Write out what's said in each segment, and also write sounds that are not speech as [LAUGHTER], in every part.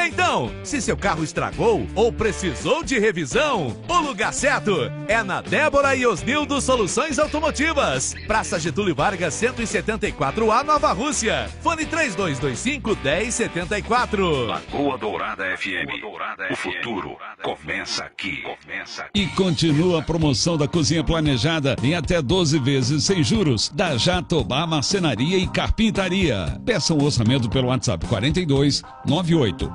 Então, se seu carro estragou ou precisou de revisão, o lugar certo é na Débora e Osnildo Soluções Automotivas. Praça Getúlio Vargas 174A Nova Rússia. Fone 3225 1074. Lagoa Dourada FM. O futuro começa aqui. Começa aqui. E continua a promoção da cozinha planejada em até 12 vezes sem juros da Jatobá Marcenaria e Carpintaria. Peça um orçamento pelo WhatsApp 42 98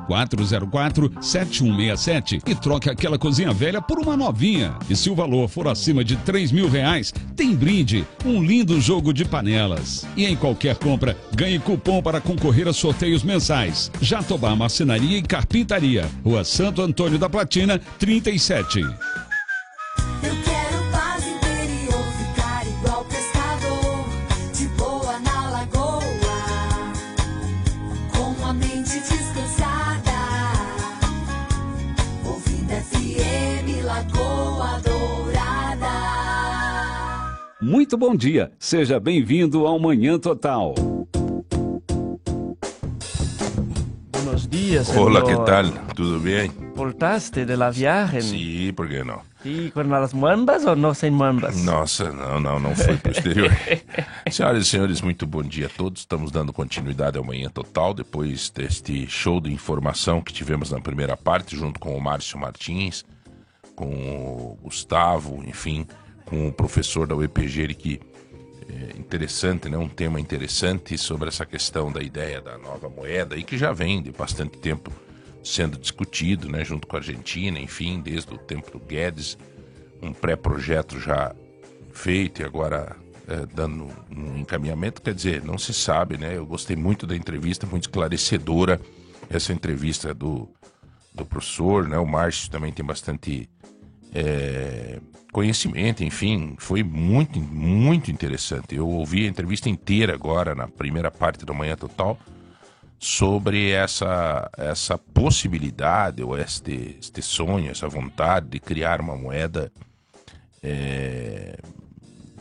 404 7167 e troque aquela cozinha velha por uma novinha. E se o valor for acima de 3 mil reais, tem brinde, um lindo jogo de panelas. E em qualquer compra, ganhe cupom para concorrer a sorteios mensais. Jatobá Marcenaria e Carpintaria. Rua Santo Antônio da Platina, 37. Eu Muito bom dia, seja bem-vindo ao Manhã Total. Buenos días. Hola, señor. ¿qué tal? ¿Todo bien? ¿Voltaste de la viagem? Sí, por que não? Sí, com as muambas ou não sem muambas? Nossa, não, não, não foi pro exterior. Senhoras [LAUGHS] e senhores, muito bom dia a todos. Estamos dando continuidade ao Manhã Total, depois deste show de informação que tivemos na primeira parte, junto com o Márcio Martins, com o Gustavo, enfim, com o professor da UEPG, que é interessante, né? Um tema interessante sobre essa questão da ideia da nova moeda e que já vem de bastante tempo sendo discutido, né? Junto com a Argentina, enfim, desde o tempo do Guedes, um pré-projeto já feito e agora é, dando um encaminhamento, quer dizer, não se sabe, né? Eu gostei muito da entrevista, muito esclarecedora essa entrevista do, do professor, né? O Márcio também tem bastante é, conhecimento, enfim, foi muito, muito interessante. Eu ouvi a entrevista inteira agora, na primeira parte da Manhã Total, sobre essa, essa possibilidade, ou este, este sonho, essa vontade de criar uma moeda é,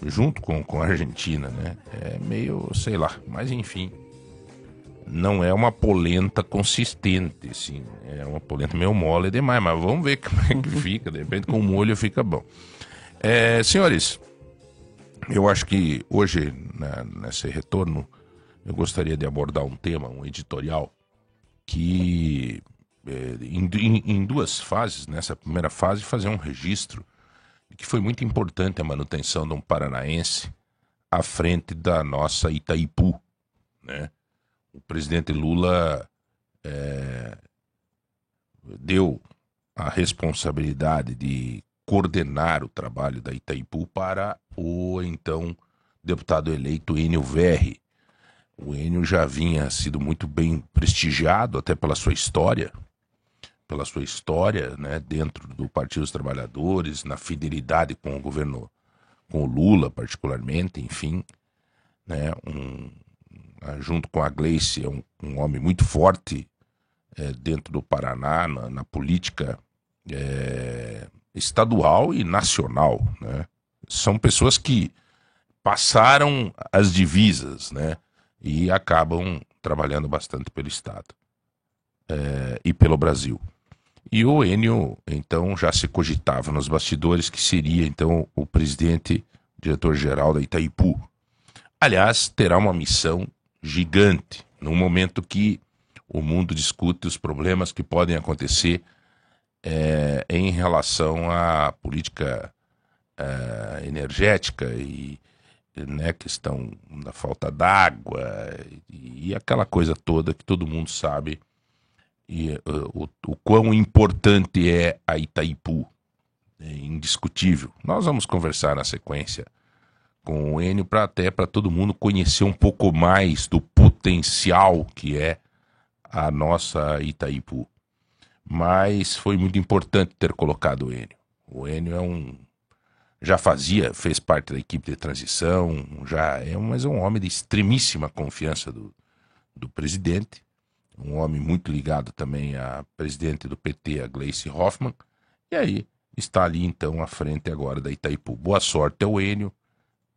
junto com, com a Argentina, né? É meio, sei lá, mas enfim, não é uma polenta consistente, assim, é uma polenta meio mole demais, mas vamos ver como é que fica, de repente com o molho fica bom. É, senhores, eu acho que hoje, né, nesse retorno, eu gostaria de abordar um tema, um editorial, que é, em, em- duas fases, nessa primeira fase, fazer um registro que foi muito importante a manutenção de um paranaense à frente da nossa Itaipu, né? O presidente Lula é, deu a responsabilidade de coordenar o trabalho da Itaipu para o então deputado eleito Enio Verri. O Enio já vinha sido muito bem prestigiado até pela sua história, pela sua história, né, dentro do Partido dos Trabalhadores, na fidelidade com o governo, com o Lula particularmente, enfim, né, um, ah, junto com a Gleice, é um, um homem muito forte eh, dentro do Paraná, na, na política eh, estadual e nacional. Né? São pessoas que passaram as divisas né? e acabam trabalhando bastante pelo Estado eh, e pelo Brasil. E o Enio, então, já se cogitava nos bastidores que seria, então, o presidente, diretor-geral da Itaipu. Aliás, terá uma missão gigante no momento que o mundo discute os problemas que podem acontecer eh, em relação à política eh, energética e né, questão da falta d'água e, e aquela coisa toda que todo mundo sabe e eh, o, o quão importante é a Itaipu, é indiscutível. Nós vamos conversar na sequência com o Enio para até para todo mundo conhecer um pouco mais do potencial que é a nossa Itaipu. Mas foi muito importante ter colocado o Enio. O Enio é um já fazia, fez parte da equipe de transição, já é mas é um homem de extremíssima confiança do, do presidente, um homem muito ligado também à presidente do PT, a Gleice Hoffmann, e aí está ali então à frente agora da Itaipu. Boa sorte ao Enio,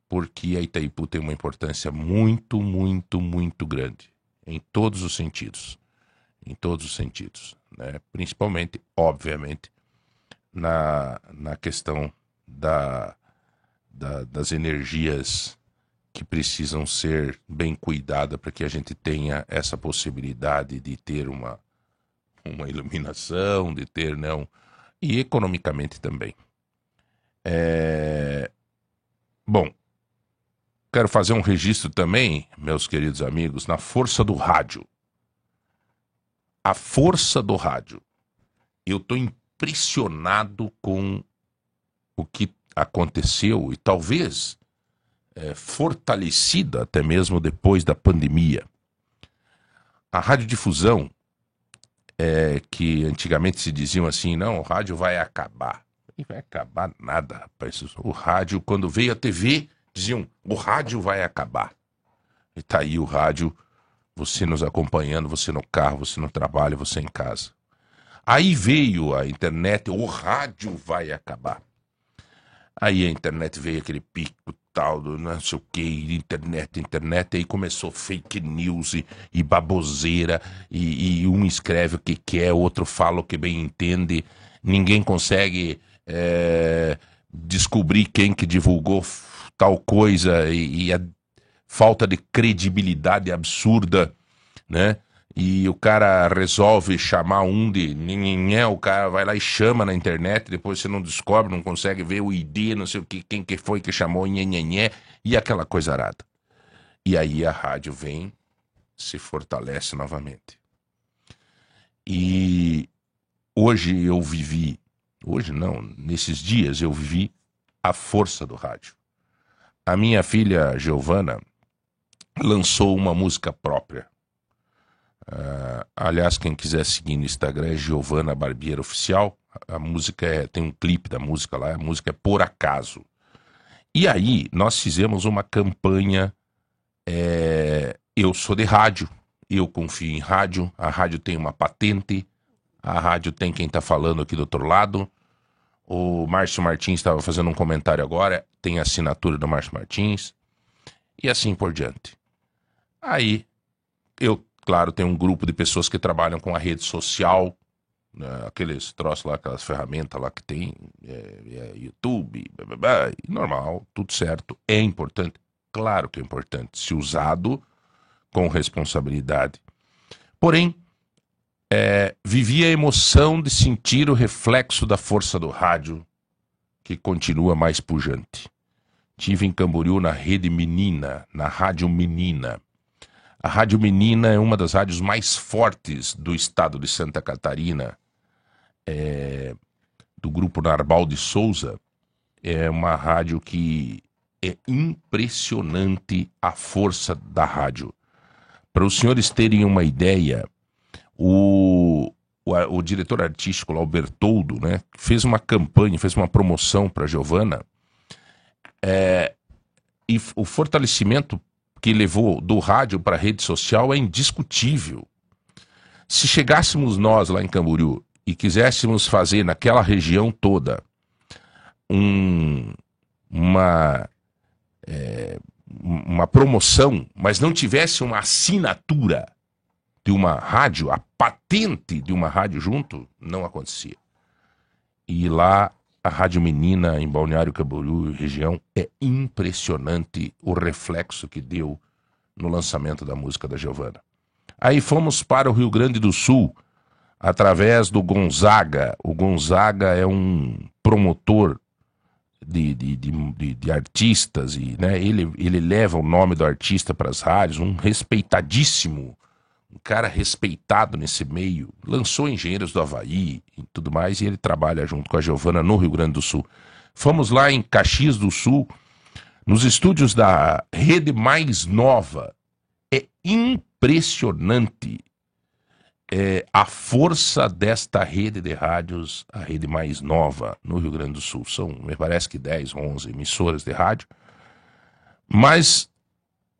porque a Itaipu tem uma importância muito, muito, muito grande, em todos os sentidos. em todos os sentidos, né? principalmente, obviamente, na, na questão da, da- das energias que precisam ser bem cuidadas para que a gente tenha essa possibilidade de ter uma, uma iluminação, de ter não e economicamente também. É, Bom, quero fazer um registro também, meus queridos amigos, na força do rádio. A força do rádio. Eu estou impressionado com o que aconteceu e talvez é, fortalecida até mesmo depois da pandemia. A radiodifusão, é, que antigamente se diziam assim, não, o rádio vai acabar. E vai acabar nada, rapaz. O rádio, quando veio a TV, diziam, o rádio vai acabar. E tá aí o rádio, você nos acompanhando, você no carro, você no trabalho, você em casa. Aí veio a internet, o rádio vai acabar. Aí a internet veio aquele pico tal, do não sei o que, internet, internet, aí começou fake news e, e baboseira, e, e um escreve o que quer, outro fala o que bem entende, ninguém consegue é, descobrir quem que divulgou tal coisa, e, e a falta de credibilidade absurda, né? E o cara resolve chamar um de ninguém, o cara vai lá e chama na internet, depois você não descobre, não consegue ver o ID, não sei o que, quem que foi que chamou, nhenhenhé, e aquela coisa arada. E aí a rádio vem, se fortalece novamente. E hoje eu vivi, hoje não, nesses dias eu vivi a força do rádio. A minha filha Giovana lançou uma música própria. Ah, aliás, quem quiser seguir no Instagram é Giovana Oficial. A, a música é, tem um clipe da música lá, a música é Por Acaso. E aí, nós fizemos uma campanha. é, eu sou de rádio, eu confio em rádio, a rádio tem uma patente, a rádio tem quem está falando aqui do outro lado. O Márcio Martins estava fazendo um comentário agora, tem assinatura do Márcio Martins, e assim por diante. Aí, eu, claro, tenho um grupo de pessoas que trabalham com a rede social, né, aqueles troços lá, aquelas ferramentas lá que tem, é, é, YouTube, blá, blá, blá, normal, tudo certo, é importante, claro que é importante, se usado com responsabilidade. Porém, é, vivi a emoção de sentir o reflexo da força do rádio, que continua mais pujante. Tive em Camboriú na Rede Menina, na Rádio Menina. A Rádio Menina é uma das rádios mais fortes do estado de Santa Catarina, é, do grupo Narbal de Souza. É uma rádio que é impressionante a força da rádio. Para os senhores terem uma ideia, o, o, o diretor artístico o Bertoldo, né, fez uma campanha, fez uma promoção para Giovana. É, e o fortalecimento que levou do rádio para a rede social é indiscutível. Se chegássemos nós lá em Camboriú e quiséssemos fazer naquela região toda um, uma, é, uma promoção, mas não tivesse uma assinatura de uma rádio, a patente de uma rádio junto, não acontecia. E lá, a Rádio Menina, em Balneário Camboriú região, é impressionante o reflexo que deu no lançamento da música da Giovana. Aí fomos para o Rio Grande do Sul, através do Gonzaga. O Gonzaga é um promotor de, de, de, de- de artistas, e né, ele, ele leva o nome do artista para as rádios, um respeitadíssimo um cara respeitado nesse meio, lançou Engenheiros do Havaí e tudo mais, e ele trabalha junto com a Giovana no Rio Grande do Sul. Fomos lá em Caxias do Sul, nos estúdios da Rede Mais Nova. É impressionante é, a força desta rede de rádios, a Rede Mais Nova, no Rio Grande do Sul. São, me parece que 10, 11 emissoras de rádio. Mas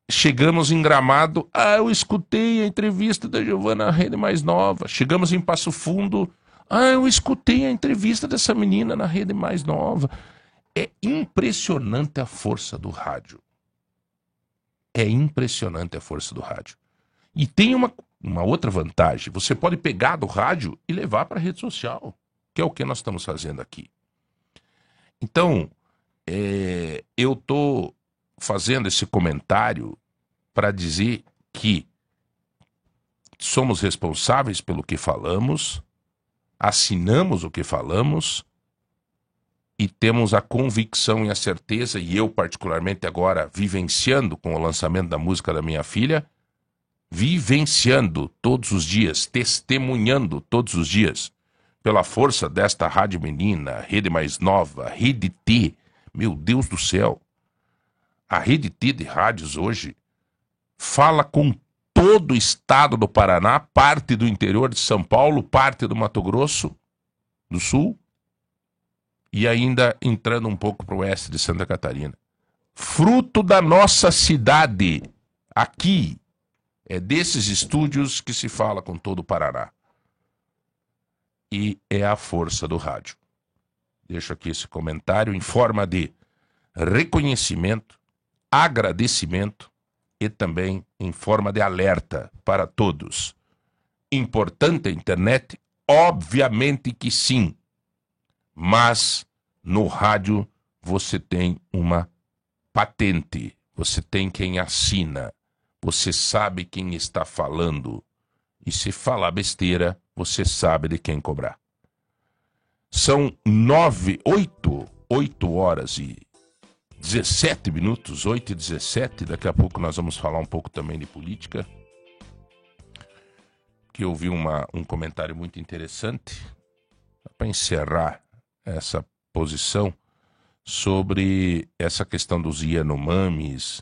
Chegamos em Gramado, ah, eu escutei a entrevista da Giovana Rede Mais Nova. Chegamos em Passo Fundo, ah, eu escutei a entrevista dessa menina na Rede Mais Nova. É impressionante a força do rádio. É impressionante a força do rádio. E tem uma, uma outra vantagem. Você pode pegar do rádio e levar para a rede social, que é o que nós estamos fazendo aqui. Então, é, eu estou fazendo esse comentário para dizer que somos responsáveis pelo que falamos, assinamos o que falamos e temos a convicção e a certeza, e eu, particularmente, agora vivenciando com o lançamento da música da minha filha, vivenciando todos os dias, testemunhando todos os dias, pela força desta rádio menina, rede mais nova, rede T. Meu Deus do céu! A rede T de rádios hoje fala com todo o estado do Paraná, parte do interior de São Paulo, parte do Mato Grosso do Sul e ainda entrando um pouco para o oeste de Santa Catarina. Fruto da nossa cidade, aqui, é desses estúdios que se fala com todo o Paraná. E é a força do rádio. Deixo aqui esse comentário em forma de reconhecimento, agradecimento e também em forma de alerta para todos. Importante a internet? Obviamente que sim. Mas no rádio você tem uma patente, você tem quem assina, você sabe quem está falando. E se falar besteira, você sabe de quem cobrar. São nove, oito, oito horas e 17 minutos, 8 e 17. Daqui a pouco nós vamos falar um pouco também de política. Que eu vi uma, um comentário muito interessante para encerrar essa posição sobre essa questão dos Yanomamis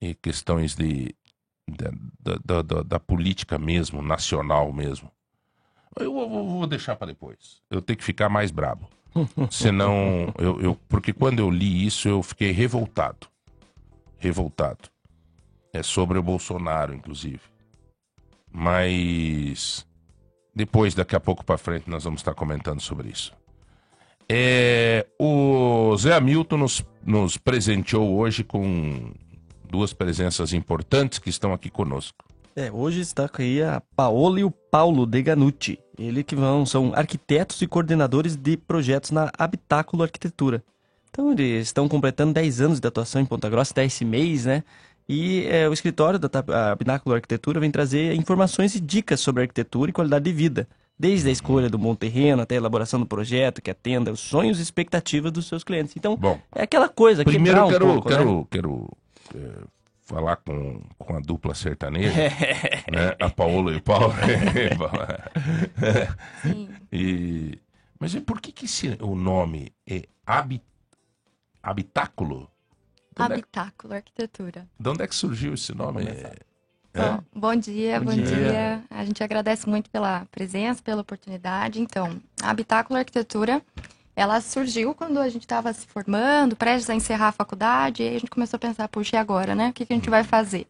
e questões de, da, da, da, da política mesmo, nacional mesmo. Eu vou, vou deixar para depois. Eu tenho que ficar mais brabo. Senão, eu, eu, porque quando eu li isso, eu fiquei revoltado. Revoltado. É sobre o Bolsonaro, inclusive. Mas depois, daqui a pouco para frente, nós vamos estar comentando sobre isso. É, o Zé Hamilton nos, nos presenteou hoje com duas presenças importantes que estão aqui conosco. É, hoje está aqui a Paola e o Paulo Deganucci. Ele que vão, são arquitetos e coordenadores de projetos na Habitáculo Arquitetura. Então, eles estão completando 10 anos de atuação em Ponta Grossa, até esse mês, né? E é, o escritório da Habitáculo Arquitetura vem trazer informações e dicas sobre arquitetura e qualidade de vida. Desde a escolha do bom terreno até a elaboração do projeto que atenda os sonhos e expectativas dos seus clientes. Então, Bom, é aquela coisa, primeiro eu quebrar quero, um pouco, né? quero, quero é, falar com, com a dupla sertaneja, [LAUGHS] né? a Paola e o Paulo. [LAUGHS] [LAUGHS] Sim. e, mas e por que, que esse, o nome é habi, Habitáculo? De é, Habitáculo Arquitetura. de onde é que surgiu esse nome? É, Bom, bom dia, Bom bom, dia. dia. A gente agradece muito pela presença, pela oportunidade. Então, Habitáculo Arquitetura, ela surgiu quando a gente estava se formando, prestes a encerrar a faculdade, e aí a gente começou a pensar, puxa, e agora, né? O que, que a gente vai fazer?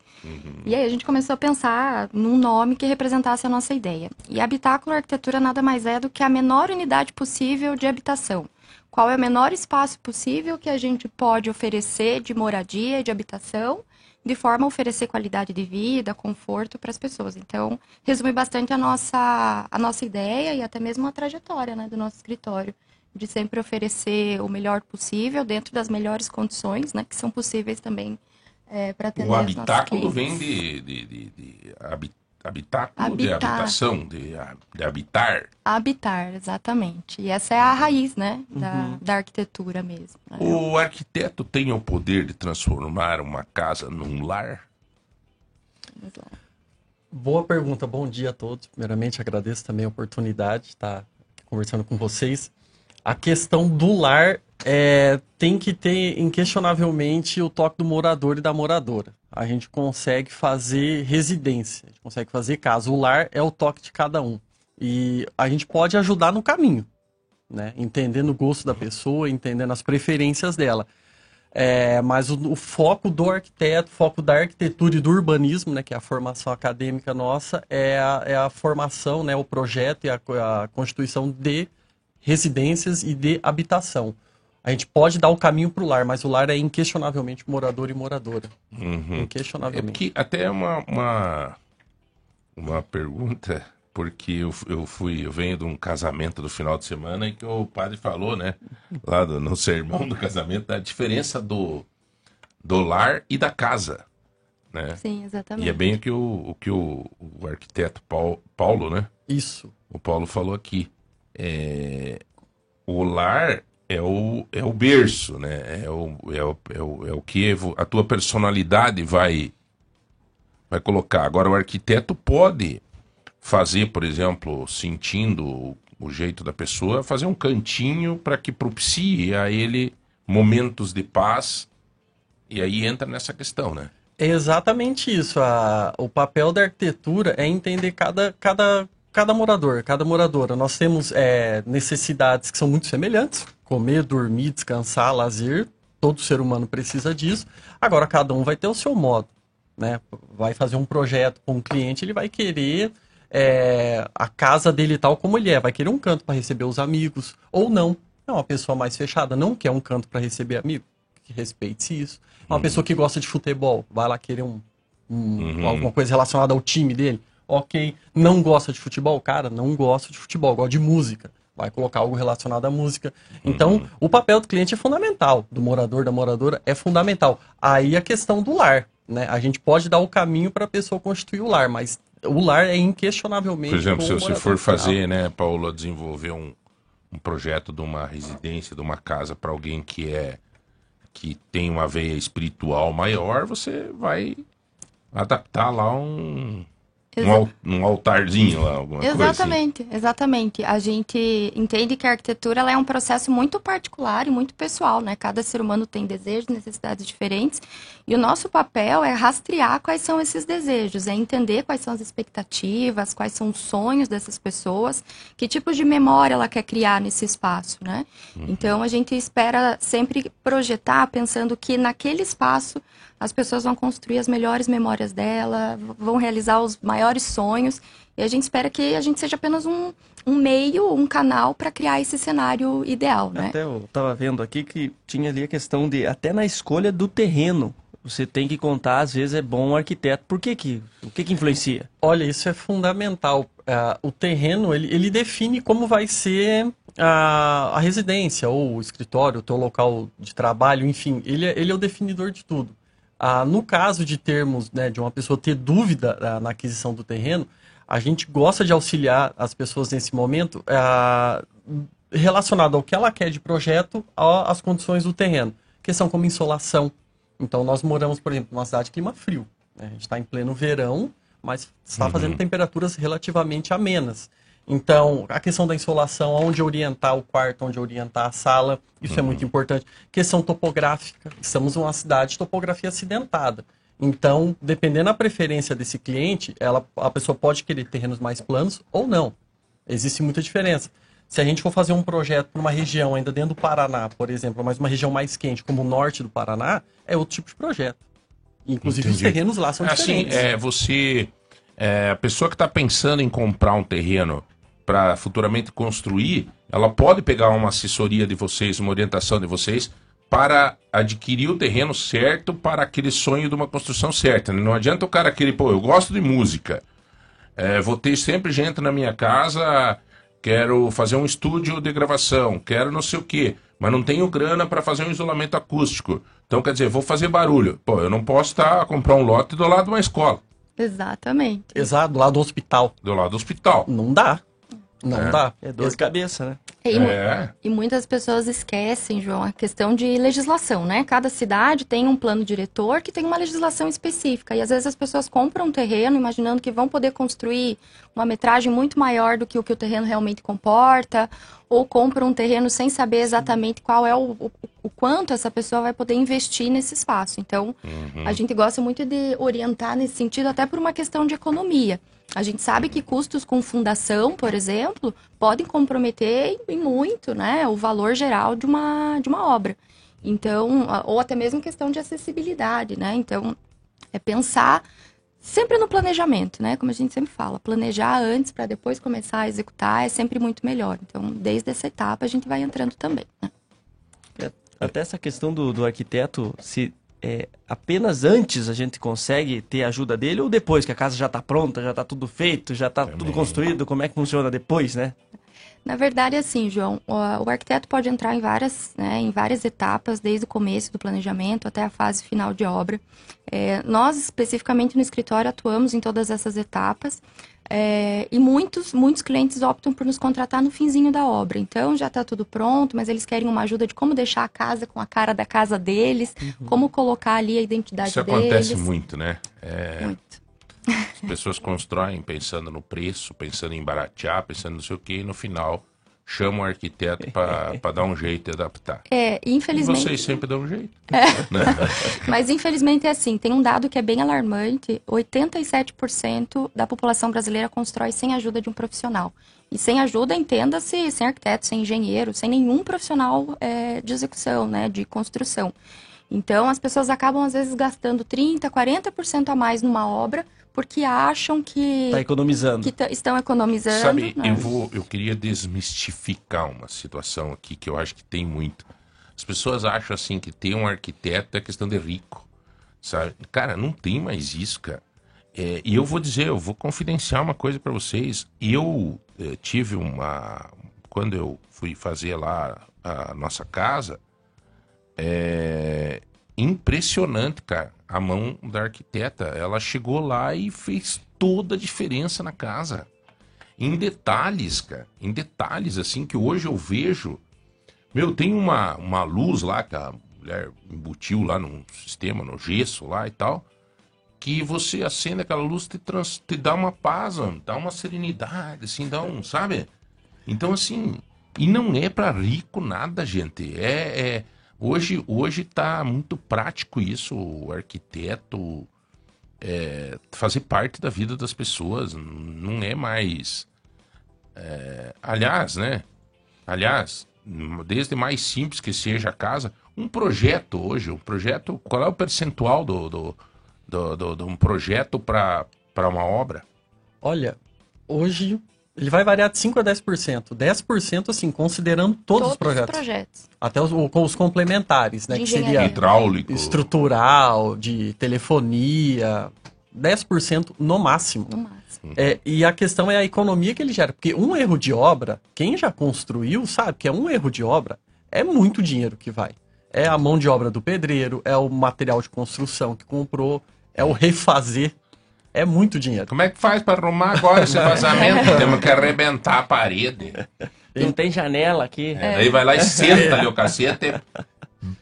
E aí a gente começou a pensar num nome que representasse a nossa ideia. E Habitáculo Arquitetura nada mais é do que a menor unidade possível de habitação. Qual é o menor espaço possível que a gente pode oferecer de moradia, de habitação, de forma a oferecer qualidade de vida, conforto para as pessoas. Então, resume bastante a nossa, a nossa ideia e até mesmo a trajetória né, do nosso escritório, de sempre oferecer o melhor possível, dentro das melhores condições, né, que são possíveis também para atender o habitáculo vem de, de, de, de habi- habitáculo de Habitar. habitação, de, de habitar. Habitar, exatamente. E essa é a raiz, né, da, da arquitetura mesmo. né? O arquiteto tem o poder de transformar uma casa num lar? Vamos lá. Boa pergunta, bom dia a todos. Primeiramente, agradeço também a oportunidade de estar conversando com vocês. A questão do lar é, tem que ter inquestionavelmente o toque do morador e da moradora. A gente consegue fazer residência, a gente consegue fazer casa. O lar é o toque de cada um. E a gente pode ajudar no caminho, né? Entendendo o gosto da pessoa, entendendo as preferências dela. É, mas o, o foco do arquiteto, foco da arquitetura e do urbanismo, né, que é a formação acadêmica nossa, é a, é a formação, né, o projeto e a, a constituição de residências e de habitação. A gente pode dar o caminho para o lar, mas o lar é inquestionavelmente morador e moradora. Uhum. É Inquestionavelmente. porque até uma, uma, uma pergunta, porque eu, eu fui, eu venho de um casamento do final de semana e que o padre falou, né? Lá do- no sermão do casamento, da diferença do, do lar e da casa. Né? Sim, exatamente. E é bem o que o, o, que o, o arquiteto Paulo, Paulo, né? Isso. O Paulo falou aqui. É, o lar é o, é o berço, né? É o, é o, é o, é o que a tua personalidade vai, vai colocar. Agora, o arquiteto pode fazer, por exemplo, sentindo o, o jeito da pessoa, fazer um cantinho para que propicie a ele momentos de paz. E aí entra nessa questão, né? É exatamente isso. A- o papel da arquitetura é entender cada, cada, cada morador, cada moradora. Nós temos é, necessidades que são muito semelhantes: comer, dormir, descansar, lazer. Todo ser humano precisa disso. Agora, cada um vai ter o seu modo. Né? Vai fazer um projeto com um cliente, ele vai querer é, a casa dele tal como ele é. Vai querer um canto para receber os amigos, ou não. É uma pessoa mais fechada, não quer um canto para receber amigo. Que respeite isso. É Uma pessoa que gosta de futebol, vai lá querer um, um- alguma coisa relacionada ao time dele. Ok, não gosta de futebol, cara, não gosta de futebol, gosta de música. Vai colocar algo relacionado à música. Então, o papel do cliente é fundamental, do morador, da moradora, é fundamental. Aí a questão do lar, né? A gente pode dar o caminho para a pessoa constituir o lar, mas o lar é inquestionavelmente. Por exemplo, se você for final. fazer, né, Paulo, desenvolver um, um projeto de uma residência, de uma casa para alguém que é que tem uma veia espiritual maior, você vai adaptar lá um um, Exa- al- um altarzinho lá, alguma coisa assim. Exatamente, exatamente. A gente entende que a arquitetura ela é um processo muito particular e muito pessoal, né? Cada ser humano tem desejos, necessidades diferentes, e o nosso papel é rastrear quais são esses desejos, é entender quais são as expectativas, quais são os sonhos dessas pessoas, que tipos de memória ela quer criar nesse espaço, né? Então a gente espera sempre projetar pensando que naquele espaço as pessoas vão construir as melhores memórias dela, vão realizar os maiores sonhos. E a gente espera que a gente seja apenas um, um meio, um canal para criar esse cenário ideal, né? Até eu tava vendo aqui que tinha ali a questão de, até na escolha do terreno, você tem que contar, às vezes é bom um arquiteto. Por que que, o que que influencia? Olha, isso é fundamental. Ah, o terreno, ele, ele define como vai ser a, a residência, ou o escritório, o teu local de trabalho, enfim, ele é, ele é o definidor de tudo. Ah, no caso de termos, né, de uma pessoa ter dúvida ah, na aquisição do terreno, a gente gosta de auxiliar as pessoas nesse momento ah, relacionado ao que ela quer de projeto às condições do terreno. Questão como insolação. Então, nós moramos, por exemplo, numa cidade de clima frio. né? A gente está em pleno verão, mas está fazendo temperaturas relativamente amenas. Então, a questão da insolação, onde orientar o quarto, onde orientar a sala, isso é muito importante. Questão topográfica, estamos numa cidade de topografia acidentada. Então, dependendo da preferência desse cliente, ela, a pessoa pode querer terrenos mais planos ou não. Existe muita diferença. Se a gente for fazer um projeto para uma região ainda dentro do Paraná, por exemplo, mas uma região mais quente, como o norte do Paraná, é outro tipo de projeto. Inclusive, os Entendi. terrenos lá são Assim, diferentes. é, você. é, a pessoa que está pensando em comprar um terreno para futuramente construir, ela pode pegar uma assessoria de vocês, uma orientação de vocês, para adquirir o terreno certo para aquele sonho de uma construção certa. né? Não adianta o cara querer, pô, eu gosto de música. É, vou ter sempre gente na minha casa, quero fazer um estúdio de gravação, quero não sei o quê, mas não tenho grana para fazer um isolamento acústico. Então, quer dizer, vou fazer barulho. Pô, eu não posso estar comprar um lote do lado de uma escola, Exatamente. Exato, lá do hospital. do lado do hospital. Não dá. Não É. dá. É dor de cabeça, né? E, É. e muitas pessoas esquecem, João, a questão de legislação, né? Cada cidade tem um plano diretor que tem uma legislação específica. E às vezes as pessoas compram um terreno imaginando que vão poder construir uma metragem muito maior do que o que o terreno realmente comporta, ou compram um terreno sem saber exatamente qual é o, o, o quanto essa pessoa vai poder investir nesse espaço. Então, a gente gosta muito de orientar nesse sentido, até por uma questão de economia. A gente sabe que custos com fundação, por exemplo, podem comprometer muito, né, o valor geral de uma, de uma obra. Então, ou até mesmo questão de acessibilidade, né? Então, é pensar sempre no planejamento, né? Como a gente sempre fala, planejar antes para depois começar a executar é sempre muito melhor. Então, desde essa etapa a gente vai entrando também. Né? É, Até essa questão do, do arquiteto, se é, apenas antes a gente consegue ter a ajuda dele ou depois que a casa já está pronta, já está tudo feito, já está tudo construído? Como é que funciona depois, né? Na verdade, assim, João, o, arquiteto pode entrar em várias, né, em várias etapas, desde o começo do planejamento até a fase final de obra. É, nós, especificamente no escritório, atuamos em todas essas etapas. É, e muitos, muitos clientes optam por nos contratar no finzinho da obra. Então já está tudo pronto, mas eles querem uma ajuda de como deixar a casa com a cara da casa deles, como colocar ali a identidade Isso deles. acontece muito, né? É, Muito. As pessoas constroem pensando no preço, pensando em baratear, pensando não sei o quê, e no final chamam o arquiteto para [LAUGHS] dar um jeito e adaptar. É, E infelizmente. vocês sempre dão um jeito. [LAUGHS] [LAUGHS] Mas infelizmente é assim, tem um dado que é bem alarmante, 87% da população brasileira constrói sem ajuda de um profissional. E sem ajuda, entenda-se, sem arquiteto, sem engenheiro, sem nenhum profissional é, de execução, né, de construção. Então, as pessoas acabam, às vezes, gastando 30%, 40% a mais numa obra, porque acham que, Está economizando. que t- estão economizando. Sabe, né? eu, vou, eu queria desmistificar uma situação aqui que eu acho que tem muito. As pessoas acham assim que ter um arquiteto é questão de rico, sabe? Cara, não tem mais isso, cara. É, e eu vou dizer, eu vou confidenciar uma coisa para vocês. Eu eh, tive uma. Quando eu fui fazer lá a nossa casa, é impressionante, cara. A mão da arquiteta, ela chegou lá e fez toda a diferença na casa. Em detalhes, cara. Em detalhes, assim, que hoje eu vejo. Meu, tem uma, uma luz lá que a mulher embutiu lá num sistema, no gesso lá e tal. Que você acende aquela luz te, trans, te dá uma paz, mano, dá uma serenidade, assim, dá um, sabe? Então, assim, e não é para rico nada, gente. É, é- hoje, hoje tá muito prático isso, o arquiteto é, fazer parte da vida das pessoas. Não é mais. é, aliás, né? Aliás, desde mais simples que seja a casa, um projeto hoje, um projeto. Qual é o percentual do, do, do, do- de um projeto para uma obra? Olha, hoje ele vai variar de 5 a 10%. 10% assim, considerando todos, os projetos. projetos. Até os, os complementares, né? De Que seria. Hidráulico. estrutural, de telefonia. 10% no máximo. No máximo. É, e a questão é a economia que ele gera. Porque um erro de obra, quem já construiu sabe que é um erro de obra, é muito dinheiro que vai. É a mão de obra do pedreiro, é o material de construção que comprou, é o refazer. É muito dinheiro. Como é que faz para arrumar agora esse vazamento? [LAUGHS] Temos que arrebentar a parede. Não tem janela aqui. É, Daí vai lá e senta ali o cacete,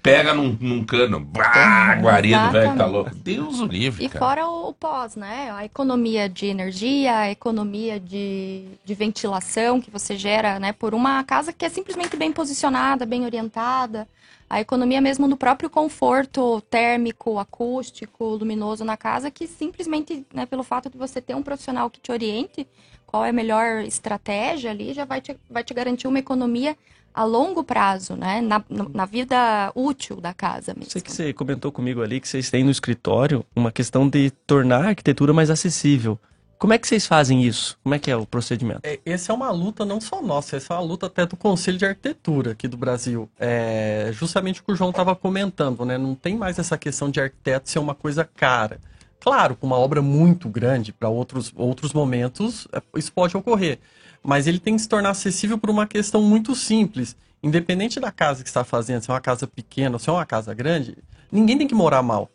pega num, num cano. Bah, guarido, velho, que tá louco. Deus o livre, E cara. fora o, o pós, né? A economia de energia, a economia de, de ventilação que você gera, né? Por uma casa que é simplesmente bem posicionada, bem orientada. A economia mesmo do próprio conforto térmico, acústico, luminoso na casa, que simplesmente, né, pelo fato de você ter um profissional que te oriente qual é a melhor estratégia ali, já vai te, vai te garantir uma economia a longo prazo, né? Na, no- na vida útil da casa mesmo. Sei que você comentou comigo ali que vocês têm no escritório uma questão de tornar a arquitetura mais acessível. Como é que vocês fazem isso? Como é que é o procedimento? É, Essa é uma luta não só nossa, essa é uma luta até do Conselho de Arquitetura aqui do Brasil. É justamente o que o João estava comentando, né? Não tem mais essa questão de arquiteto ser uma coisa cara. Claro, com uma obra muito grande, para outros, outros momentos, é, isso pode ocorrer. Mas ele tem que se tornar acessível por uma questão muito simples. Independente da casa que está fazendo, se é uma casa pequena ou se é uma casa grande, ninguém tem que morar mal.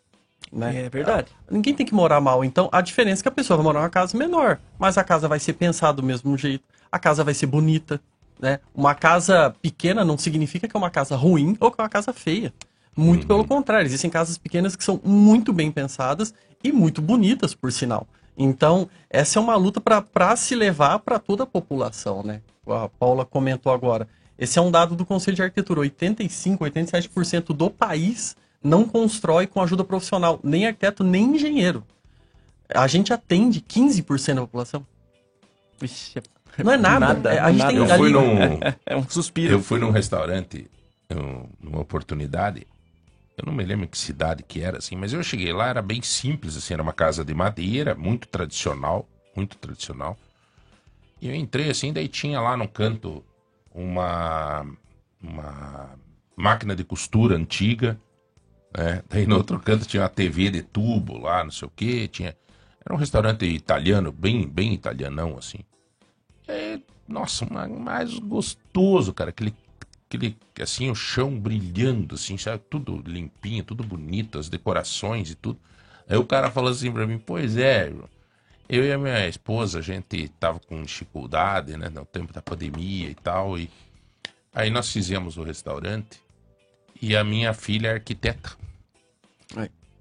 Né? É verdade. Ninguém tem que morar mal. Então, a diferença é que a pessoa vai morar numa casa menor, mas a casa vai ser pensada do mesmo jeito, a casa vai ser bonita, né? Uma casa pequena não significa que é uma casa ruim ou que é uma casa feia. Muito pelo contrário, existem casas pequenas que são muito bem pensadas e muito bonitas, por sinal. Então, essa é uma luta para se levar para toda a população, né? A Paula comentou agora. Esse é um dado do Conselho de Arquitetura. 85, 87% do país não constrói com ajuda profissional, nem arquiteto, nem engenheiro. A gente atende 15% da população. Vixe, Não é nada. É, a gente nada. tem Eu fui num, É um suspiro. eu fui num restaurante, um, numa oportunidade, eu não me lembro que cidade que era, assim, mas eu cheguei lá, era bem simples, assim, era uma casa de madeira, muito tradicional, muito tradicional. E eu entrei assim, daí tinha lá no canto uma, uma máquina de costura antiga, né? Daí no outro canto tinha uma TV de tubo lá, não sei o que, tinha... Era um restaurante italiano, bem, bem italianão, assim. É, nossa, ma- mais gostoso, cara, aquele, aquele, assim, o chão brilhando, assim, sabe? Tudo limpinho, tudo bonito, as decorações e tudo. Aí o cara falou assim pra mim, pois é, eu e a minha esposa, a gente tava com dificuldade, né, no tempo da pandemia e tal, e aí nós fizemos o restaurante e a minha filha é arquiteta.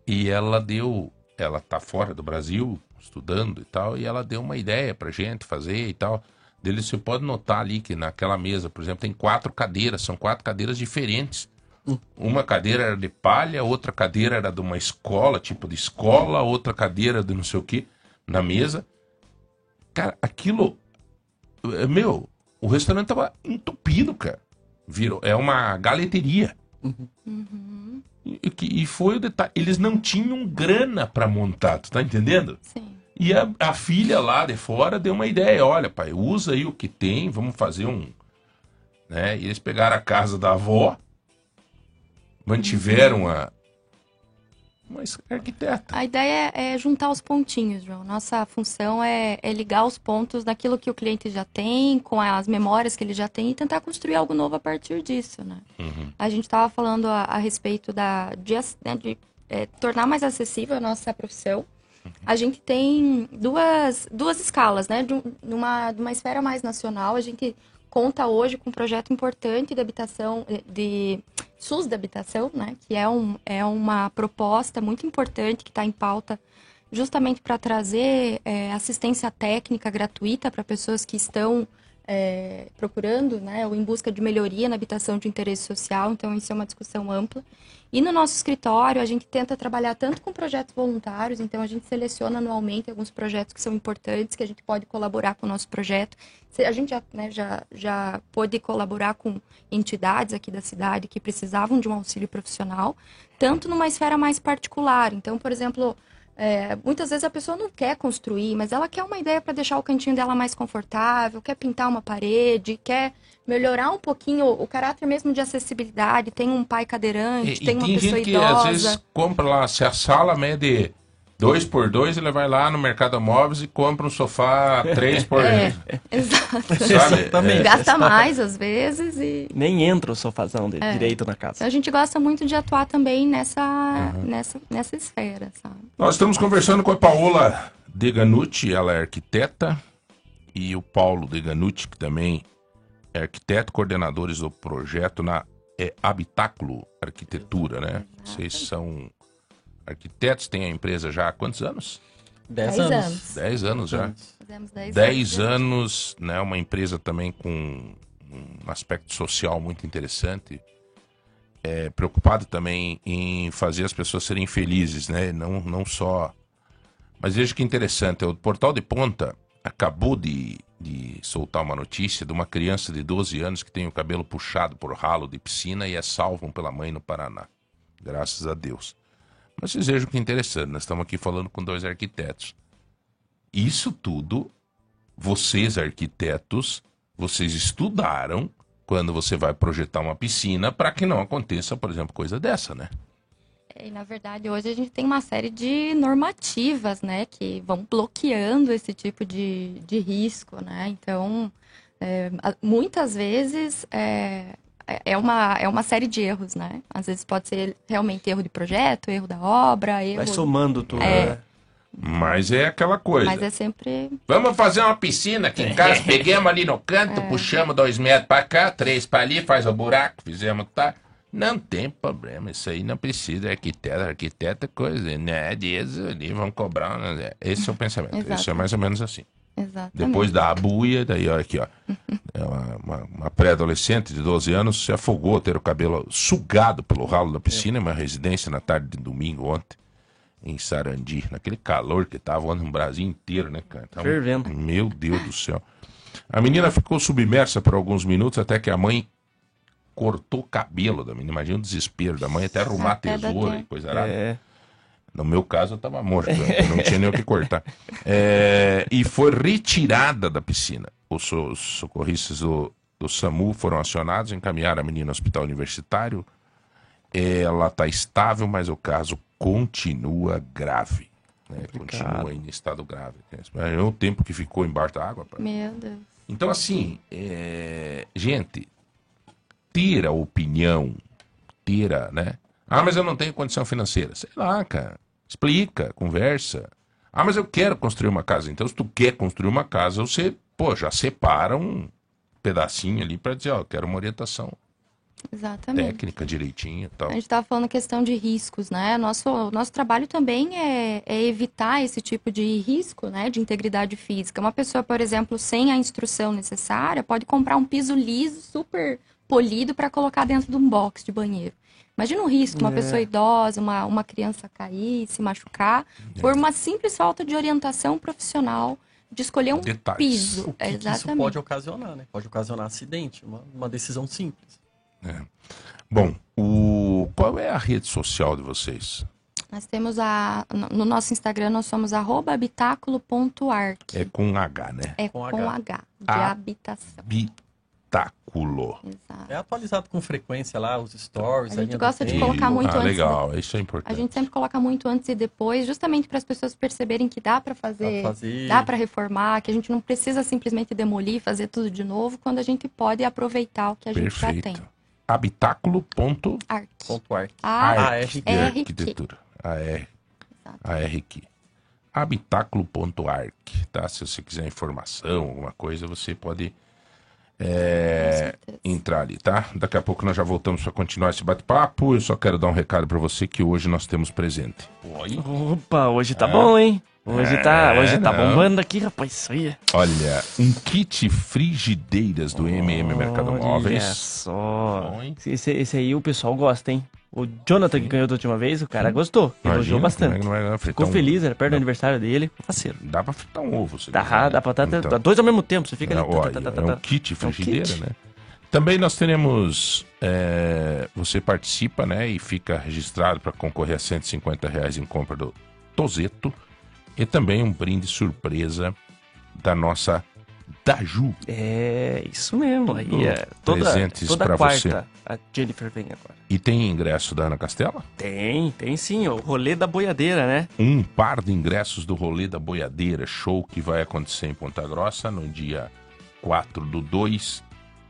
E ela deu, ela tá fora do Brasil, estudando e tal, e ela deu uma ideia pra gente fazer e tal. Dele, você pode notar ali que naquela mesa, por exemplo, tem quatro cadeiras, são quatro cadeiras diferentes. Uma cadeira era de palha, outra cadeira era de uma escola, tipo de escola, outra cadeira de não sei o que, na mesa. Cara, aquilo. é, Meu, o restaurante tava entupido, cara. Virou. É uma galeteria. E, e- e foi o detalhe. Eles não tinham grana pra montar, tu tá entendendo? Sim. E a, a filha lá de fora deu uma ideia, olha, pai, usa aí o que tem, vamos fazer um, né? E eles pegaram a casa da avó, mantiveram a uma es- arquiteta. A ideia é juntar os pontinhos, João. Nossa função é, é ligar os pontos daquilo que o cliente já tem, com as memórias que ele já tem e tentar construir algo novo a partir disso, né? A gente estava falando a, a respeito da, de, né, de, é, tornar mais acessível a nossa profissão. A gente tem duas, duas escalas, né? De, de uma, de uma esfera mais nacional, a gente conta hoje com um projeto importante de habitação, eh, de SUS de habitação, né? Que é, um, é uma proposta muito importante que está em pauta justamente para trazer eh, assistência técnica gratuita para pessoas que estão eh, procurando, né, ou em busca de melhoria na habitação de interesse social. Então, isso é uma discussão ampla. E no nosso escritório, a gente tenta trabalhar tanto com projetos voluntários, então a gente seleciona anualmente alguns projetos que são importantes, que a gente pode colaborar com o nosso projeto. A gente já, né, já, já pôde colaborar com entidades aqui da cidade que precisavam de um auxílio profissional, tanto numa esfera mais particular. Então, por exemplo, é, muitas vezes a pessoa não quer construir, mas ela quer uma ideia para deixar o cantinho dela mais confortável, quer pintar uma parede, quer melhorar um pouquinho o, caráter mesmo de acessibilidade. Tem um pai cadeirante, E, e tem uma tem pessoa gente que idosa. às vezes compra lá, se a sala mede 2 por 2 ele vai lá no Mercado Móveis e compra um sofá [LAUGHS] 3 por É, [LAUGHS] exato. Exatamente. Gasta mais às vezes e Nem entra o sofazão de É. direito na então casa. a gente gosta muito de atuar também nessa, Uhum. nessa, nessa esfera, sabe? Nós estamos conversando com a Paola Deganucci, ela é arquiteta, e o Paulo Deganucci, que também é arquiteto, coordenadores do projeto na é, Habitáculo Arquitetura, né? Vocês são arquitetos, têm a empresa já há quantos anos? Dez, Dez anos. anos. Dez anos já. Fizemos 10 Dez anos, né? Uma empresa também com um aspecto social muito interessante. É, preocupado também em fazer as pessoas serem felizes, né? Não, não só. Mas veja que interessante, o Portal de Ponta acabou de, de soltar uma notícia de uma criança de 12 anos que tem o cabelo puxado por ralo de piscina e é salvo pela mãe no Paraná. Graças a Deus. Mas vocês vejam que interessante, nós estamos aqui falando com dois arquitetos. Isso tudo, vocês arquitetos, vocês estudaram quando você vai projetar uma piscina para que não aconteça, por exemplo, coisa dessa, né? E, na verdade, hoje a gente tem uma série de normativas, né, que vão bloqueando esse tipo de, de risco, né? Então, é, muitas vezes é, é, uma, é uma série de erros, né? Às vezes pode ser realmente erro de projeto, erro da obra, erro... Vai somando tudo. É. né? Mas é aquela coisa. Mas é sempre... Vamos fazer uma piscina aqui em casa, pegamos ali no canto, puxamos dois metros para cá, três para ali, faz o buraco, fizemos tá. Não tem problema, isso aí não precisa. Arquiteto, arquiteto é coisa, né? Dias ali vão cobrar. né? Esse é o pensamento. Isso é mais ou menos assim. Exatamente. Depois da abuia, daí olha aqui, ó. [LAUGHS] É uma, uma- uma pré-adolescente de 12 anos se afogou, ter o cabelo sugado pelo ralo da piscina, em uma residência na tarde de domingo ontem, em Sarandi. Naquele calor que tava ontem no Brasil inteiro, né, cara? Tava- Fervendo. Meu Deus do céu. A menina ficou submersa por alguns minutos até que a mãe cortou o cabelo da menina. Imagina o desespero da mãe até arrumar Até tesoura e coisa arada. É. No meu caso, eu tava morto, eu não tinha nem o que cortar. É, e foi retirada da piscina. Os, os socorristas do, do SAMU foram acionados, encaminharam a menina ao hospital universitário ela está estável, mas o caso continua grave. Né? Continua em estado grave. É o tempo que ficou embaixo da água. pá. Meu Deus. Então, assim, é, gente, ter a opinião, ter a, né? Ah, mas eu não tenho condição financeira. Sei lá, cara. Explica, conversa. Ah, mas eu quero construir uma casa. Então, se tu quer construir uma casa, você, pô, já separa um pedacinho ali para dizer, ó, quero uma orientação Exatamente. técnica direitinho e tal. A gente estava falando questão de riscos, né? Nosso, nosso trabalho também é, é evitar esse tipo de risco, né? De integridade física. Uma pessoa, por exemplo, sem a instrução necessária, pode comprar um piso liso, super polido, para colocar dentro de um box de banheiro. Imagina o risco, uma É. pessoa idosa, uma, uma criança cair, se machucar, por uma simples falta de orientação profissional, de escolher um Detalhes. piso. O que, que isso Exatamente. pode ocasionar, né? Pode ocasionar acidente, uma, uma decisão simples. Bom, o, qual é a rede social de vocês? Nós temos a. No no nosso Instagram, nós somos arroba habitáculo.arc. É com H, né? É Com com, H. H, de Ah. habitação. Bitáculo. Exato. É atualizado com frequência lá, os stories. A gente do gosta de tempo. colocar muito ah, antes, legal, isso é A importante. gente sempre coloca muito antes e depois, justamente para as pessoas perceberem que dá para fazer, fazer. dá para reformar, que a gente não precisa simplesmente demolir, fazer tudo de novo, quando a gente pode aproveitar o que a gente já tem. Perfeito. Habitáculo ponto Arc. Ponto arc. A ARQ. de ARQ. arquitetura. AR. ARQ. Habitáculo.arc, tá? Se você quiser informação, alguma coisa, você pode é, entrar ali, tá? Daqui a pouco nós já voltamos para continuar esse bate-papo. Eu só quero dar um recado para você que hoje nós temos presente. Oi? Opa, hoje tá bom, hein? Hoje tá, É, hoje tá não. bombando aqui, rapaz. Isso aí. Olha, um kit frigideiras do MM Mercado Olha Móveis. só. Bom, hein? Esse, esse aí o pessoal gosta, hein? O Jonathan que ganhou da última vez, o cara gostou. Elogiou bastante. é não fritar Ficou um- feliz, era perto do aniversário dele. Faceiro. Dá pra fritar um ovo. se Dá, quiser, né? dá pra estar Então. dois ao mesmo tempo. Você fica É, ali. olha, tá, tá, tá, é um tá. kit É um frigideira, kit. né? Também nós teremos. é, você participa, né? E fica registrado para concorrer a 150 reais em compra do Tozeto. E também um brinde surpresa da nossa Daju. É, isso mesmo. Aí é toda, presentes toda pra quarta você. a Jennifer vem agora. E tem ingresso da Ana Castela? Tem, tem sim. O rolê da boiadeira, né? Um par de ingressos do rolê da Boiadeira, show que vai acontecer em Ponta Grossa no dia 4 do 2.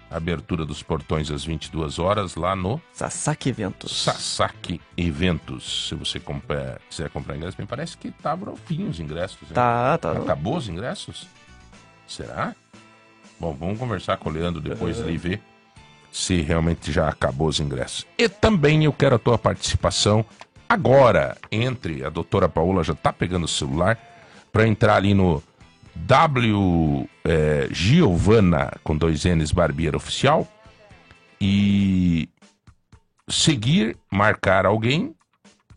Abertura dos portões às 22 horas lá no Sasaki Eventos. Sasaki Eventos. Se você comprar- quiser comprar ingressos, me parece que tá ao fim os ingressos. hein? Tá, tá. Acabou os ingressos? Será? Bom, vamos conversar com o Leandro depois ali e ver se realmente já acabou os ingressos. E também eu quero a tua participação agora. Entre, a doutora Paola já tá pegando o celular para entrar ali no W é, Giovana com dois N's Barbeiro Oficial e seguir, marcar alguém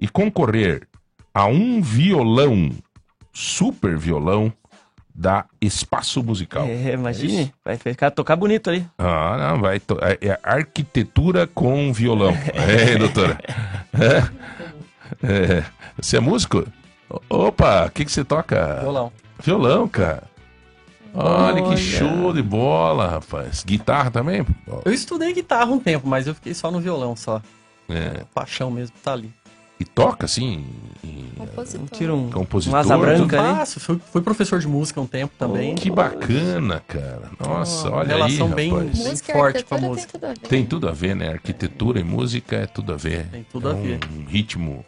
e concorrer a um violão, super violão da Espaço Musical. É, É imagine. isso? vai ficar tocar bonito ali. Ah, não, vai. to- É, é arquitetura com violão. [LAUGHS] É, doutora. É. É. Você é músico? Opa, o que, que você toca? Violão. Violão, cara. Olha, Olha. que show de bola, rapaz. Guitarra também? Eu estudei guitarra um tempo, mas eu fiquei só no violão só. É. Paixão mesmo tá ali. E toca assim? E... Compositor. Tira um, Compositor, um asa branca. Fácil, fui, fui professor de música um tempo também. Que bacana, cara. Nossa, Uma olha aí, relação bem- rapaz. bem forte com a música. Tem tudo a ver. Tem tudo a ver, né? Arquitetura e música é tudo a ver. Tem tudo é a ver. Um ritmo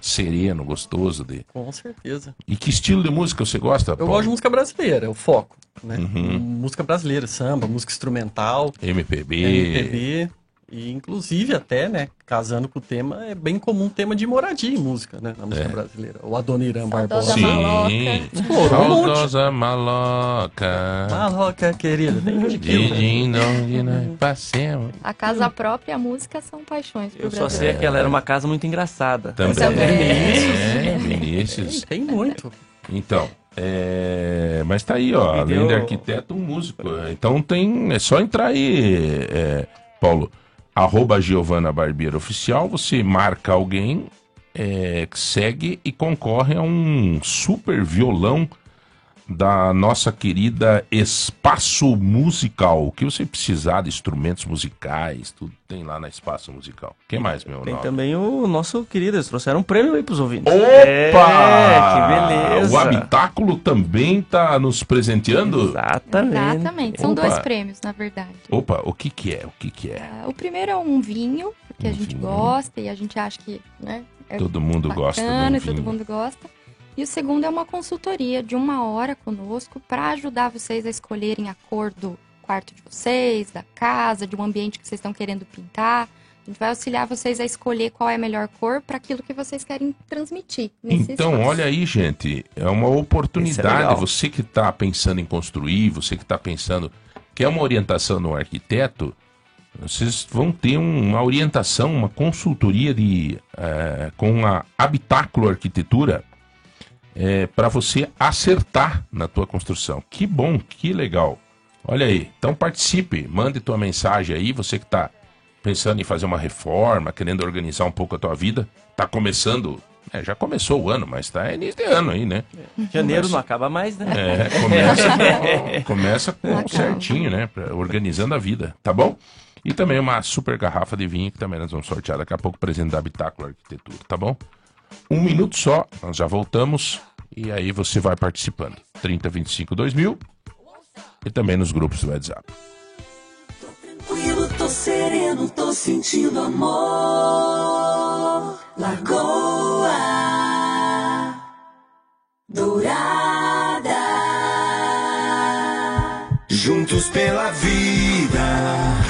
sereno, gostoso de. Com certeza. E que estilo de música você gosta? Eu gosto de música brasileira, é o foco. Né? Uhum. Música brasileira, samba, música instrumental, MPB. MPB. E inclusive até, né, casando com o tema, é bem comum tema de moradia em música, né, na música É. brasileira. O Adoniran Barbosa. Sim. maloca. Explorou um monte. Saudosa maloca. Maloca, querida, nós passemos. A casa própria e a música são paixões pro Eu só sei que ela era uma casa muito engraçada. Também. É, Tem, Vinícius. tem muito. Então, é... mas tá aí, ó. Além de arquiteto, um músico. Então tem. É só entrar aí, é, Paulo. Arroba Giovana Barbeiro Oficial. Você marca alguém, é, segue e concorre a um super violão da nossa querida Espaço Musical. O que você precisar de instrumentos musicais, tudo tem lá na Espaço Musical. Quem mais, meu Tem nome? também o nosso querido, eles trouxeram um prêmio aí pros ouvintes. Opa! É, que beleza. O habitáculo também tá nos presenteando? Exatamente. Exatamente. São Opa. dois prêmios, na verdade. Opa, o que que é? O que que é? Ah, O primeiro é um vinho, porque a Um gente vinho. gosta e a gente acha que né, é Todo mundo gosta de um bacana e todo vinho. mundo gosta. E o segundo é uma consultoria de uma hora conosco para ajudar vocês a escolherem a cor do quarto de vocês, da casa, de um ambiente que vocês estão querendo pintar. A gente vai auxiliar vocês a escolher qual é a melhor cor para aquilo que vocês querem transmitir. Nesse Então, espaço. olha aí, gente, é uma é oportunidade. legal. você que está pensando em construir, você que está pensando quer uma orientação no arquiteto, vocês vão ter um- uma orientação, uma consultoria de eh, com a Habitáculo Arquitetura para você acertar na tua construção. Que bom, que legal. Olha aí, então participe, mande tua mensagem aí, você que está pensando em fazer uma reforma, querendo organizar um pouco a tua vida, tá começando, é, já começou o ano, mas tá início de ano aí, né? Janeiro não acaba mais, né? É, começa, [LAUGHS] começa com certinho, né? pra- organizando a vida, tá bom? E também uma super garrafa de vinho que também nós vamos sortear daqui a pouco, presente da Habitáculo Arquitetura, tá bom? Um minuto só, nós já voltamos e aí você vai participando. 3025 2000 e também nos grupos do WhatsApp. Tranquilo, tô sereno, tô sentindo amor. Lagoa Dourada. Juntos pela vida.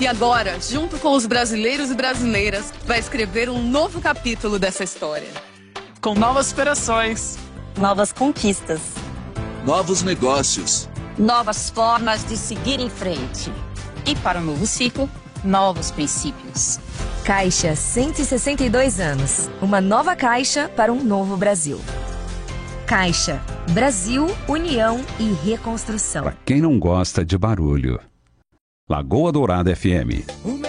E agora, junto com os brasileiros e brasileiras, vai escrever um novo capítulo dessa história. Com novas operações, Novas conquistas. Novos negócios. Novas formas de seguir em frente. E para o novo ciclo, novos princípios. Caixa 162 anos. Uma nova caixa para um novo Brasil. Caixa Brasil, União e Reconstrução. Para quem não gosta de barulho. Lagoa Dourada FM.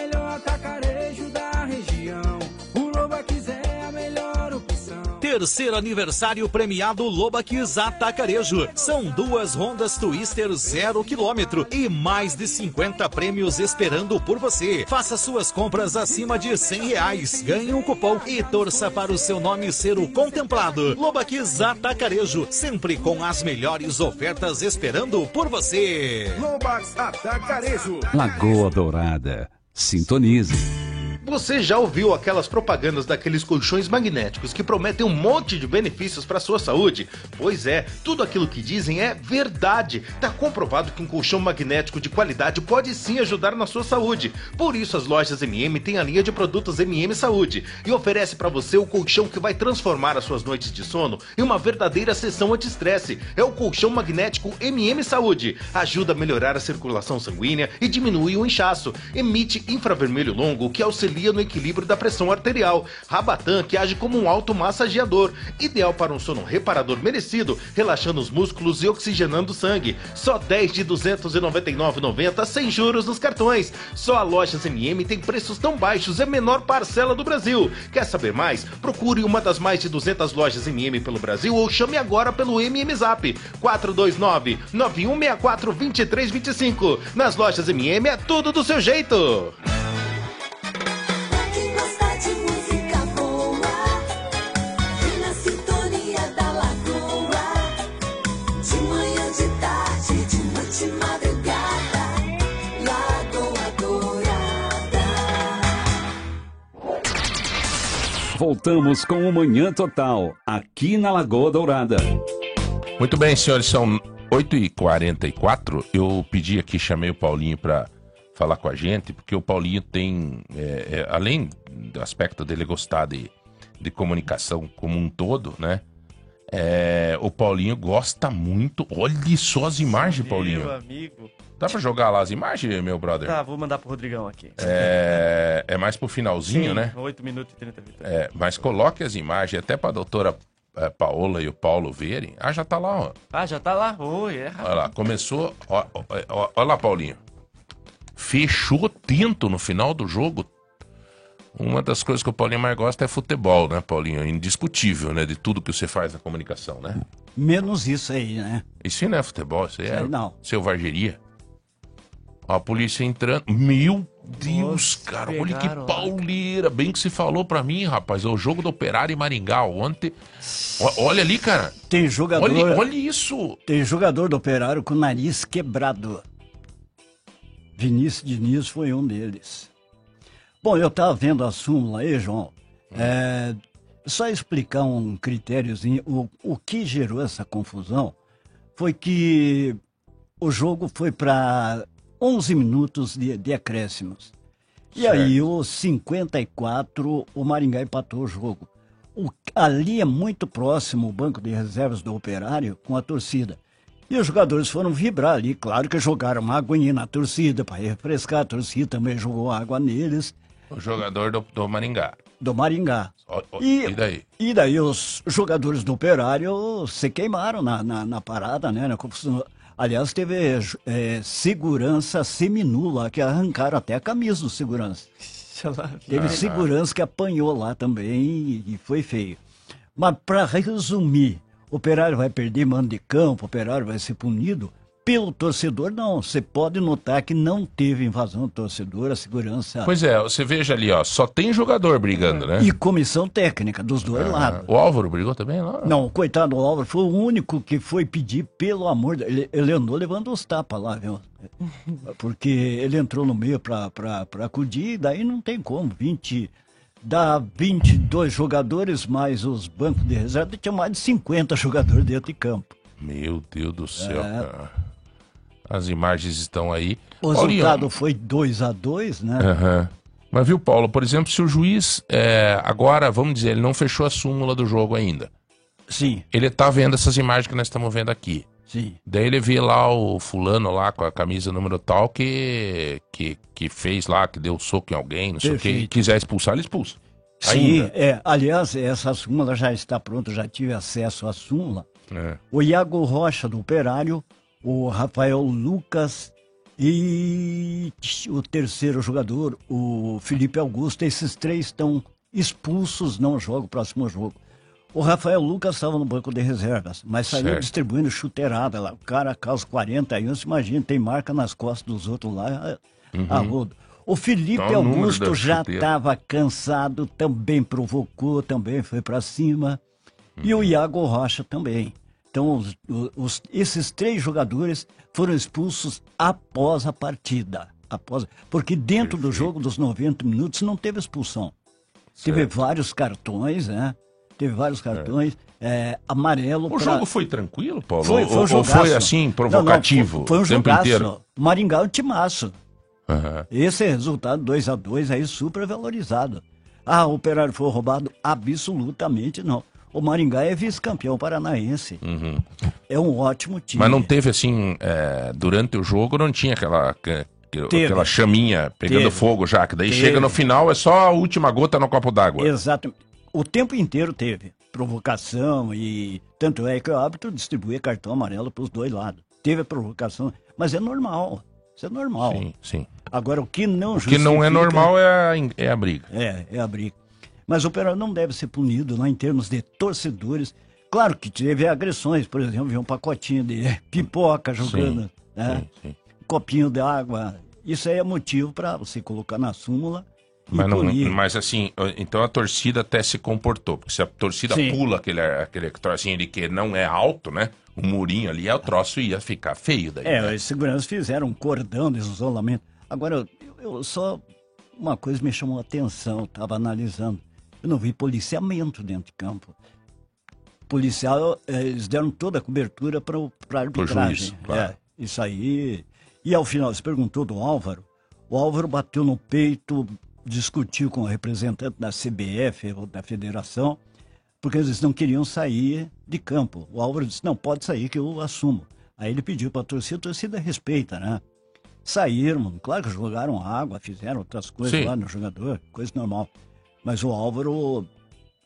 Terceiro aniversário premiado Lobaquis Atacarejo. São duas Hondas Twister zero quilômetro e mais de 50 prêmios esperando por você. Faça suas compras acima de 100 reais. Ganhe um cupom e torça para o seu nome ser o contemplado. Lobaquis Atacarejo, sempre com as melhores ofertas esperando por você. Lobax Atacarejo. Lagoa Dourada. Sintonize. Você já ouviu aquelas propagandas daqueles colchões magnéticos que prometem um monte de benefícios para sua saúde? Pois é, tudo aquilo que dizem é verdade. Tá comprovado que um colchão magnético de qualidade pode sim ajudar na sua saúde. Por isso as lojas MM têm a linha de produtos MM Saúde e oferece para você o colchão que vai transformar as suas noites de sono em uma verdadeira sessão anti-estresse. É o colchão magnético MM Saúde. Ajuda a melhorar a circulação sanguínea e diminui o inchaço. Emite infravermelho longo que auxilia no equilíbrio da pressão arterial. Rabatan que age como um automassageador, ideal para um sono reparador merecido, relaxando os músculos e oxigenando o sangue. Só 10 de 299,90 sem juros nos cartões. Só a Lojas MM tem preços tão baixos, é a menor parcela do Brasil. Quer saber mais? Procure uma das mais de 200 lojas MM pelo Brasil ou chame agora pelo MM Zap 429 9164 2325. Nas lojas MM é tudo do seu jeito. Voltamos com o Manhã Total, aqui na Lagoa Dourada. Muito bem, senhores, são 8h44. Eu pedi aqui, chamei o Paulinho para falar com a gente, porque o Paulinho tem, é, é, além do aspecto dele gostar de, de comunicação como um todo, né? É, o Paulinho gosta muito. Olha só as imagens, Paulinho. Meu amigo. Dá pra jogar lá as imagens, meu brother? Tá, vou mandar pro Rodrigão aqui. É, é mais pro finalzinho, Sim, né? 8 minutos e 30 minutos. É, mas coloque as imagens até pra doutora é, Paola e o Paulo verem. Ah, já tá lá, ó. Ah, já tá lá? Oi, é Olha lá, começou. Ó, ó, ó, olha lá, Paulinho. Fechou tinto no final do jogo. Uma das coisas que o Paulinho mais gosta é futebol, né, Paulinho? Indiscutível, né? De tudo que você faz na comunicação, né? Menos isso aí, né? Isso aí não é futebol, isso aí é aí não. selvageria. A polícia entrando. Meu Deus, cara, olha que pauleira. Bem que se falou pra mim, rapaz. É o jogo do Operário em Maringá ontem. Ó, olha ali, cara. Tem jogador. Olha, olha isso. Tem jogador do operário com o nariz quebrado. Vinícius Diniz foi um deles. Bom, eu estava vendo a súmula aí, João. É, só explicar um critériozinho. O, o que gerou essa confusão foi que o jogo foi para 11 minutos de, de acréscimos. E Certo. aí, os 54, o Maringá empatou o jogo. O- ali é muito próximo o banco de reservas do Operário com a torcida. E os jogadores foram vibrar ali. Claro que jogaram uma aguinha na torcida para refrescar. A torcida também jogou água neles, O jogador do, do Maringá. do Maringá. Ó, ó, E- e daí? E daí os jogadores do Operário se queimaram na, na, na parada, né? Na confusão. Aliás, teve eh, segurança seminula que arrancaram até a camisa do segurança. Teve segurança que apanhou lá também e, foi feio. Mas para resumir, o operário vai perder mando de campo, o operário vai ser punido. Pelo torcedor, não. Você pode notar que não teve invasão do torcedor, a segurança. Pois é, você veja ali, ó. Só tem jogador brigando, né? E comissão técnica dos dois Ah, lados. O Álvaro brigou também lá? Não, coitado do Álvaro foi o único que foi pedir, pelo amor de ele, ele andou levando os tapas lá, viu? [LAUGHS] Porque ele entrou no meio pra, pra, pra acudir, e daí não tem como. 20, dá 22 jogadores mais os bancos de reserva, tinha mais de 50 jogadores dentro de campo. Meu Deus do céu, É. cara. As imagens estão aí. O resultado foi 2 a 2 né? Aham. Mas viu, Paulo, por exemplo, se o juiz é, agora, vamos dizer, ele não fechou a súmula do jogo ainda. Sim. Ele tá vendo essas imagens que nós estamos vendo aqui. Sim. Daí ele vê lá o fulano lá com a camisa número tal que, que, que fez lá, que deu soco em alguém, não sei o que. Perfeito. Quiser expulsar, ele expulsa. Sim, Ainda. é. Aliás, essa súmula já está pronta, já tive acesso à súmula. É. O Iago Rocha do Operário, o Rafael Lucas e o terceiro jogador, o Felipe Augusto, esses três estão expulsos, não jogam o próximo jogo. O Rafael Lucas estava no banco de reservas, mas saiu Certo. distribuindo chuteirada lá. O cara, causa 40 anos, imagina, tem marca nas costas dos outros lá, Uhum. a rodo. O Felipe número Augusto já estava cansado, também provocou, também foi para cima. E Uhum. o Iago Rocha também. Então, os- os- esses três jogadores foram expulsos após a partida. Após, porque dentro do jogo dos 90 minutos não teve expulsão. Teve vários cartões, né? Teve vários cartões. é, amarelo. O pra- jogo foi tranquilo, Paulo? Foi, foi um ou, foi assim, Não, não, provocativo? foi, foi um tempo jogaço. inteiro? Maringá é um timaço. Aham. Esse resultado 2 a 2 aí super valorizado. Ah, o Operário foi roubado? Absolutamente não. O Maringá é vice-campeão paranaense. Uhum. É um ótimo time. Mas não teve assim, é, durante o jogo não tinha aquela, Teve. aquela chaminha pegando Teve. fogo já, que daí Teve. chega no final, é só a última gota no copo d'água. Exatamente. O tempo inteiro teve provocação e tanto é que o árbitro distribuía cartão amarelo para os dois lados. Teve provocação, mas é normal. Isso é normal. Sim, sim. Agora o que não O que não é normal é a, é a briga. É, é a briga. Mas o Operário não deve ser punido lá em termos de torcedores. Claro que teve agressões, por exemplo, vi um pacotinho de [LAUGHS] pipoca jogando, Sim, né? sim, sim. Um copinho de água. Isso aí é motivo para você colocar na súmula Mas, não, mas assim, então a torcida até se comportou. Porque se a torcida Sim. pula aquele, aquele trocinho ali que não é alto, né? O murinho ali, é o troço ia ficar feio daí. É, né? os seguranças fizeram um cordão de isolamento. Agora, eu, eu só. Uma coisa me chamou a atenção, estava analisando. Eu não vi policiamento dentro de campo. Policial, eles deram toda a cobertura para a arbitragem. juiz, claro. É, isso aí. E ao final, você perguntou do Álvaro. O Álvaro bateu no peito, discutiu com o representante da CBF ou da federação porque eles não queriam sair de campo. O Álvaro disse, não, pode sair que eu assumo. Aí ele pediu para a torcida, a torcida respeita, né? Saíram, claro que jogaram água, fizeram outras coisas Sim. lá no jogador, coisa normal. Mas o Álvaro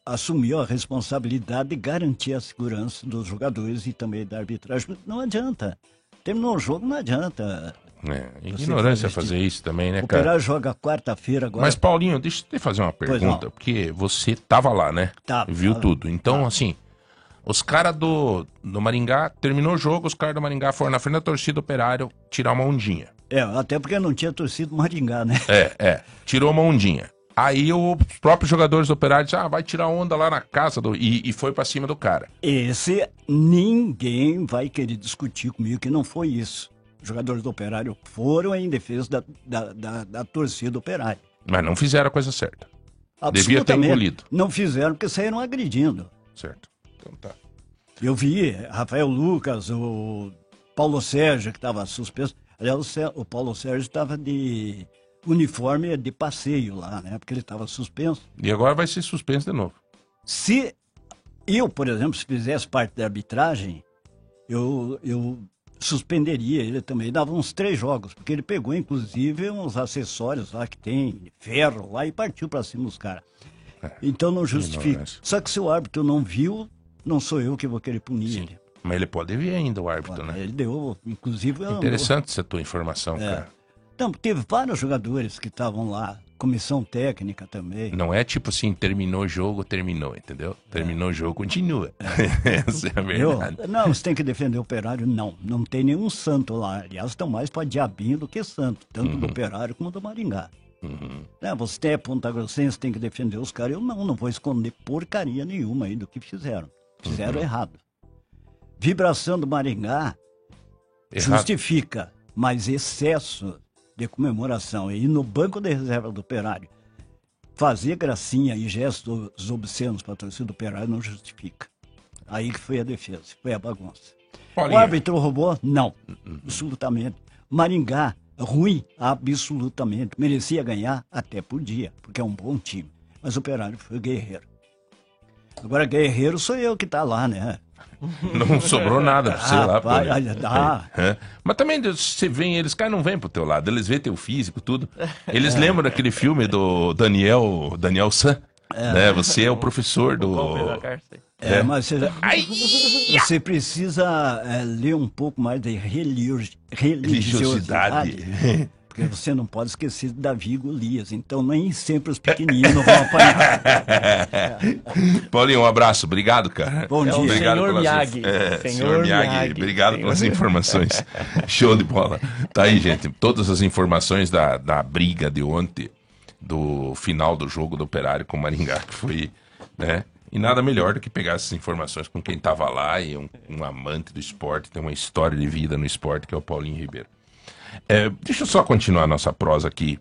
assumiu a responsabilidade de garantir a segurança dos jogadores e também da arbitragem. Não adianta. Terminou o jogo, não adianta. É, ignorância faz fazer isso também, né, O cara? Operário joga quarta-feira agora. Mas, Paulinho, deixa eu te fazer uma pergunta, porque você tava lá, né? Tava, Viu tava. tudo. Então, assim, os caras do, do Maringá, terminou o jogo, os caras do Maringá foram na frente da torcida do operário tirar uma ondinha. É, até porque não tinha torcido Maringá, né? É, é. Tirou uma ondinha. Aí os próprios jogadores do operário disseram, ah, vai tirar onda lá na casa do... E, e foi pra cima do cara. Esse ninguém vai querer discutir comigo que não foi isso. Os jogadores do Operário foram em defesa da, da, da, da torcida do Operário. Mas não fizeram a coisa certa. Devia ter engolido. Não fizeram porque saíram agredindo. Certo. Então tá. Eu vi Rafael Lucas, o Paulo Sérgio, que estava suspenso. Aliás, o Paulo Sérgio estava de uniforme de passeio lá, né? Porque ele estava suspenso. E agora vai ser suspenso de novo. Se eu, por exemplo, se fizesse parte da arbitragem, eu, eu suspenderia ele também, dava uns três jogos, porque ele pegou, inclusive, uns acessórios lá que tem, ferro lá, e partiu para cima dos caras. Então não justifica. Só que se o árbitro não viu, não sou eu que vou querer punir ele. Mas ele pode ver ainda o árbitro, né? Ele deu, inclusive... Interessante essa tua informação, É. cara. Não, teve vários jogadores que estavam lá, comissão técnica também. Não é tipo assim, terminou o jogo, terminou, entendeu? Terminou o jogo, continua. [LAUGHS] Essa é a Eu, verdade. não, você tem que defender o operário. Não, não tem nenhum santo lá. Aliás, estão mais para diabinho do que santo, tanto Uhum. do operário como do Maringá. Né, você tem a Ponta Grossense, tem que defender os caras. Eu não, não vou esconder porcaria nenhuma aí do que fizeram. Fizeram Uhum. errado. Vibração do Maringá Errado. justifica, mas excesso de comemoração e ir no banco de reserva do operário fazer gracinha e gestos obscenos para a torcida do operário não justifica. Aí que foi a defesa, foi a bagunça. O árbitro roubou? Não, absolutamente. Maringá, ruim, absolutamente. Merecia ganhar até por dia, porque é um bom time. Mas o operário foi guerreiro. Agora, guerreiro sou eu que tá lá, né? Não sobrou nada você lá. Rapaz, pô. olha, dá. É. Mas também, você vem, eles caras não vêm pro teu lado, eles vêem teu físico, tudo. Eles É. lembram daquele filme do Daniel, Daniel San, É. né? Você é o professor do... É, É. mas você, você precisa é, ler um pouco mais de religi- religiosidade. Religiosidade. Porque você não pode esquecer de Davi e Golias. Então nem sempre os pequeninos vão apanhar. [LAUGHS] Paulinho, um abraço, obrigado, cara. Bom dia. Obrigado Senhor pelas Miyagi. É, Senhor senhor Miyagi, Miyagi. obrigado Senhor pelas informações. [LAUGHS] Show de bola. Tá aí, gente. Todas as informações da, da briga de ontem, do final do jogo do Operário com o Maringá, que foi, né? E nada melhor do que pegar essas informações com quem tava lá e um, um amante do esporte, tem uma história de vida no esporte, que é o Paulinho Ribeiro. É, deixa eu só continuar nossa prosa aqui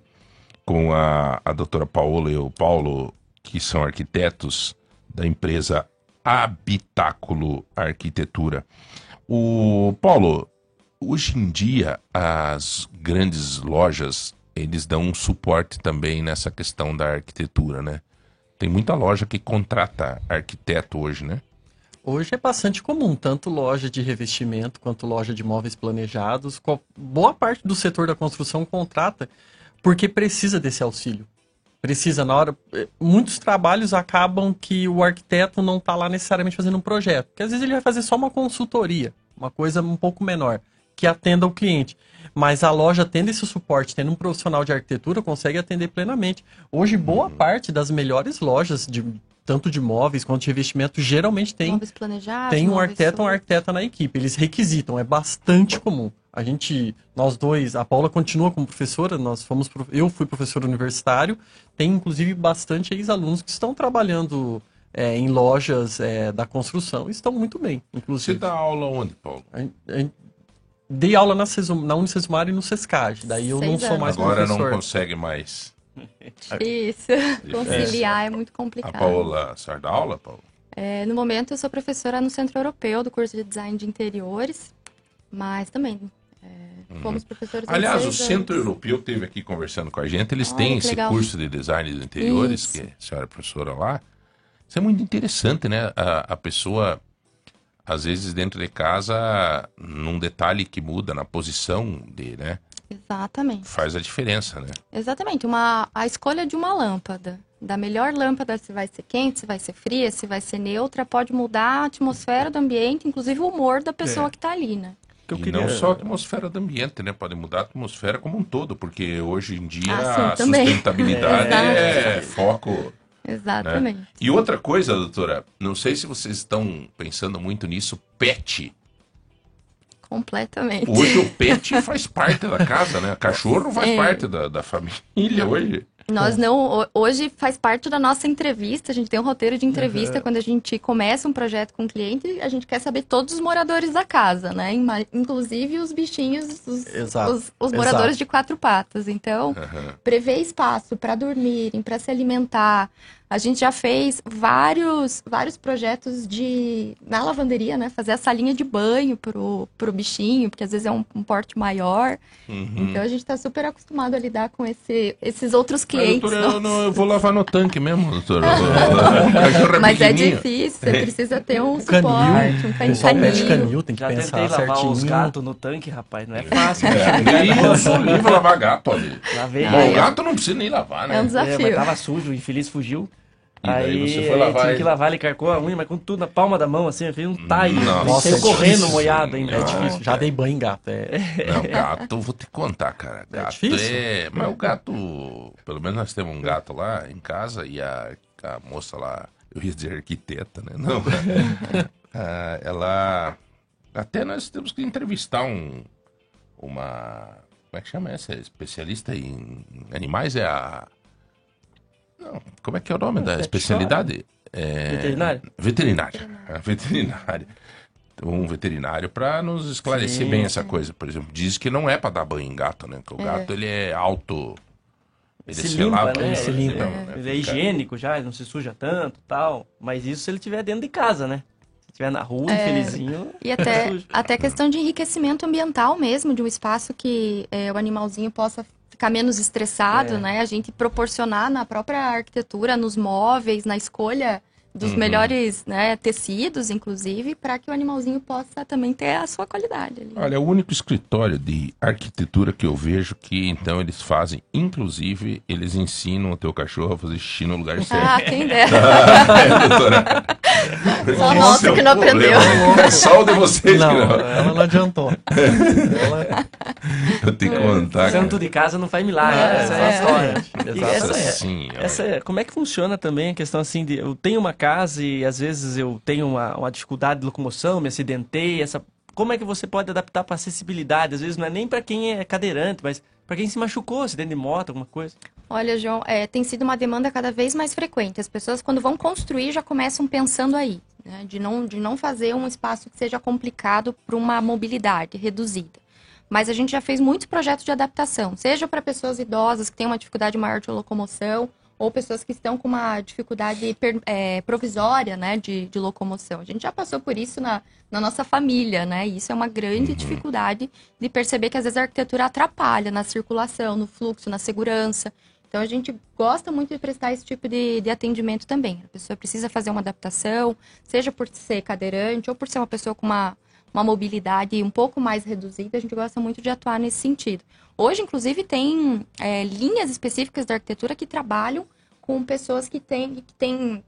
com a, a doutora Paola e o Paulo, que são arquitetos da empresa Habitáculo Arquitetura. O Paulo, hoje em dia as grandes lojas eles dão um suporte também nessa questão da arquitetura, né? Tem muita loja que contrata arquiteto hoje, né? Hoje é bastante comum, tanto loja de revestimento quanto loja de móveis planejados. Boa parte do setor da construção contrata porque precisa desse auxílio. Precisa, na hora. eh, Muitos trabalhos acabam que o arquiteto não está lá necessariamente fazendo um projeto. Porque às vezes ele vai fazer só uma consultoria, uma coisa um pouco menor, que atenda o cliente. Mas a loja tendo esse suporte, tendo um profissional de arquitetura, consegue atender plenamente. Hoje, boa parte das melhores lojas, de, tanto de móveis quanto de revestimento, geralmente tem tem um arquiteto ou um arquiteta na equipe. Eles requisitam, é bastante comum. A gente, nós dois, a Paula continua como professora, nós fomos, eu fui professor universitário, tem inclusive bastante ex-alunos que estão trabalhando é, em lojas é, da construção e estão muito bem, Você inclusive. dá aula onde, Paulo? A- a- Dei aula na, Sesum, na Unicesumar e no Sescage, daí eu não Seis sou anos. mais Agora professor. não consegue mais. [LAUGHS] Difícil. Conciliar é muito A complicado. Paola, a senhora dá aula, Paulo? É, no momento, eu sou professora no Centro Europeu do curso de Design de Interiores, mas também é, fomos professores Uhum. Aliás, o Centro anos. Europeu esteve aqui conversando com a gente. Eles Olha, têm esse legal. curso de design de interiores, Isso. que a senhora é professora lá. Isso é muito interessante, né? A, a pessoa, às vezes, dentro de casa, num detalhe que muda na posição de, né? Exatamente. Faz a diferença, né? Exatamente. Uma, a escolha de uma lâmpada. Da melhor lâmpada, se vai ser quente, se vai ser fria, se vai ser neutra, pode mudar a atmosfera do ambiente, inclusive o humor da pessoa É. que está ali, né? e não só a atmosfera do ambiente, né? Pode mudar a atmosfera como um todo, porque hoje em dia Ah, sim, a também. sustentabilidade [LAUGHS] É, é foco. Né? Exatamente. E outra coisa, doutora, não sei se vocês estão pensando muito nisso, pet. Completamente. Hoje o pet [LAUGHS] faz parte da casa, né? Cachorro faz É. parte da, da família hoje. Nós não. ho- Hoje faz parte da nossa entrevista. A gente tem um roteiro de entrevista. Uhum. Quando a gente começa um projeto com o cliente, a gente quer saber todos os moradores da casa, né? Inclusive os bichinhos, os, Exato, os, os exato. moradores de quatro patas. Então, prever espaço para dormirem, para se alimentar. A gente já fez vários, vários projetos de na lavanderia, né? Fazer a salinha de banho pro, pro bichinho, porque às vezes é um, um porte maior. Uhum. Então a gente está super acostumado a lidar com esse, esses outros Mas, clientes. doutora, eu, não- eu vou lavar no tanque mesmo, doutora. [LAUGHS] Cachorro Mas é difícil, você precisa ter um Canil, suporte, um o can- pessoal pede canil. canil, tem que Já pensar tentei lavar certinho. os gatos no tanque, rapaz. Não é É, fácil. nem isso, livre lavar gato, olha. Lavei. Bom, o gato não precisa nem lavar, né? É um desafio. mas tava sujo, o infeliz fugiu. E aí você foi lavar tinha ele? que lavar, ele carcou a unha, mas com tudo na palma da mão, assim, fiz um taio. Nossa, Saiu é correndo difícil. molhado ainda. É difícil, já dei banho em gato. É. [LAUGHS] Não, gato, vou te contar, cara. Gato difícil? é. Mas o gato. Pelo menos nós temos um gato lá em casa e a, a moça lá. Eu ia dizer arquiteta, né? Não. [LAUGHS] Ah, ela. Até nós temos que entrevistar um. Uma. Como é que chama essa? Especialista em animais? É a. Não, como é que é o nome da pet especialidade? É... Veterinário? Veterinária. A veterinária. [LAUGHS] Um veterinário para nos esclarecer Sim, bem essa coisa. Por exemplo, diz que não é para dar banho em gato, né? Que o É. gato ele é alto. Ele se, se limpa, lava, né? ele se limpa, limpa. né? Ele é Fica- higiênico já, ele não se suja tanto tal. Mas isso se ele estiver dentro de casa, né? Se estiver na rua, É, infelizinho. E até, [LAUGHS] até questão de enriquecimento ambiental mesmo, de um espaço que é, o animalzinho possa ficar menos estressado, É. né? A gente proporcionar na própria arquitetura, nos móveis, na escolha dos Uhum. melhores né, tecidos, inclusive, para que o animalzinho possa também ter a sua qualidade ali. Olha, é o único escritório de arquitetura que eu vejo que então eles fazem, inclusive, eles ensinam o teu cachorro a fazer xixi no lugar [LAUGHS] certo. Ah, quem [LAUGHS] dera. é, doutora. Só nossa é que não aprendeu. Só o de vocês Não, que não. ela não adiantou. Eu tenho que contar. cara. Santo de casa não faz milagre. É, essa é a história. essa Nossa é- senhora. essa é- como é que funciona também a questão assim de eu tenho uma casa e às vezes eu tenho uma, uma dificuldade de locomoção, me acidentei, essa como é que você pode adaptar para acessibilidade? Às vezes não é nem para quem é cadeirante, mas para quem se machucou, acidente de moto, alguma coisa. Olha, João, é, tem sido uma demanda cada vez mais frequente. As pessoas, quando vão construir, já começam pensando aí, né? de, não, de não fazer um espaço que seja complicado para uma mobilidade reduzida. Mas a gente já fez muitos projetos de adaptação, seja para pessoas idosas que têm uma dificuldade maior de locomoção, ou pessoas que estão com uma dificuldade é, provisória né, de, de locomoção. A gente já passou por isso na, na nossa família, né? E isso é uma grande dificuldade de perceber que às vezes a arquitetura atrapalha na circulação, no fluxo, na segurança. Então a gente gosta muito de prestar esse tipo de, de atendimento também. A pessoa precisa fazer uma adaptação, seja por ser cadeirante ou por ser uma pessoa com uma, uma mobilidade um pouco mais reduzida, a gente gosta muito de atuar nesse sentido. Hoje, inclusive, tem é, linhas específicas da arquitetura que trabalham com pessoas que têm, que têm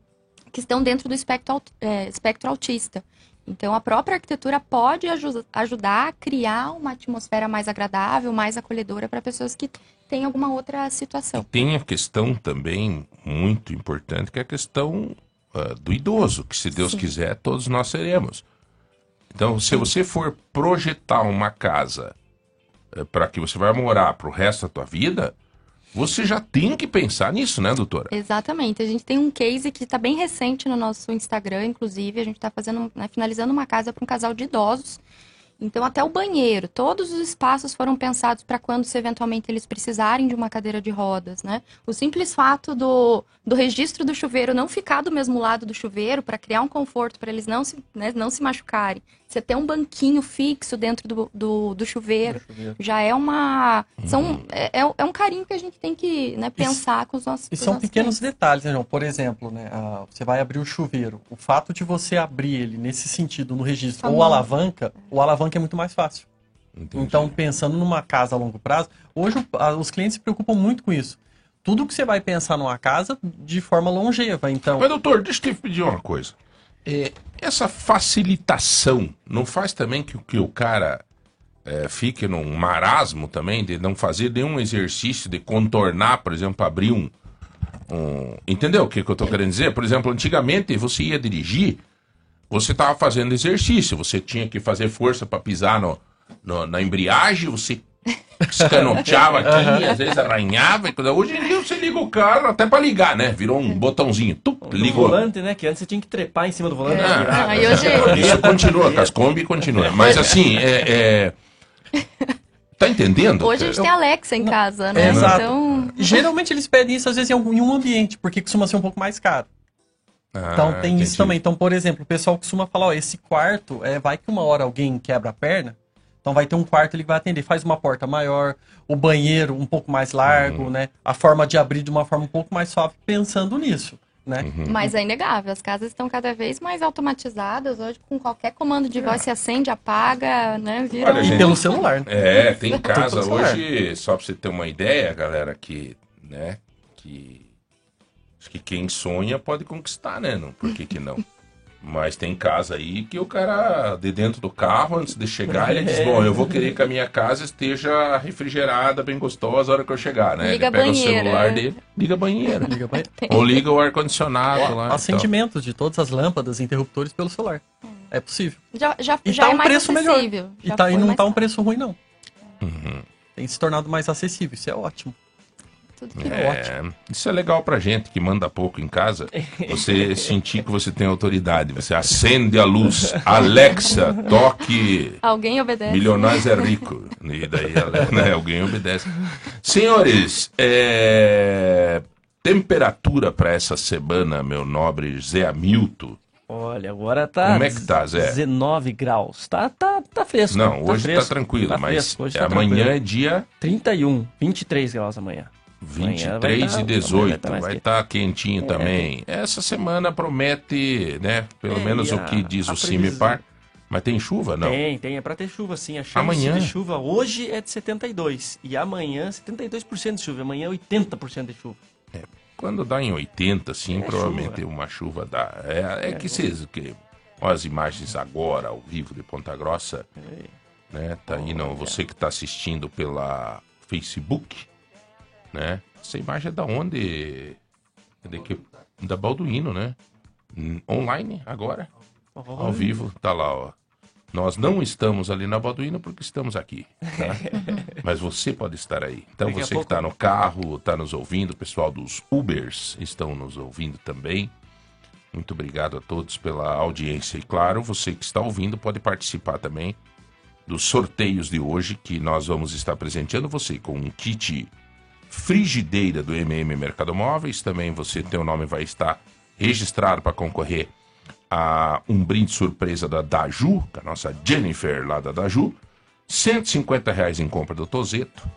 que estão dentro do espectro, é, espectro autista. Então, a própria arquitetura pode aju- ajudar a criar uma atmosfera mais agradável, mais acolhedora para pessoas que têm alguma outra situação. Tem a questão também muito importante, que é a questão ah, do idoso, que se Deus Sim. quiser, todos nós seremos. Então, se você for projetar uma casa para que você vai morar para o resto da tua vida, você já tem que pensar nisso, né, doutora? Exatamente. A gente tem um case que está bem recente no nosso Instagram, inclusive. A gente está fazendo, né, finalizando uma casa para um casal de idosos. Então, até o banheiro, todos os espaços foram pensados para quando, se eventualmente, eles precisarem de uma cadeira de rodas, né? O simples fato do, do registro do chuveiro não ficar do mesmo lado do chuveiro para criar um conforto para eles não se, né, não se machucarem. Você ter um banquinho fixo dentro do, do, do chuveiro, chuveiro. já é uma. São, Uhum. é, é- é um carinho que a gente tem que né, pensar com os nossos. E são nossos pequenos detalhes, né, João? Por exemplo, né, ah, você vai abrir o chuveiro. O fato de você abrir ele nesse sentido, no registro, ou alavanca, o alavanca é muito mais fácil. Então, pensando numa casa a longo prazo, hoje a- os clientes se preocupam muito com isso. Tudo que você vai pensar numa casa de forma longeva, então... Mas, doutor, deixa eu te pedir uma coisa. É, essa facilitação não faz também que, o- que o cara é, fique num marasmo também de não fazer nenhum exercício de contornar, por exemplo, abrir um. um- entendeu o que, que eu tô querendo dizer? Por exemplo, antigamente você ia dirigir, você estava fazendo exercício, você tinha que fazer força para pisar no, no- na embreagem, você escanoteava aqui, às vezes arranhava. e coisa. Hoje em dia você liga o carro até para ligar, né? Virou um botãozinho. Tu, O ligou. volante, né? Que antes você tinha que trepar em cima do volante. É. pra virar. Aí hoje- Isso continua, com as Kombi continua. Mas assim, é. é- Tá entendendo? Hoje a gente tem Alexa em casa, né? É, exato. Então, Geralmente eles pedem isso, às vezes, em algum- em um ambiente, porque costuma ser um pouco mais caro. Ah, Então tem entendi. isso também. Então, por exemplo, o pessoal costuma falar, ó, esse quarto, é, vai que uma hora alguém quebra a perna, então vai ter um quarto ele vai atender. Faz uma porta maior, o banheiro um pouco mais largo, Uhum. né? A forma de abrir de uma forma um pouco mais suave, pensando nisso, né? Uhum. Mas é inegável, as casas estão cada vez mais automatizadas. Hoje, com qualquer comando de voz, se acende, apaga, né? Vira Olha, um- gente, pelo celular. É, tem [LAUGHS] casa hoje, só pra você ter uma ideia, galera, que, né, que acho que quem sonha pode conquistar, né? Não, por que que não? Mas tem casa aí que o cara, de dentro do carro, antes de chegar, ele diz, É. [LAUGHS] bom, eu vou querer que a minha casa esteja refrigerada, bem gostosa a hora que eu chegar, né? Liga ele pega a o banheira. celular dele, liga a banheira. Liga banheiro. [LAUGHS] Ou liga o ar-condicionado lá. então. Acendimento de todas as lâmpadas, interruptores pelo celular. É possível. Já, já, E já tá é um mais preço melhor. acessível. E, Já tá, e foi não tá um preço ruim, não. Uhum. Tem se tornado mais acessível, isso é ótimo. Tudo que É, ótimo. Isso é legal pra gente que manda pouco em casa. Você [LAUGHS] sentir que você tem autoridade. Você acende a luz. Alexa, toque. Alguém obedece. Milionários é rico. E daí né, alguém obedece. Senhores, é, temperatura pra essa semana, meu nobre Zé Hamilton. Olha, agora tá. Como é que tá, Zé? 19 graus. Tá, tá, tá fresco. Não, tá hoje fresco, tá tranquilo, tá mas fresco, hoje é tá amanhã tranquilo. é dia 31, 23 graus amanhã. Amanhã 23 vai e tá- 18, mais vai quente. estar quentinho É, também. Essa semana promete, né? Pelo É, menos e o a- que diz a o previsão? Mas tem chuva, não? Tem, tem, é pra ter chuva sim. A chance Amanhã? de chuva hoje é de 72. E amanhã, 72% de chuva. Amanhã, 80% de chuva. Quando dá em 80, sim, É provavelmente uma chuva dá. É, é que vocês, que olha as imagens agora, ao vivo de Ponta Grossa, né? Tá aí, não, você que tá assistindo pela Facebook, né? Essa imagem é da onde? De que, da Balduino, né? Online, agora. Ao vivo, tá lá, ó. Nós não estamos ali na Balduino porque estamos aqui, tá? [LAUGHS] Mas você pode estar aí. Então Daqui você pouco- que está no carro, está nos ouvindo, o pessoal dos Ubers estão nos ouvindo também. Muito obrigado a todos pela audiência. E claro, você que está ouvindo pode participar também dos sorteios de hoje, que nós vamos estar presenteando você com um kit frigideira do MM Mercado Móveis. Também você, teu nome vai estar registrado para concorrer a um brinde surpresa da Daju, com a nossa Jennifer lá da Daju. 150 reais em compra do Tozeto.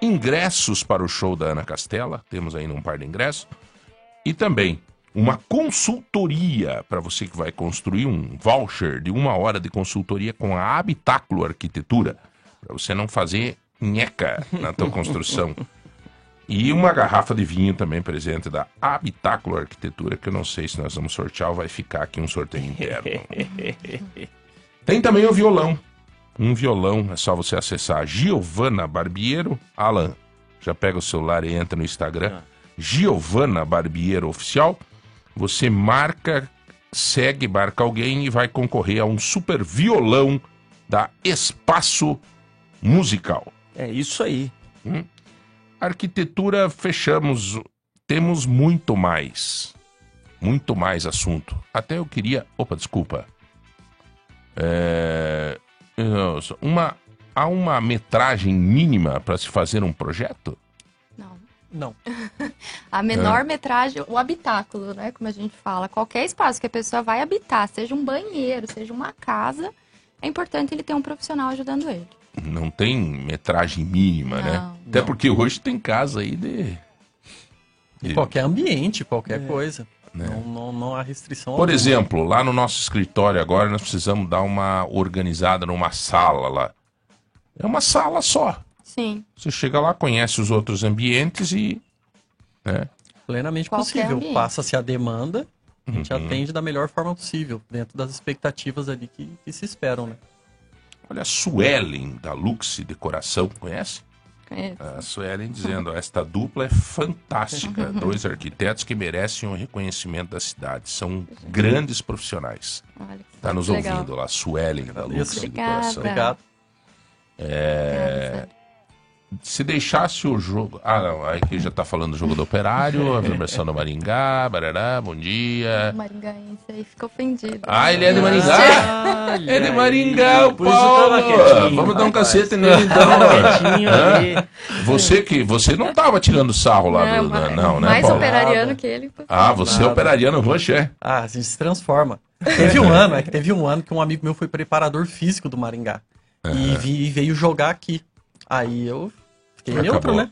Ingressos para o show da Ana Castela. Temos aí um par de ingressos. E também uma consultoria para você que vai construir um voucher de uma hora de consultoria com a Habitáculo Arquitetura. Para você não fazer nheca na tua construção. [LAUGHS] E uma garrafa de vinho também presente da Habitáculo Arquitetura, que eu não sei se nós vamos sortear ou vai ficar aqui um sorteio interno. [LAUGHS] Tem também o violão. Um violão, é só você acessar Giovana Barbiero. Alan, já pega o celular e entra no Instagram. Giovana Barbiero Oficial. Você marca, segue, marca alguém e vai concorrer a um super violão da Espaço Musical. É isso aí. Hum? Arquitetura, fechamos. Temos muito mais. Muito mais assunto. Até eu queria. Opa, desculpa. É, uma, há uma metragem mínima para se fazer um projeto? Não. [LAUGHS] A menor É. metragem, o habitáculo, né? Como a gente fala. Qualquer espaço que a pessoa vai habitar, seja um banheiro, seja uma casa, é importante ele ter um profissional ajudando ele. Não tem metragem mínima, né? Não. Até porque hoje tem casa aí de. Em qualquer ambiente, qualquer É. coisa. Né. Não, não, não há restrição. Por alguma. exemplo, lá no nosso escritório agora nós precisamos dar uma organizada numa sala lá. É uma sala só. Sim. Você chega lá, conhece os outros ambientes e. Né? Plenamente Qualquer possível. Passa-se a demanda, a gente Uhum. atende da melhor forma possível, dentro das expectativas ali que, que se esperam, né? Olha a Suelen da Lux Decoração, conhece? Conheço. A Suelen dizendo: esta dupla é fantástica. [LAUGHS] Dois arquitetos que merecem o reconhecimento da cidade. São grandes profissionais. Está nos legal. ouvindo lá, Suelen da Lux Obrigada. Decoração. Obrigado. É, se deixasse o jogo. Ah, não. Aí que já tá falando do jogo do Operário, a versão do Maringá, barará, bom dia. Maringaense aí fica ofendido. Ah, ele é de Maringá? Olha É de. Maringá, o Paulo. Vamos dar um cacete nele então. Você que você não tava tirando sarro lá Não, do, mas- não, né, mais Paulo? operariano que ele. Ah, você é operariano roxo, é? Ah, a gente se transforma. Teve um ano, é que teve um ano que um amigo meu foi preparador físico do Maringá. E, vi- e veio jogar aqui. Aí eu fiquei Acabou. neutro, né?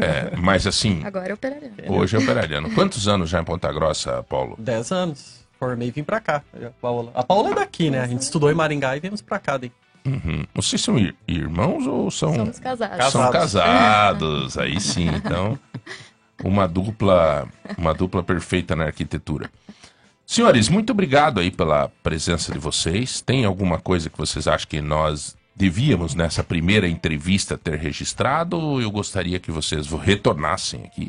É, mas assim, Agora é operariano. hoje é operariano. Quantos anos já em Ponta Grossa, Paulo? Dez anos. Formei e vim pra cá. A Paula, a Paula é daqui, né? A gente estudou em Maringá e viemos pra cá. Daí. Uhum. Vocês são ir- irmãos ou são. Somos casados. São casados, aí sim. Então, uma dupla, uma dupla perfeita na arquitetura. Senhores, muito obrigado aí pela presença de vocês. Tem alguma coisa que vocês acham que nós devíamos nessa primeira entrevista ter registrado? Eu gostaria que vocês retornassem aqui?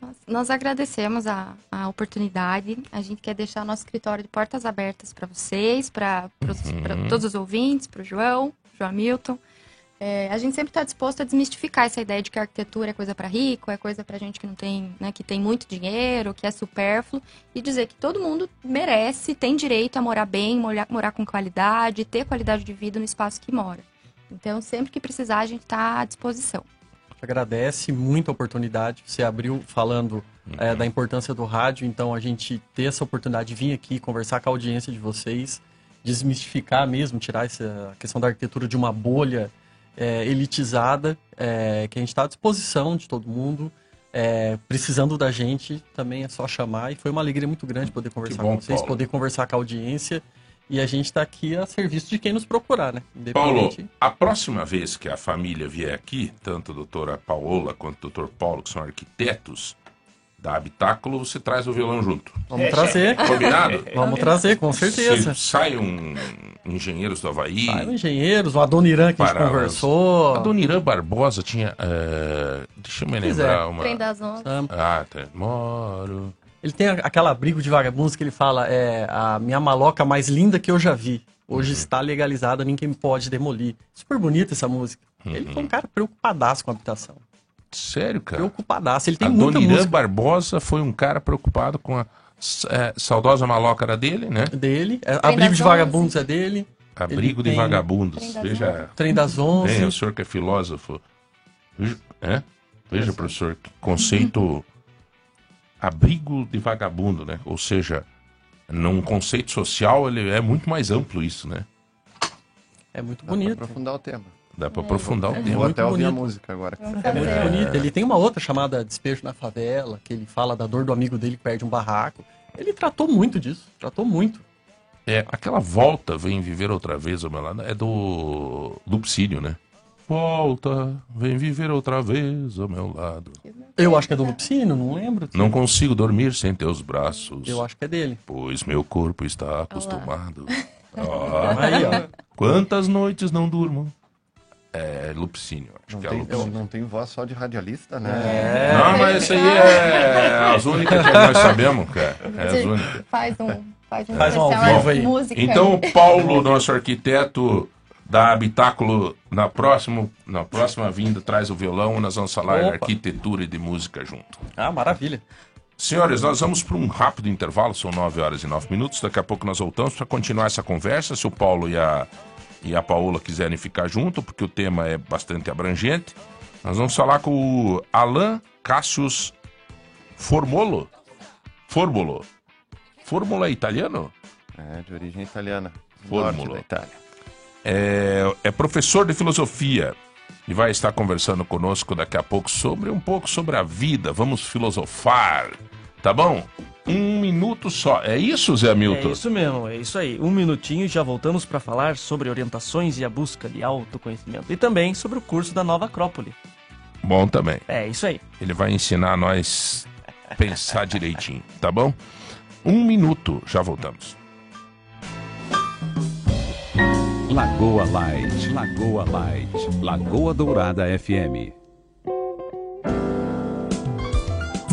Nós- Nós agradecemos a, a oportunidade. A gente quer deixar nosso escritório de portas abertas para vocês, para Uhum. todos os ouvintes, para o João, João Hamilton. É, a gente sempre está disposto a desmistificar essa ideia de que a arquitetura é coisa para rico, é coisa para gente que não tem, né, que tem muito dinheiro, que é supérfluo, e dizer que todo mundo merece, tem direito a morar bem, morar, morar com qualidade, ter qualidade de vida no espaço que mora. Então, sempre que precisar, a gente está à disposição. agradece muito a oportunidade. Você abriu falando é, Uhum. da importância do rádio, então a gente ter essa oportunidade de vir aqui conversar com a audiência de vocês, desmistificar mesmo, tirar essa questão da arquitetura de uma bolha é, elitizada, é, que a gente está à disposição de todo mundo. é, precisando da gente, também é só chamar. E foi uma alegria muito grande poder conversar bom, com vocês, Paulo. poder conversar com a audiência. E a gente está aqui a serviço de quem nos procurar, né? Paulo, Independente- a próxima vez que a família vier aqui, tanto a doutora Paola quanto o doutor Paulo, que são arquitetos da Habitáculo, você traz o violão junto. Vamos trazer. Combinado? [LAUGHS] Vamos trazer, com certeza. Se sai um Engenheiros do Havaí. Sai o Engenheiros, o Adoniran que a gente conversou. A Dona Irã Barbosa tinha. eh, deixa eu me Pois lembrar é. uma. Trem das ondas. Ah, tá. Moro. Ele tem aquela abrigo de vagabundos que ele fala, é a minha maloca mais linda que eu já vi. Hoje Uhum. está legalizada, ninguém pode demolir. Super bonita essa música. Ele Uhum. foi um cara preocupadaço com a habitação. Sério, cara? Preocupadaço. Ele tem a muita Dona Irã música Barbosa foi um cara preocupado com a eh, saudosa maloca era dele, né? dele. É, abrigo de vagabundos é dele. Abrigo Ele de tem vagabundos. Trem das Veja. Trem das Onze. Tem, o senhor que é filósofo. Veja, é? Veja, professor, que conceito abrigo de vagabundo, né? Ou seja, num conceito social, ele é muito mais amplo isso, né? É muito Dá pra bonito. aprofundar o tema. Dá pra aprofundar o Vou tema. até ouvir a música agora. É muito fazer. bonito. Ele tem uma outra chamada Despejo na Favela, que ele fala da dor do amigo dele que perde um barraco. Ele tratou muito disso. Tratou muito. É, aquela volta, vem viver outra vez ao meu lado, é do Lupicínio, né? Volta, vem viver outra vez ao meu lado. Eu acho que é do Lupicínio, não lembro. Não consigo dormir sem teus braços. Eu acho que é dele. Pois meu corpo está acostumado. [LAUGHS] Ó, Aí, ó. Quantas noites não durmo? É Lupicínio, acho Não que é tem, Lupicínio. não, tem voz só de radialista, né? É. Não, mas isso aí é as únicas que nós sabemos, cara. É as únicas. Faz um, faz um, Faz um ao aí. música. Então, o Paulo, nosso arquiteto da Habitáculo, na, próximo, na próxima vinda, traz o violão e nós vamos falar de Opa. arquitetura e de música junto. Ah, maravilha. Senhores, nós vamos para um rápido intervalo, são 9 horas e 9 minutos. Daqui a pouco nós voltamos para continuar essa conversa. Se o Paulo e a, e a Paola quiserem ficar junto, porque o tema é bastante abrangente, nós vamos falar com o Alan Cassius Formolo. Formolo. Fórmula é italiano? É, de origem italiana. Fórmula. É, é professor de filosofia e vai estar conversando conosco daqui a pouco sobre um pouco sobre a vida. Vamos filosofar, tá bom? Um minuto só. É isso, Zé Milton? É isso mesmo, é isso aí. Um minutinho e já voltamos para falar sobre orientações e a busca de autoconhecimento. E também sobre o curso da Nova Acrópole. Bom também. É isso aí. Ele vai ensinar a nós pensar direitinho, tá bom? Um minuto, já voltamos. Lagoa Light, Lagoa Light, Lagoa Dourada FM.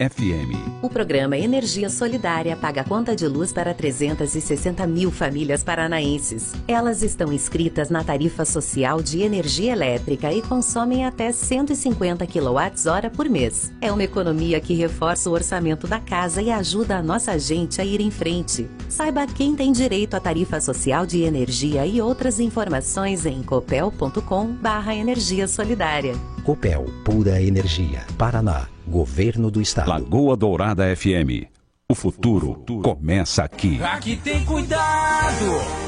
FM. O programa Energia Solidária paga conta de luz para 360 mil famílias paranaenses. Elas estão inscritas na tarifa social de energia elétrica e consomem até 150 kWh por mês. É uma economia que reforça o orçamento da casa e ajuda a nossa gente a ir em frente. Saiba quem tem direito à tarifa social de energia e outras informações em copel.com/energia solidária. Copel, pura energia. Paraná, Governo do Estado. Lagoa Dourada FM. O futuro começa aqui. Aqui tem cuidado.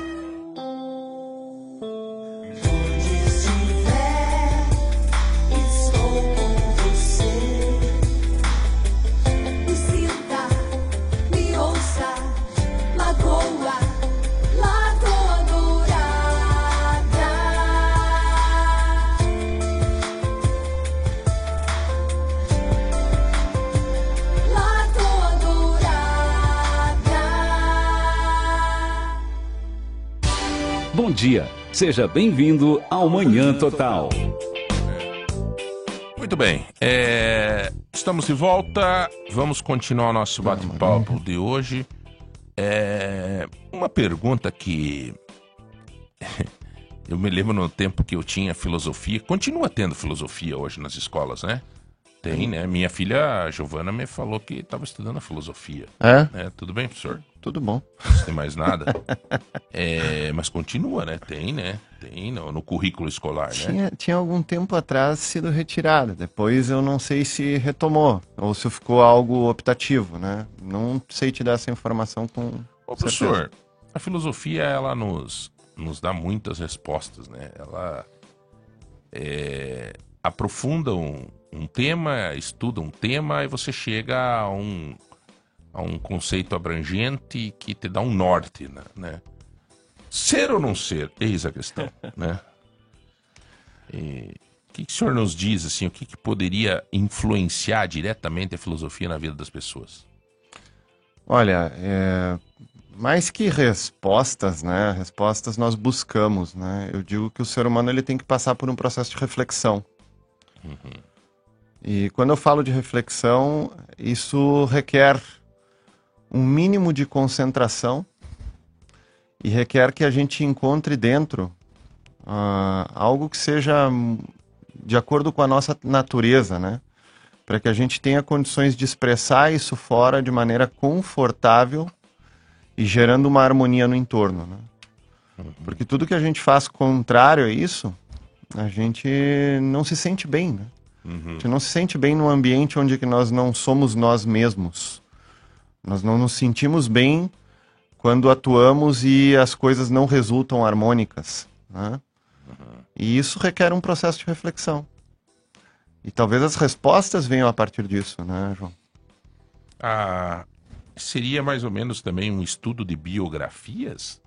Bom dia, seja bem-vindo ao Manhã Total. Muito bem, é, estamos de volta. Vamos continuar nosso bate-papo de hoje. É, uma pergunta que [LAUGHS] eu me lembro no tempo que eu tinha filosofia. Continua tendo filosofia hoje nas escolas, né? Tem, né? Minha filha, a Giovana, me falou que estava estudando a filosofia. É? Tudo bem, professor? Tudo bom. Não tem mais nada. [LAUGHS] É, mas continua, né? Tem, né? Tem no, no currículo escolar, né? Tinha, tinha algum tempo atrás sido retirada. Depois eu não sei se retomou ou se ficou algo optativo, né? Não sei te dar essa informação com. Ô, professor, a filosofia, ela nos, nos dá muitas respostas, né? Ela é, aprofunda um, um tema, estuda um tema e você chega a um, a um conceito abrangente que te dá um norte, né? né? Ser ou não ser? Eis a questão, [LAUGHS] né? E o que, que o senhor nos diz, assim, o que, que poderia influenciar diretamente a filosofia na vida das pessoas? Olha, é, mais que respostas, né? Respostas nós buscamos, né? Eu digo que o ser humano ele tem que passar por um processo de reflexão. E quando eu falo de reflexão, isso requer um mínimo de concentração e requer que a gente encontre dentro ah, algo que seja de acordo com a nossa natureza, né? Para que a gente tenha condições de expressar isso fora de maneira confortável e gerando uma harmonia no entorno, né? Porque tudo que a gente faz contrário a isso, a gente não se sente bem, né? A gente não se sente bem num ambiente onde que nós não somos nós mesmos. Nós não nos sentimos bem quando atuamos e as coisas não resultam harmônicas. Né? E isso requer um processo de reflexão. E talvez as respostas venham a partir disso, né, João? Ah, seria mais ou menos também um estudo de biografias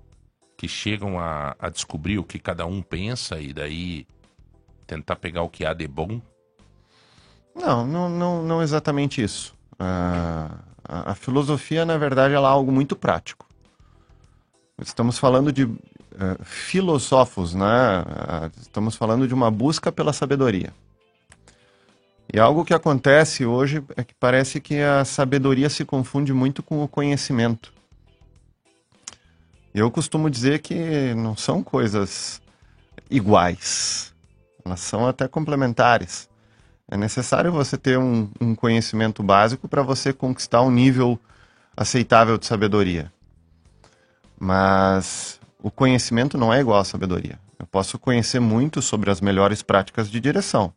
que chegam a, a descobrir o que cada um pensa e daí tentar pegar o que há de bom? Não, não, não, não exatamente isso. Ah, a, a filosofia, na verdade, ela é algo muito prático. Estamos falando de eh, filósofos, né? Estamos falando de uma busca pela sabedoria. E algo que acontece hoje é que parece que a sabedoria se confunde muito com o conhecimento. Eu costumo dizer que não são coisas iguais, elas são até complementares. É necessário você ter um, um conhecimento básico para você conquistar um nível aceitável de sabedoria. Mas o conhecimento não é igual à sabedoria. Eu posso conhecer muito sobre as melhores práticas de direção.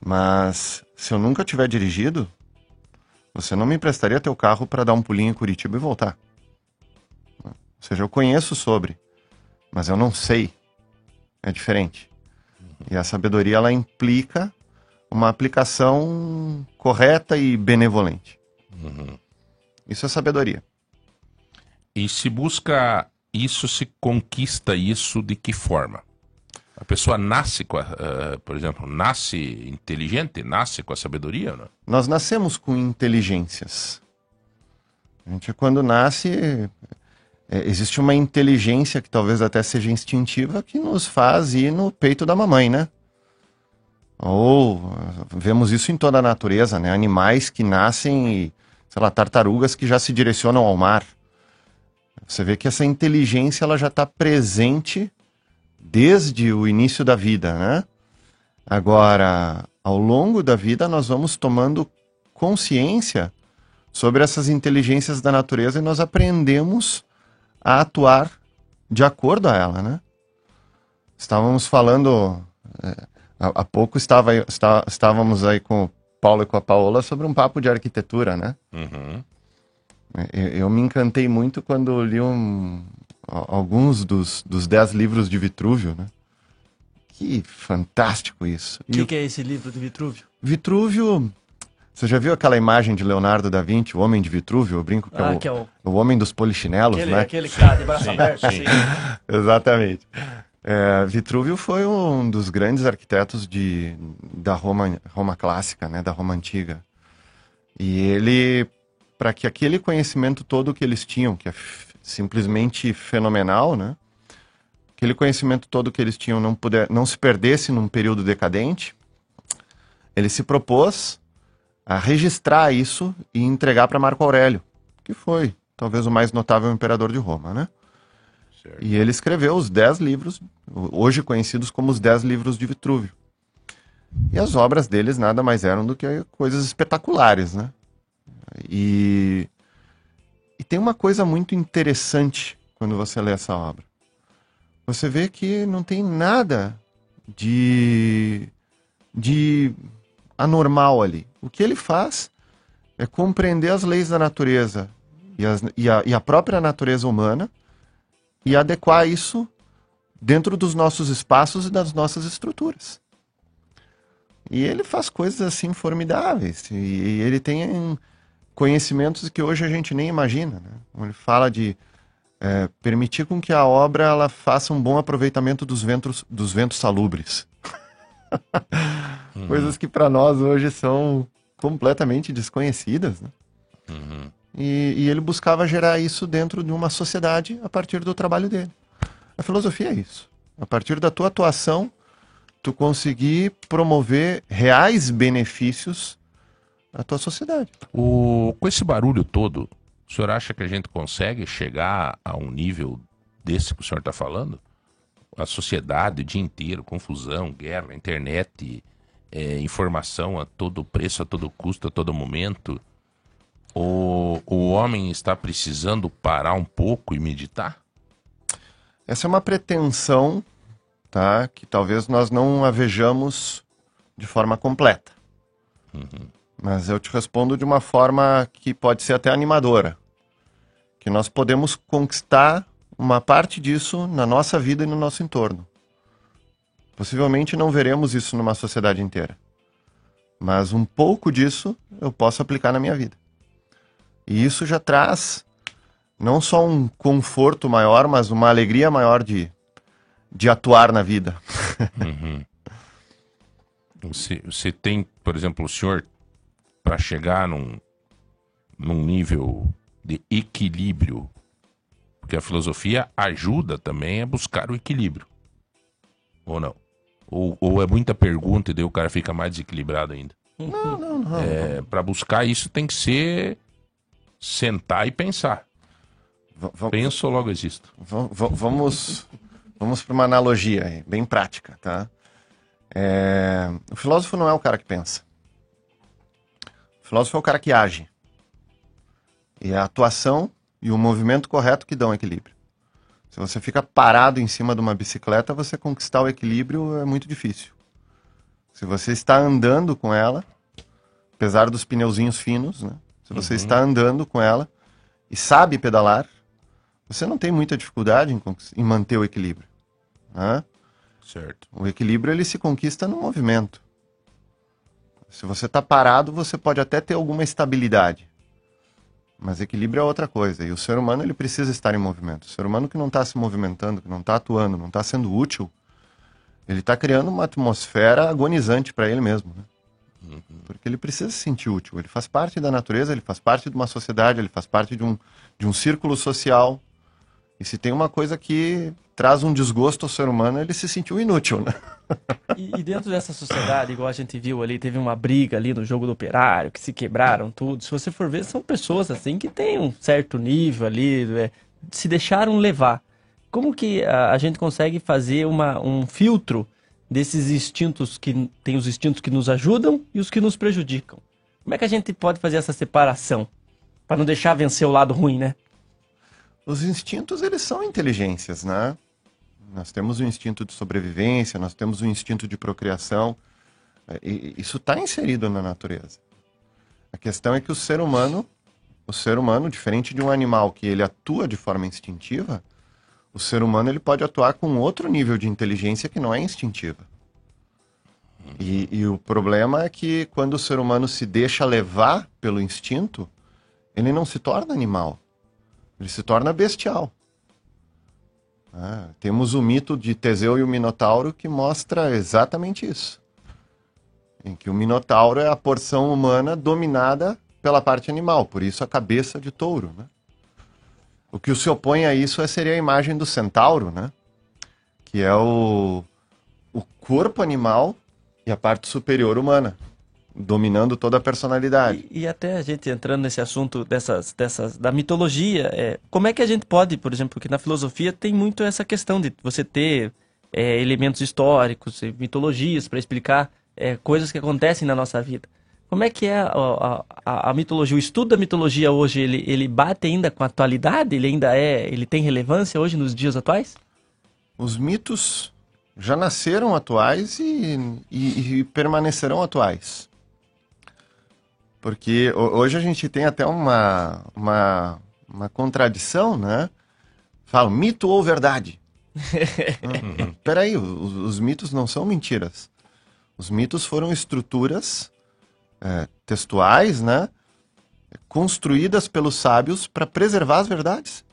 Mas se eu nunca tiver dirigido, você não me emprestaria teu carro para dar um pulinho em Curitiba e voltar. Ou seja, eu conheço sobre, mas eu não sei. É diferente. E a sabedoria ela implica uma aplicação correta e benevolente. Isso é sabedoria. E se busca isso, se conquista isso de que forma? A pessoa nasce com a, eh, por exemplo, nasce inteligente, nasce com a sabedoria, não? Nós nascemos com inteligências. A gente, quando nasce, é, existe uma inteligência que talvez até seja instintiva que nos faz ir no peito da mamãe, né? Ou vemos isso em toda a natureza, né? Animais que nascem, e, sei lá, tartarugas que já se direcionam ao mar. Você vê que essa inteligência ela já está presente desde o início da vida, né? Agora, ao longo da vida, nós vamos tomando consciência sobre essas inteligências da natureza e nós aprendemos a atuar de acordo a ela, né? Estávamos falando é, há há pouco estava, está- estávamos aí com o Paulo e com a Paola sobre um papo de arquitetura, né? Uhum. Eu, eu me encantei muito quando li um, alguns dos, dos dez livros de Vitrúvio, né? Que fantástico isso. O que, que é esse livro do Vitrúvio? Vitrúvio. Você já viu aquela imagem de Leonardo da Vinci, o homem de Vitrúvio? Eu brinco que, Ah, é, o, que é o- o homem dos polichinelos, Aquele- né? aquele cara de braço aberto, sim. [LAUGHS] Exatamente. É, Vitrúvio foi um dos grandes arquitetos de, da Roma, Roma clássica, né? Da Roma antiga. E ele, para que aquele conhecimento todo que eles tinham, que é simplesmente fenomenal, né? Aquele conhecimento todo que eles tinham não, puder, não se perdesse num período decadente, ele se propôs a registrar isso e entregar para Marco Aurélio, que foi talvez o mais notável imperador de Roma, né? E ele escreveu os dez livros, hoje conhecidos como os dez livros de Vitrúvio. E as obras deles nada mais eram do que coisas espetaculares, né? E, e tem uma coisa muito interessante quando você lê essa obra. Você vê que não tem nada de, de anormal ali. O que ele faz é compreender as leis da natureza e, as- e a, e a própria natureza humana e adequar isso dentro dos nossos espaços e das nossas estruturas. E ele faz coisas assim formidáveis. E, ele tem conhecimentos que hoje a gente nem imagina. Né? Ele fala de é, permitir com que a obra ela faça um bom aproveitamento dos ventos, dos ventos salubres. [LAUGHS] Coisas que para nós hoje são completamente desconhecidas. Né? E, e ele buscava gerar isso dentro de uma sociedade a partir do trabalho dele. A filosofia é isso. A partir da tua atuação, tu conseguir promover reais benefícios à tua sociedade. O, com esse barulho todo, o senhor acha que a gente consegue chegar a um nível desse que o senhor está falando? A sociedade o dia inteiro, confusão, guerra, internet, é, informação a todo preço, a todo custo, a todo momento. O, o homem está precisando parar um pouco e meditar? Essa é uma pretensão, tá? Que talvez nós não a vejamos de forma completa. Mas eu te respondo de uma forma que pode ser até animadora. Que nós podemos conquistar uma parte disso na nossa vida e no nosso entorno. Possivelmente não veremos isso numa sociedade inteira. Mas um pouco disso eu posso aplicar na minha vida. E isso já traz não só um conforto maior, mas uma alegria maior de, de atuar na vida. [LAUGHS] Uhum. Você, você tem, por exemplo, o senhor, para chegar num, num nível de equilíbrio, porque a filosofia ajuda também a buscar o equilíbrio. Ou não? Ou, ou é muita pergunta e daí o cara fica mais desequilibrado ainda? Não, não, não. É, para buscar isso tem que ser sentar e pensar. Penso, logo existo. Va- va- vamos vamos para uma analogia aí, bem prática, tá? É, o filósofo não é o cara que pensa. O filósofo é o cara que age. E a atuação e o movimento correto que dão equilíbrio. Se você fica parado em cima de uma bicicleta, você conquistar o equilíbrio é muito difícil. Se você está andando com ela, apesar dos pneuzinhos finos, né? Se você Uhum. está andando com ela e sabe pedalar, você não tem muita dificuldade em, em manter o equilíbrio. né? Certo. O equilíbrio ele se conquista no movimento. Se você está parado, você pode até ter alguma estabilidade. Mas equilíbrio é outra coisa. E o ser humano ele precisa estar em movimento. O ser humano que não está se movimentando, que não está atuando, não está sendo útil, ele está criando uma atmosfera agonizante para ele mesmo. né? Porque ele precisa se sentir útil. Ele faz parte da natureza, ele faz parte de uma sociedade, ele faz parte de um, de um círculo social. E se tem uma coisa que traz um desgosto ao ser humano, ele se sentiu inútil, né? E, e dentro dessa sociedade, igual a gente viu ali, teve uma briga ali no jogo do operário, que se quebraram tudo. Se você for ver, são pessoas assim que têm um certo nível ali, é, se deixaram levar. Como que a, a gente consegue fazer uma, um filtro desses instintos que tem os instintos que nos ajudam e os que nos prejudicam? Como é que a gente pode fazer essa separação para não deixar vencer o lado ruim, né? Os instintos, eles são inteligências, né? Nós temos o instinto de sobrevivência, nós temos o instinto de procriação. é, E isso está inserido na natureza. A questão é que o ser humano, o ser humano, diferente de um animal que ele atua de forma instintiva, o ser humano ele pode atuar com outro nível de inteligência que não é instintiva. E, e o problema é que quando o ser humano se deixa levar pelo instinto, ele não se torna animal. Ele se torna bestial. Ah, temos o mito de Teseu e o Minotauro que mostra exatamente isso. Em que o Minotauro é a porção humana dominada pela parte animal, por isso a cabeça de touro. Né? O que se opõe a isso é- seria a imagem do centauro, né? que é o, o corpo animal e a parte superior humana, dominando toda a personalidade. E até a gente entrando nesse assunto dessas, dessas da mitologia, é, como é que a gente pode, por exemplo, porque na filosofia tem muito essa questão de você ter é, elementos históricos, e mitologias para explicar é, coisas que acontecem na nossa vida. Como é que é a, a- a- a mitologia, o estudo da mitologia hoje, ele, ele bate ainda com a atualidade? Ele ainda é, ele tem relevância hoje nos dias atuais? Os mitos já nasceram atuais e, e- e permanecerão atuais. Porque ho- hoje a gente tem até uma, uma, uma contradição, né? Falam mito ou verdade. [LAUGHS] Hum, Peraí, os, os mitos não são mentiras. Os mitos foram estruturas é, textuais, né? Construídas pelos sábios para preservar as verdades.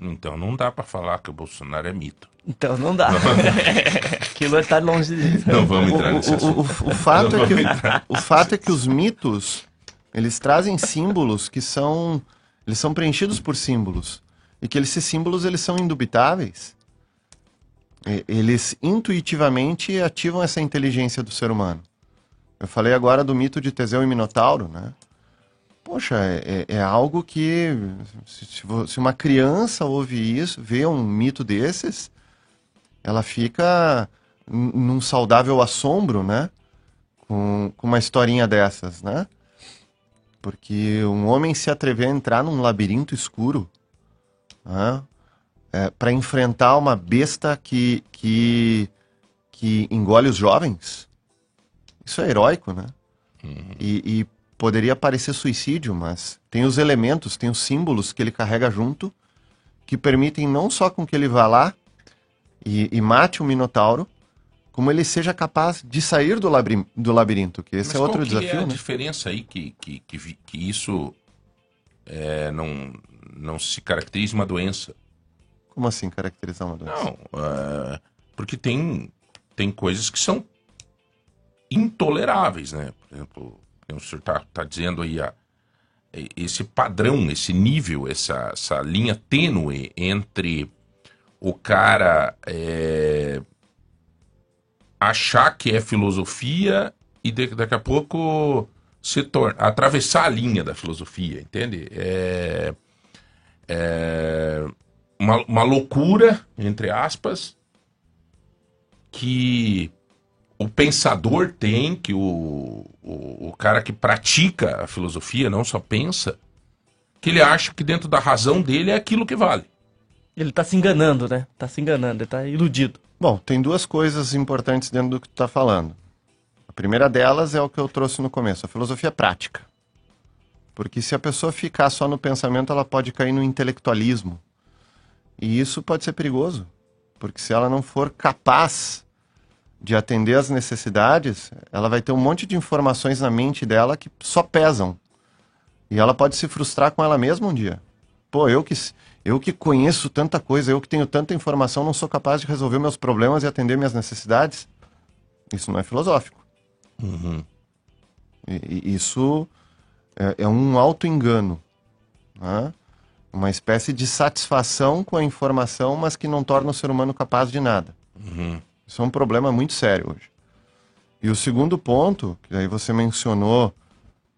Então não dá para falar que o Bolsonaro é mito. Então não dá. [LAUGHS] Aquilo está longe de... Não vamos entrar O- nesse o, o, assunto. o, o fato é que, o fato é que os mitos, eles trazem símbolos que são, eles são preenchidos por símbolos. E que esses símbolos, eles são indubitáveis. Eles intuitivamente ativam essa inteligência do ser humano. Eu falei agora do mito de Teseu e Minotauro, né? Poxa, é, é- é algo que se, se uma criança ouve isso, vê um mito desses, ela fica num saudável assombro, né? Com, com uma historinha dessas, né? Porque um homem se atrever a entrar num labirinto escuro, né? para enfrentar uma besta que, que, que engole os jovens, isso é heróico, né? E, e poderia parecer suicídio, mas tem os elementos, tem os símbolos que ele carrega junto que permitem não só com que ele vá lá e, e mate o Minotauro, como ele seja capaz de sair do, labri- do labirinto, que esse Mas é outro desafio, é a né? diferença aí que, que, que, que isso é, não, não se caracteriza uma doença? Como assim caracterizar uma doença? Não, é, porque tem, tem coisas que são intoleráveis, né? Por exemplo, o senhor está tá dizendo aí a, esse padrão, esse nível, essa, essa linha tênue entre o cara é, achar que é filosofia e de- daqui a pouco se torna atravessar a linha da filosofia, entende? É, é uma, uma loucura, entre aspas, que o pensador tem, que o, o, o cara que pratica a filosofia não só pensa, que ele acha que dentro da razão dele é aquilo que vale. Ele tá se enganando, né? Tá se enganando, ele tá iludido. Bom, tem duas coisas importantes dentro do que tu está falando. A primeira delas é o que eu trouxe no começo, a filosofia prática. Porque se a pessoa ficar só no pensamento, ela pode cair no intelectualismo. E isso pode ser perigoso. Porque se ela não for capaz de atender às necessidades, ela vai ter um monte de informações na mente dela que só pesam. E ela pode se frustrar com ela mesma um dia. Pô, eu que, eu que conheço tanta coisa, eu que tenho tanta informação, não sou capaz de resolver meus problemas e atender minhas necessidades. Isso não é filosófico. E, e isso é, é um auto-engano. né? Uma espécie de satisfação com a informação, mas que não torna o ser humano capaz de nada. Isso é um problema muito sério hoje. E o segundo ponto, que aí você mencionou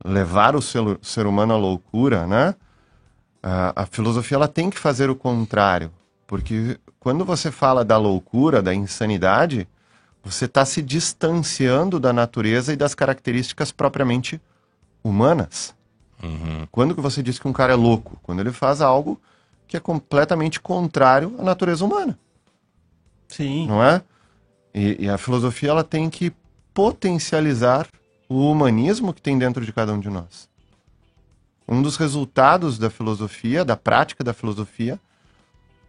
levar o ser, humano à loucura, né? A, a filosofia ela tem que fazer o contrário, porque quando você fala da loucura, da insanidade, você está se distanciando da natureza e das características propriamente humanas. Quando que você diz que um cara é louco? Quando ele faz algo que é completamente contrário à natureza humana. Sim. Não é? E, e a filosofia ela tem que potencializar o humanismo que tem dentro de cada um de nós. Um dos resultados da filosofia, da prática da filosofia,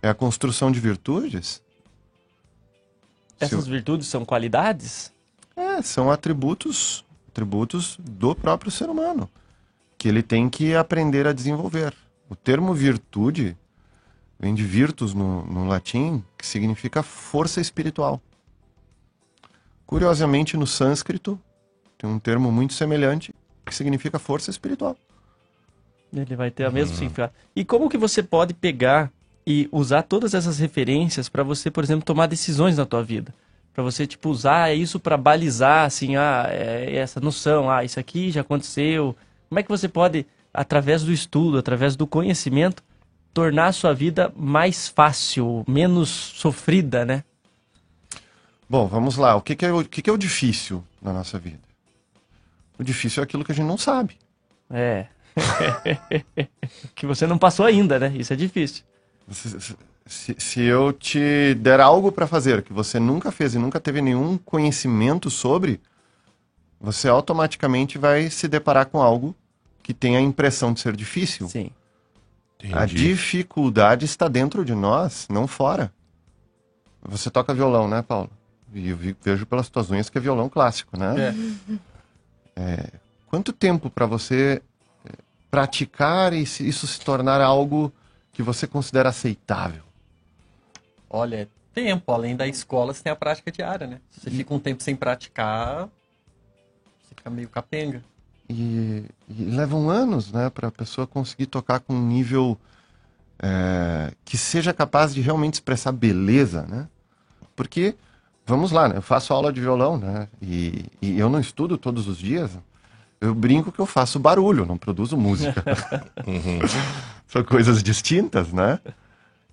é a construção de virtudes. Essas virtudes são qualidades? É, são atributos, atributos do próprio ser humano, que ele tem que aprender a desenvolver. O termo virtude vem de virtus no, no latim, que significa força espiritual. Curiosamente, no sânscrito, tem um termo muito semelhante, que significa força espiritual. Ele vai ter a mesma significado. E como que você pode pegar e usar todas essas referências para você, por exemplo, tomar decisões na tua vida? Para você, tipo, usar isso para balizar, assim, ah, é essa noção, ah, isso aqui já aconteceu. Como é que você pode, através do estudo, através do conhecimento, tornar a sua vida mais fácil, menos sofrida, né? Bom, vamos lá. O que, que é, o, que, que é o difícil na nossa vida? O difícil é aquilo que a gente não sabe. É. [LAUGHS] que você não passou ainda, né? Isso é difícil. Se, se, se eu te der algo para fazer que você nunca fez e nunca teve nenhum conhecimento sobre, você automaticamente vai se deparar com algo que tem a impressão de ser difícil. Sim. A dificuldade está dentro de nós, não fora. Você toca violão, né, Paulo? E vejo pelas tuas unhas que é violão clássico, né? É, quanto tempo para você é, praticar e isso se tornar algo que você considera aceitável? Olha, é tempo. Além da escola, você tem a prática diária, né? Se você fica um tempo sem praticar, você fica meio capenga. E, e levam anos, né, para a pessoa conseguir tocar com um nível é, que seja capaz de realmente expressar beleza, né? Porque, vamos lá, né, eu faço aula de violão, né, e, e eu não estudo todos os dias. Eu brinco que eu faço barulho, não produzo música. [LAUGHS] [LAUGHS] São coisas distintas, né?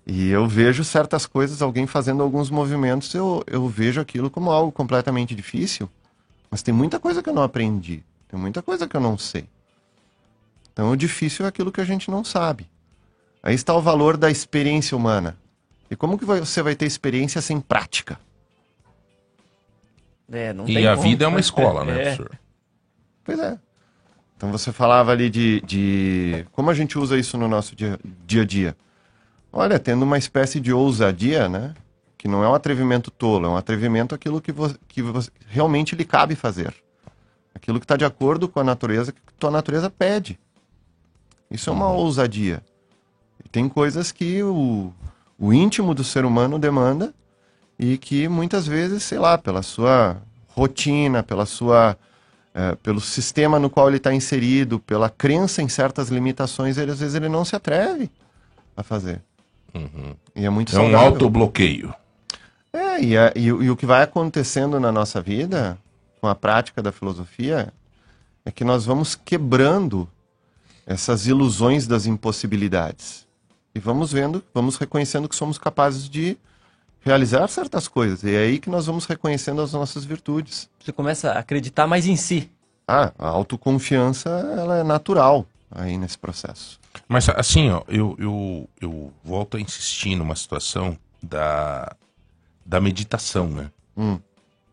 E eu vejo certas coisas, alguém fazendo alguns movimentos, eu, eu vejo aquilo como algo completamente difícil, mas tem muita coisa que eu não aprendi, tem muita coisa que eu não sei. Então o difícil é aquilo que a gente não sabe. Aí está o valor da experiência humana. E como que você vai ter experiência sem prática? É, não E tem a como. vida é uma escola, né, [LAUGHS] É. professor? Pois é. Então você falava ali de, de como a gente usa isso no nosso dia, dia a dia. Olha, tendo uma espécie de ousadia, né? Que não é um atrevimento tolo, é um atrevimento aquilo que, vo que vo realmente lhe cabe fazer. Aquilo que está de acordo com a natureza, que tua natureza pede. Isso é uma ousadia. E tem coisas que o, o íntimo do ser humano demanda e que muitas vezes, sei lá, pela sua rotina, pela sua, eh, pelo sistema no qual ele está inserido, pela crença em certas limitações, ele, às vezes ele não se atreve a fazer. E é muito É um autobloqueio. É, e, é- e e o que vai acontecendo na nossa vida, com a prática da filosofia, é que nós vamos quebrando essas ilusões das impossibilidades. E vamos vendo, vamos reconhecendo que somos capazes de realizar certas coisas. E é aí que nós vamos reconhecendo as nossas virtudes. Você começa a acreditar mais em si. Ah, a autoconfiança, ela é natural aí nesse processo. Mas assim, ó, eu, eu, eu volto a insistir numa situação da, da meditação, né? Hum.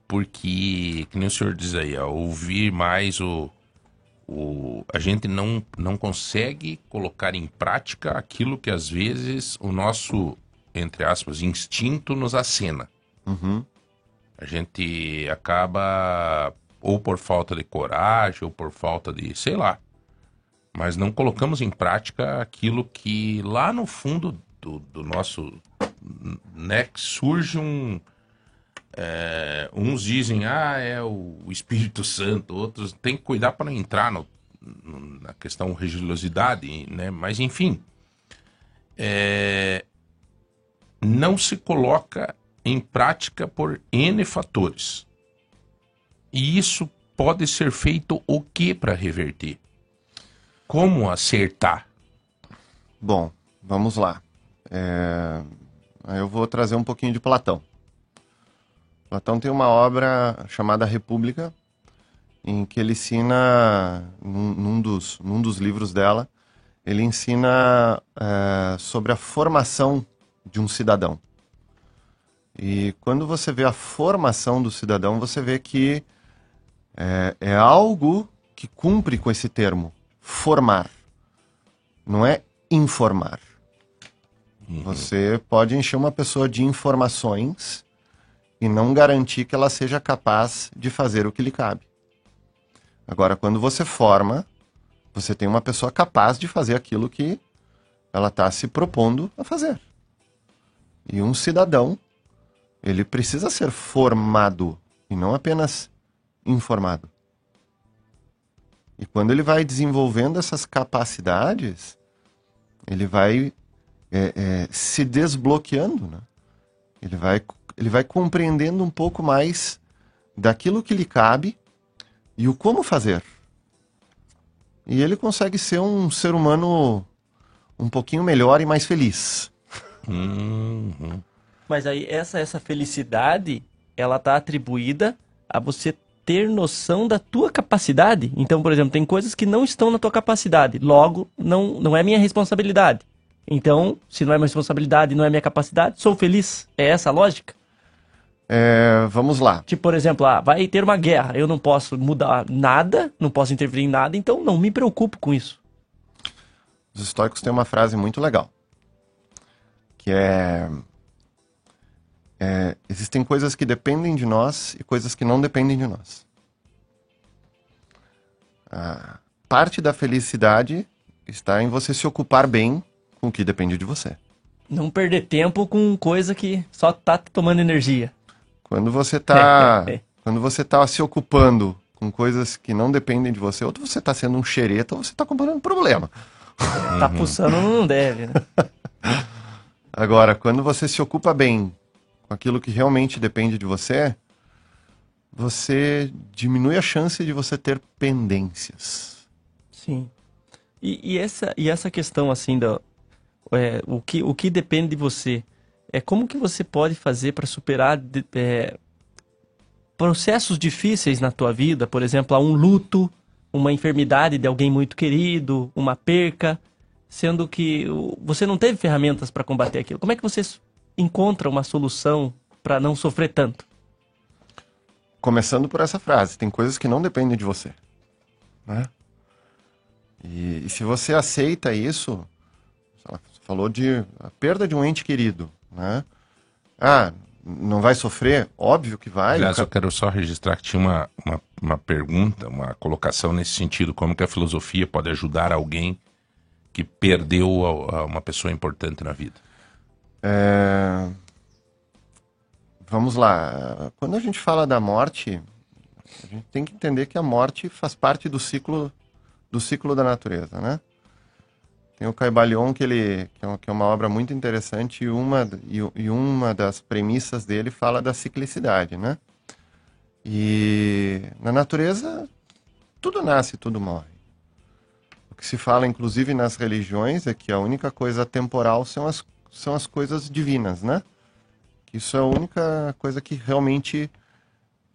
Porque, que nem o senhor diz aí, ó, ouvir mais o, o. A gente não, não consegue colocar em prática aquilo que às vezes o nosso, entre aspas, instinto nos acena. Uhum. A gente acaba, ou por falta de coragem, ou por falta de, sei lá. Mas não colocamos em prática aquilo que lá no fundo do, do nosso. Né, surge um. é, uns dizem, ah, é o Espírito Santo, outros tem que cuidar para não entrar no- no- na questão religiosidade, né? Mas enfim. É, não se coloca em prática por N fatores. E isso pode ser feito o que para reverter? Como acertar? Bom, vamos lá. É, Eu vou trazer um pouquinho de Platão. Platão tem uma obra chamada República, em que ele ensina, num, num dos, num dos livros dela, ele ensina é, sobre a formação de um cidadão. E quando você vê a formação do cidadão, você vê que é, é algo que cumpre com esse termo, formar. Não é informar. Você pode encher uma pessoa de informações e não garantir que ela seja capaz de fazer o que lhe cabe. Agora, quando você forma, você tem uma pessoa capaz de fazer aquilo que ela está se propondo a fazer. E um cidadão, ele precisa ser formado e não apenas informado. E quando ele vai desenvolvendo essas capacidades, ele vai é, é, se desbloqueando, né? Ele vai, ele vai compreendendo um pouco mais daquilo que lhe cabe e o como fazer. E ele consegue ser um ser humano um pouquinho melhor e mais feliz. Mas aí essa essa felicidade, ela tá atribuída a você ter noção da tua capacidade. Então, por exemplo, tem coisas que não estão na tua capacidade. Logo, não não é minha responsabilidade. Então, se não é minha responsabilidade, não é minha capacidade, sou feliz. É essa a lógica? É, vamos lá. Tipo, por exemplo, ah, vai ter uma guerra, eu não posso mudar nada, não posso interferir em nada, então não me preocupo com isso. Os estoicos têm uma frase muito legal, que é, é, existem coisas que dependem de nós e coisas que não dependem de nós. A parte da felicidade está em você se ocupar bem com o que depende de você. Não perder tempo com coisa que só tá tomando energia. Quando você está [LAUGHS] quando você tá se ocupando com coisas que não dependem de você, ou você está sendo um xereta ou você está comprando problema. Tá pulsando, não deve, né? [LAUGHS] Agora, quando você se ocupa bem com aquilo que realmente depende de você, você diminui a chance de você ter pendências. Sim. E, e essa, e essa questão, assim, da, é, o, que, o que depende de você, é como que você pode fazer para superar de- é, processos difíceis na tua vida, por exemplo, um luto, uma enfermidade de alguém muito querido, uma perca, sendo que você não teve ferramentas para combater aquilo. Como é que você encontra uma solução para não sofrer tanto? Começando por essa frase, tem coisas que não dependem de você. Né? E, e se você aceita isso, lá, falou de a perda de um ente querido, né? Ah, não vai sofrer? Óbvio que vai. Aliás, eu quero só registrar que tinha uma, uma, uma pergunta, uma colocação nesse sentido. Como que a filosofia pode ajudar alguém que perdeu a- a uma pessoa importante na vida? É, Vamos lá. Quando a gente fala da morte, a gente tem que entender que a morte faz parte do ciclo do ciclo da natureza, né? Tem o Caibalion que ele que é é uma obra muito interessante e uma e uma das premissas dele fala da ciclicidade, né? E na natureza tudo nasce, tudo morre. O que se fala, inclusive, nas religiões é que a única coisa temporal são as, são as coisas divinas, né? Isso é a única coisa que realmente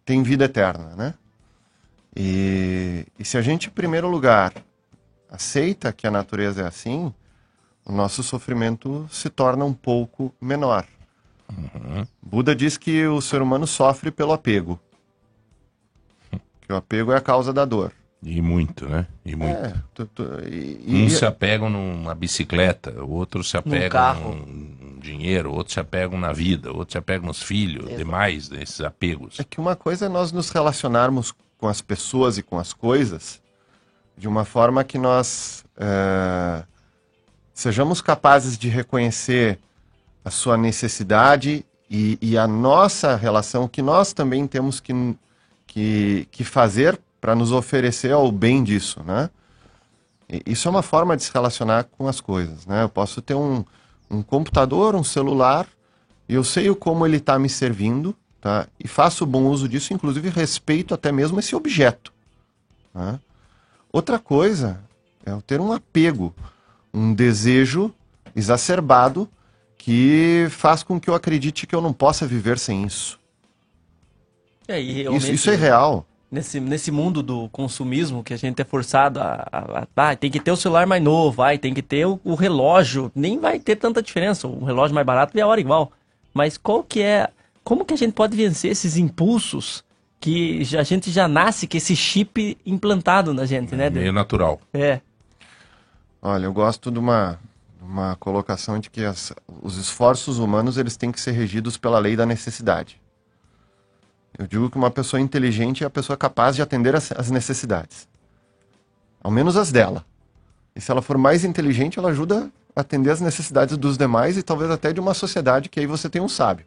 tem vida eterna, né? E, e se a gente, em primeiro lugar, aceita que a natureza é assim, o nosso sofrimento se torna um pouco menor. Buda diz que o ser humano sofre pelo apego. [LAUGHS] Que o apego é a causa da dor. E muito, né? E muito. É, tu- tu- e- e- Uns se apegam numa bicicleta, outros se apegam carro. num dinheiro, outros se apegam na vida, outros se apegam nos filhos, demais desses apegos. É que uma coisa é nós nos relacionarmos com as pessoas e com as coisas de uma forma que nós eh, sejamos capazes de reconhecer a sua necessidade e, e a nossa relação, que nós também temos que, que, que fazer para nos oferecer ao bem disso, né? E Isso é uma forma de se relacionar com as coisas, né? Eu posso ter um, um computador, um celular, e eu sei como ele está me servindo, tá? E faço bom uso disso, inclusive respeito até mesmo esse objeto. né? Outra coisa é eu ter um apego, um desejo exacerbado que faz com que eu acredite que eu não possa viver sem isso. É, e Isso, isso é real. Nesse, nesse mundo do consumismo que a gente é forçado a, a, a- ah, tem que ter o celular mais novo, vai, tem que ter o, o relógio, nem vai ter tanta diferença, o relógio mais barato é a hora igual. Mas qual que é, como que a gente pode vencer esses impulsos que já- a gente já nasce com esse chip implantado na gente, né? Meio natural. É. Olha, eu gosto de uma, uma colocação de que as- os esforços humanos eles têm que ser regidos pela lei da necessidade. Eu digo que uma pessoa inteligente é a pessoa capaz de atender as, necessidades. Ao menos as dela. E se ela for mais inteligente, ela ajuda a atender as necessidades dos demais e talvez até de uma sociedade que aí você tem um sábio.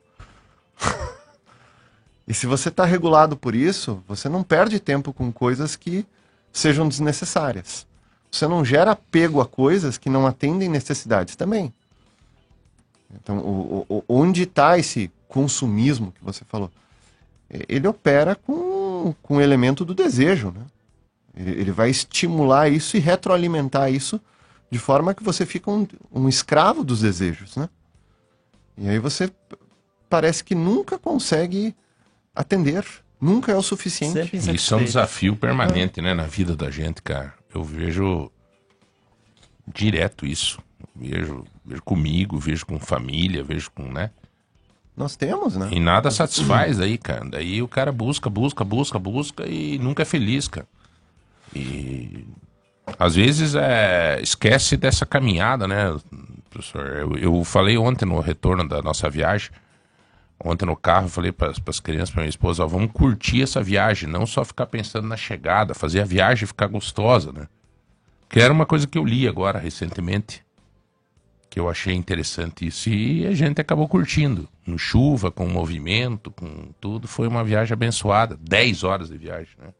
[LAUGHS] e se você está regulado por isso, você não perde tempo com coisas que sejam desnecessárias. Você não gera apego a coisas que não atendem necessidades também. Então, o- o- onde está esse consumismo que você falou? Ele opera com, com o elemento do desejo, né? Ele, ele vai estimular isso e retroalimentar isso de forma que você fica um, um escravo dos desejos, né? E aí você parece que nunca consegue atender, nunca é o suficiente. Isso é um desafio permanente, né, na vida da gente, cara. Eu vejo direto isso. Vejo, vejo comigo, vejo com família, vejo com, né? Nós temos, né? E nada satisfaz daí, cara. Daí o cara busca, busca, busca, busca e nunca é feliz, cara. E às vezes é, esquece dessa caminhada, né, professor? Eu, eu falei ontem no retorno da nossa viagem, ontem no carro, eu falei para as crianças, para minha esposa, ó, vamos curtir essa viagem, não só ficar pensando na chegada, fazer a viagem ficar gostosa, né? Que era uma coisa que eu li agora recentemente, que eu achei interessante isso, e a gente acabou curtindo. Com chuva, com movimento, com tudo. Foi uma viagem abençoada. 10 horas de viagem, né?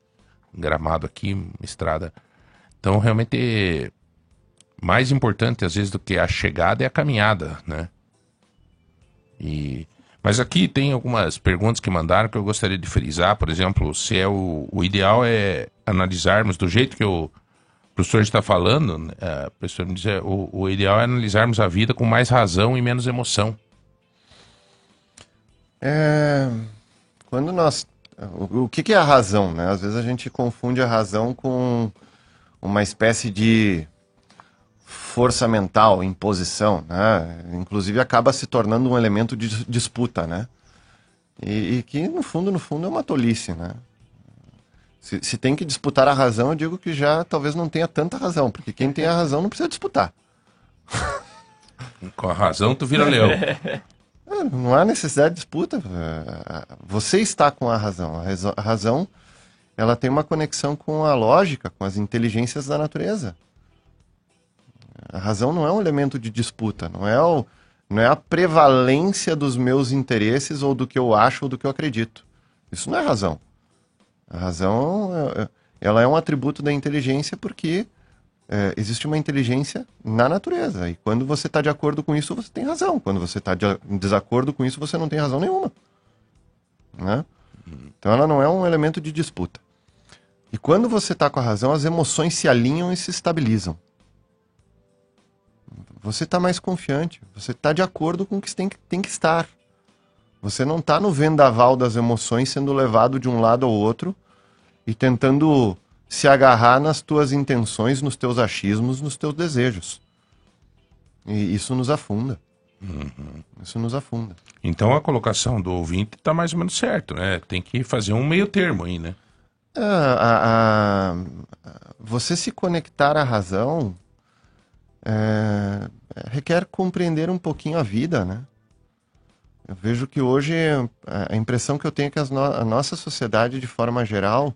Gramado aqui, estrada. Então, realmente, mais importante, às vezes, do que a chegada é a caminhada, né? E... Mas aqui tem algumas perguntas que mandaram que eu gostaria de frisar. Por exemplo, se é o, o ideal é analisarmos do jeito que o professor está falando, a pessoa me diz, é, o, o ideal é analisarmos a vida com mais razão e menos emoção. É, quando nós. O, o que, que é a razão, né? Às vezes a gente confunde a razão com uma espécie de força mental, imposição, né? Inclusive acaba se tornando um elemento de dis- disputa, né? E, e que no fundo, no fundo, é uma tolice, né? Se, se tem que disputar a razão, eu digo que já talvez não tenha tanta razão, porque quem tem a razão não precisa disputar. Com a razão, tu vira leão. É, Não há necessidade de disputa. É, Você está com a razão. A razão, ela tem uma conexão com a lógica, com as inteligências da natureza. A razão não é um elemento de disputa, não é, o, não é a prevalência dos meus interesses ou do que eu acho ou do que eu acredito. Isso não é razão. A razão, é- é- ela é um atributo da inteligência porque é, existe uma inteligência na natureza. E quando você está de acordo com isso, você tem razão. Quando você está de, em desacordo com isso, você não tem razão nenhuma. Né? Então ela não é um elemento de disputa. E quando você está com a razão, as emoções se alinham e se estabilizam. Você está mais confiante, você está de acordo com o que tem que, tem que estar. Você não está no vendaval das emoções sendo levado de um lado ao outro e tentando se agarrar nas tuas intenções, nos teus achismos, nos teus desejos. E isso nos afunda. Isso nos afunda. Então a colocação do ouvinte tá mais ou menos certo, né? Tem que fazer um meio termo aí, né? Ah, a- a- você se conectar à razão é, requer compreender um pouquinho a vida, né? Eu vejo que hoje a impressão que eu tenho é que no- a nossa sociedade, de forma geral,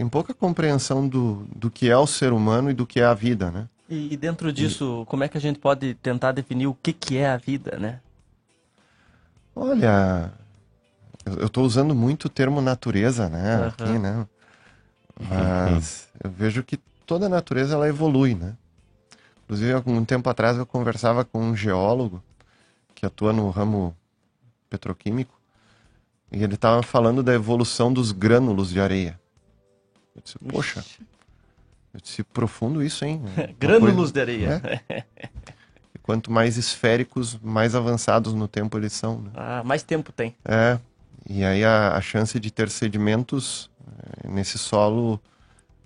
tem pouca compreensão do, do que é o ser humano e do que é a vida, né? E, e dentro disso, como é que a gente pode tentar definir o que, que é a vida, né? Olha, eu estou usando muito o termo natureza, né? Aham. Aqui, né? Mas eu vejo que toda a natureza ela evolui, né? Inclusive, algum tempo atrás eu conversava com um geólogo que atua no ramo petroquímico e ele estava falando da evolução dos grânulos de areia. Eu disse, poxa, eu disse, profundo isso, hein? [LAUGHS] Grânulos coisa- de areia. né? [LAUGHS] Quanto mais esféricos, mais avançados no tempo eles são, né? Ah, mais tempo tem. É, e aí a, a chance de ter sedimentos eh, nesse solo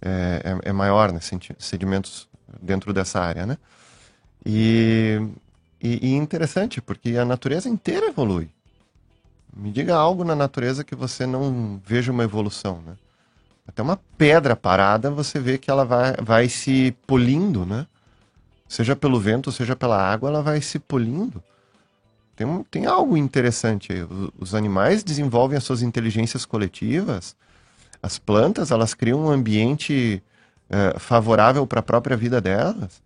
é, é, é maior, né? Sedimentos dentro dessa área, né? E, e, e interessante, porque a natureza inteira evolui. Me diga algo na natureza que você não veja uma evolução, né? Até uma pedra parada, você vê que ela vai, vai se polindo, né? Seja pelo vento, seja pela água, ela vai se polindo. Tem, tem algo interessante aí. O- Os animais desenvolvem as suas inteligências coletivas. As plantas, elas criam um ambiente eh, favorável para a própria vida delas.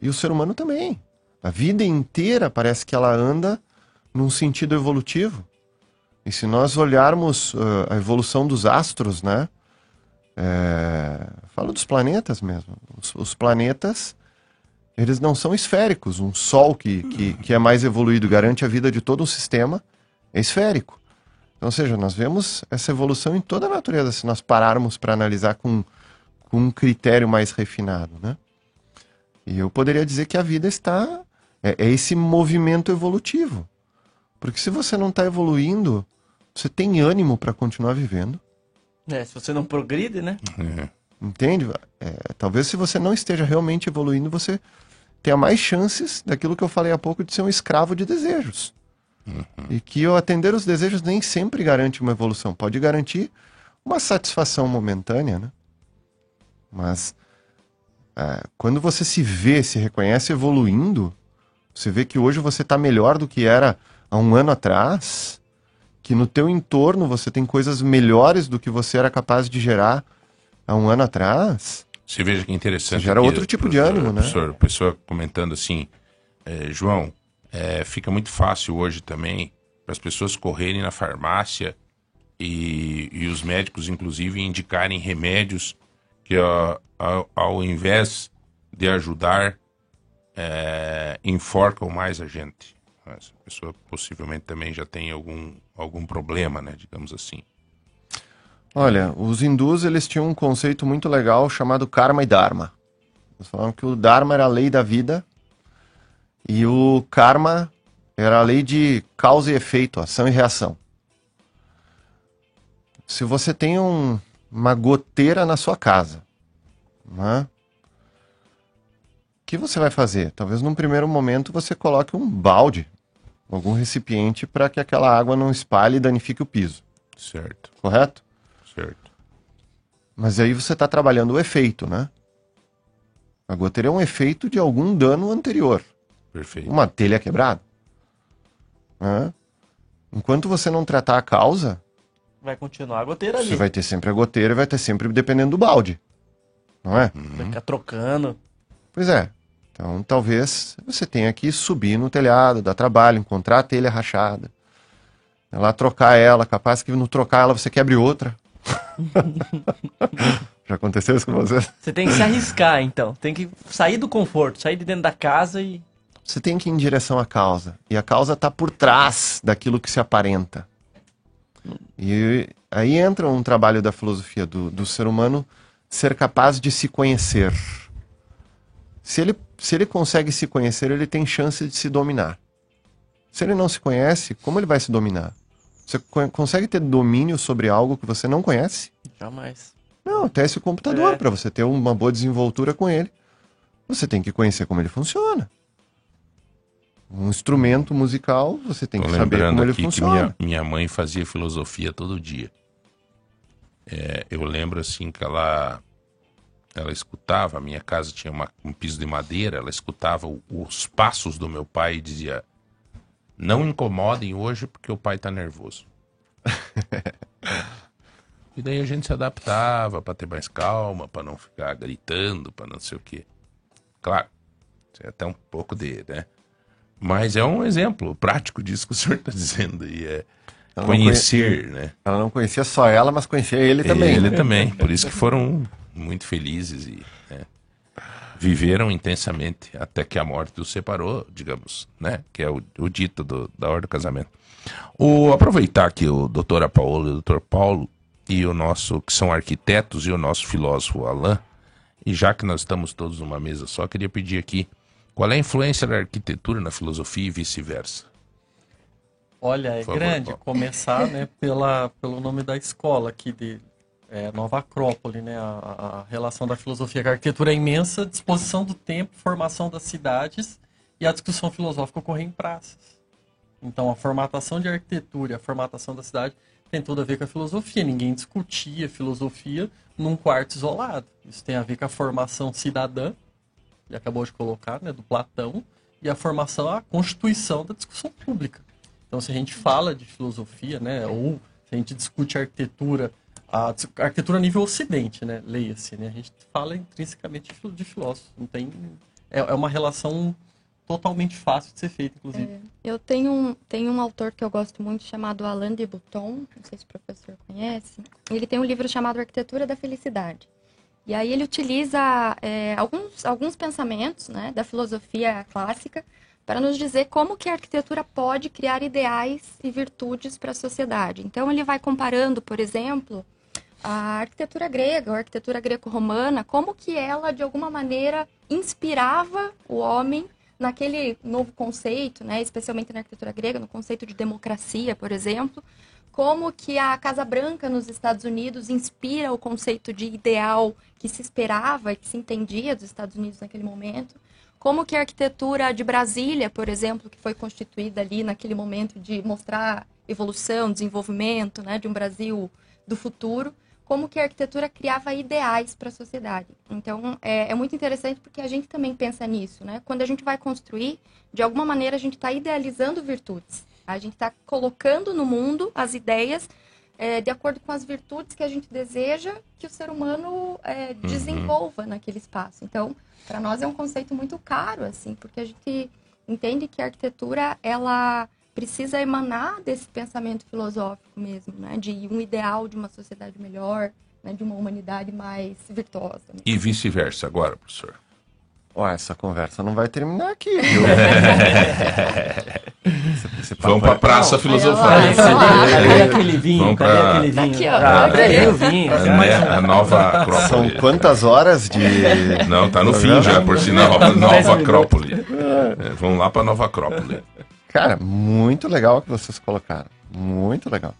E o ser humano também. A vida inteira parece que ela anda num sentido evolutivo. E se nós olharmos eh, a evolução dos astros, né? É, falo dos planetas mesmo. Os, os planetas, eles não são esféricos. Um Sol que, que, que é mais evoluído, garante a vida de todo o sistema, é esférico. Então, ou seja, nós vemos essa evolução em toda a natureza, se nós pararmos para analisar com, com um critério mais refinado, né? E eu poderia dizer que a vida está... É, é esse movimento evolutivo. Porque se você não está evoluindo, você tem ânimo para continuar vivendo. É, se você não progride, né? Entende? É, talvez se você não esteja realmente evoluindo, você tenha mais chances daquilo que eu falei há pouco de ser um escravo de desejos. E que eu atender os desejos nem sempre garante uma evolução. Pode garantir uma satisfação momentânea, né? Mas é, quando você se vê, se reconhece evoluindo, você vê que hoje você está melhor do que era há um ano atrás, que no teu entorno você tem coisas melhores do que você era capaz de gerar há um ano atrás. Você veja que interessante. Você gera outro tipo de ânimo, né? Professor, pessoa comentando assim, é, João, é, fica muito fácil hoje também para as pessoas correrem na farmácia e, e os médicos, inclusive, indicarem remédios que, ó, ao, ao invés de ajudar, é, enforcam mais a gente. Essa pessoa possivelmente também já tem algum, algum problema, né? Digamos assim. Olha, os hindus eles tinham um conceito muito legal chamado karma e dharma. Eles falavam que o dharma era a lei da vida e o karma era a lei de causa e efeito, ação e reação. Se você tem um- uma goteira na sua casa, né? o que você vai fazer? Talvez num primeiro momento você coloque um balde, algum recipiente para que aquela água não espalhe e danifique o piso. Certo. Correto? Certo. Mas aí você está trabalhando o efeito, né? A goteira é um efeito de algum dano anterior. Perfeito. Uma telha quebrada. Né? Enquanto você não tratar a causa, Vai continuar a goteira ali. você vai ter sempre a goteira e vai ter sempre dependendo do balde. Não é? Vai ficar trocando. Pois é. Então talvez você tenha que subir no telhado, dar trabalho, encontrar a telha rachada. Ir lá trocar ela, capaz que no trocar ela você quebre outra. [LAUGHS] Já aconteceu isso com você? Você tem que se arriscar, então. Tem que sair do conforto, sair de dentro da casa e. Você tem que ir em direção à causa. E a causa está por trás daquilo que se aparenta. E aí entra um trabalho da filosofia do, do ser humano ser capaz de se conhecer. Se ele, se ele consegue se conhecer, ele tem chance de se dominar. Se ele não se conhece, como ele vai se dominar? Você co- consegue ter domínio sobre algo que você não conhece? Jamais. Não, teste o computador É. para você ter uma boa desenvoltura com ele. Você tem que conhecer como ele funciona. Um instrumento musical, você tem Tô que saber como ele que funciona. minha, minha mãe fazia filosofia todo dia. É, eu lembro assim que ela ela escutava, a minha casa tinha uma- um piso de madeira, ela escutava o- os passos do meu pai e dizia: Não incomodem hoje porque o pai tá nervoso. [LAUGHS] e daí a gente se adaptava para ter mais calma, para não ficar gritando, para não sei o quê. Claro, é até um pouco de, né? Mas é um exemplo prático disso que o [LAUGHS] senhor está dizendo aí. É Ela não conhecer, conhe- né? Ela não conhecia só ela, mas conhecia ele também. Ele também. Por isso que foram muito felizes e né, viveram intensamente até que a morte os separou, digamos, né? Que é o, o dito do- da hora do casamento. O, aproveitar que o doutor Paola e o doutor Paulo e o nosso, que são arquitetos, e o nosso filósofo Alain, e já que nós estamos todos numa mesa só, queria pedir aqui qual é a influência da arquitetura na filosofia e vice-versa. Olha, é favor, grande Paulo. começar né, pela, pelo nome da escola aqui de é, Nova Acrópole, né? A, a relação da filosofia com a arquitetura é imensa, disposição do tempo, formação das cidades e a discussão filosófica ocorre em praças. Então a formatação de arquitetura a formatação da cidade tem tudo a ver com a filosofia. Ninguém discutia filosofia num quarto isolado. Isso tem a ver com a formação cidadã, ele acabou de colocar, né, do Platão, e a formação, a constituição da discussão pública. Então, se a gente fala de filosofia, né, ou se a gente discute arquitetura, a, arquitetura a nível ocidente, né, leia-se, né, a gente fala intrinsecamente de filósofo. Não tem, é, é uma relação totalmente fácil de ser feita, inclusive. Eu tenho um, tenho um autor que eu gosto muito chamado Alain de Botton, não sei se o professor conhece. Ele tem um livro chamado Arquitetura da Felicidade. E aí ele utiliza é, alguns, alguns pensamentos né, da filosofia clássica para nos dizer como que a arquitetura pode criar ideais e virtudes para a sociedade. Então ele vai comparando, por exemplo, a arquitetura grega, a arquitetura greco-romana, como que ela, de alguma maneira, inspirava o homem naquele novo conceito, né, especialmente na arquitetura grega, no conceito de democracia, por exemplo, como que a Casa Branca nos Estados Unidos inspira o conceito de ideal que se esperava que se entendia dos Estados Unidos naquele momento, como que a arquitetura de Brasília, por exemplo, que foi constituída ali naquele momento de mostrar evolução, desenvolvimento, né, de um Brasil do futuro, como que a arquitetura criava ideais para a sociedade. Então, é, é muito interessante porque a gente também pensa nisso, né? Quando a gente vai construir, de alguma maneira a gente está idealizando virtudes. A gente está colocando no mundo as ideias é, de acordo com as virtudes que a gente deseja que o ser humano é, desenvolva naquele espaço. Então, para nós é um conceito muito caro, assim, porque a gente entende que a arquitetura ela precisa emanar desse pensamento filosófico mesmo, né? De um ideal de uma sociedade melhor, né? de uma humanidade mais virtuosa. né? E vice-versa agora, professor. Ó, essa conversa não vai terminar aqui, viu? [LAUGHS] Esse papo Vamos pra é- praça Não, filosofar. aí, Cadê, cadê aquele vinho? Vamos Cadê pra- aquele vinho? Aqui, ó. Ah, cadê o vinho? A, né, a nova [LAUGHS] Acrópole. São quantas horas de. Não, tá no fim já, por sinal. Dez Nova. Acrópole. É, vamos lá pra Nova Acrópole. Cara, muito legal o que vocês colocaram. Muito legal.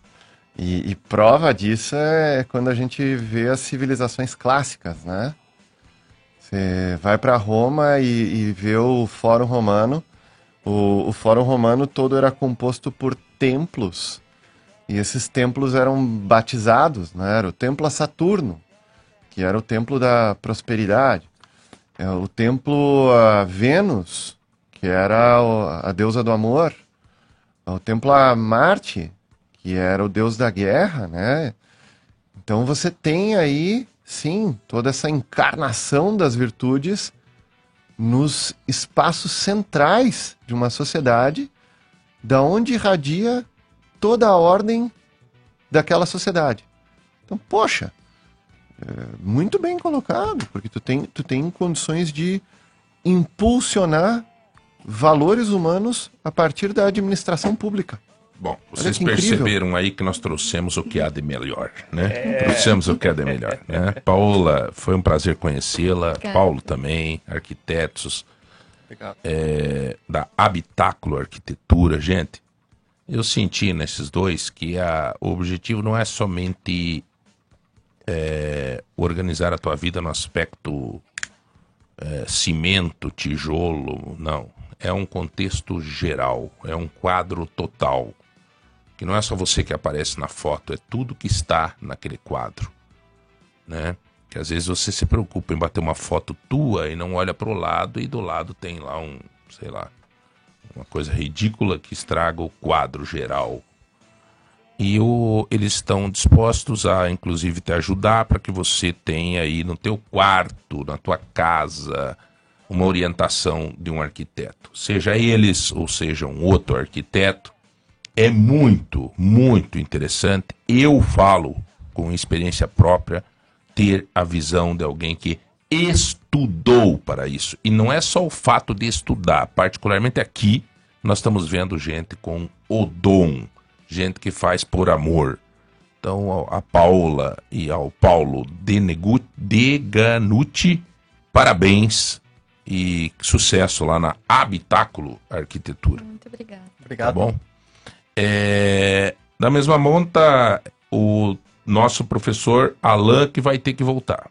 E, e prova disso é quando a gente vê as civilizações clássicas, né? Você vai para Roma e, e vê o Fórum Romano. O, o Fórum Romano todo era composto por templos. E esses templos eram batizados, né? Era o templo a Saturno, que era o templo da prosperidade. É o templo a Vênus, que era a deusa do amor. O templo a Marte, que era o deus da guerra, né? Então você tem aí, sim, toda essa encarnação das virtudes nos espaços centrais de uma sociedade, da onde irradia toda a ordem daquela sociedade. Então, poxa, é, muito bem colocado, porque tu tem, tu tem condições de impulsionar valores humanos a partir da administração pública. Bom, vocês incrível. perceberam aí que nós trouxemos o que há de melhor, né? É. Trouxemos o que há de melhor, né? [LAUGHS] Paola, foi um prazer conhecê-la. Paulo também, arquitetos é, da Habitáculo Arquitetura. Gente, eu senti nesses dois que a, o objetivo não é somente é, organizar a tua vida no aspecto é, cimento, tijolo, não. É um contexto geral, é um quadro total. Que não é só você que aparece na foto, é tudo que está naquele quadro. Né? Que às vezes você se preocupa em bater uma foto tua e não olha para o lado e do lado tem lá um, sei lá, uma coisa ridícula que estraga o quadro geral. E o, eles estão dispostos a, inclusive, te ajudar para que você tenha aí no teu quarto, na tua casa, uma orientação de um arquiteto. Seja eles ou seja um outro arquiteto, é muito, muito interessante. Eu falo com experiência própria ter a visão de alguém que estudou para isso. E não é só o fato de estudar, particularmente aqui, nós estamos vendo gente com o dom, gente que faz por amor. Então, a Paula e ao Paulo Denegu- Deganucci, parabéns e sucesso lá na Habitáculo Arquitetura. Muito obrigada. Tá bom? É, da mesma monta, o nosso professor Alain que vai ter que voltar.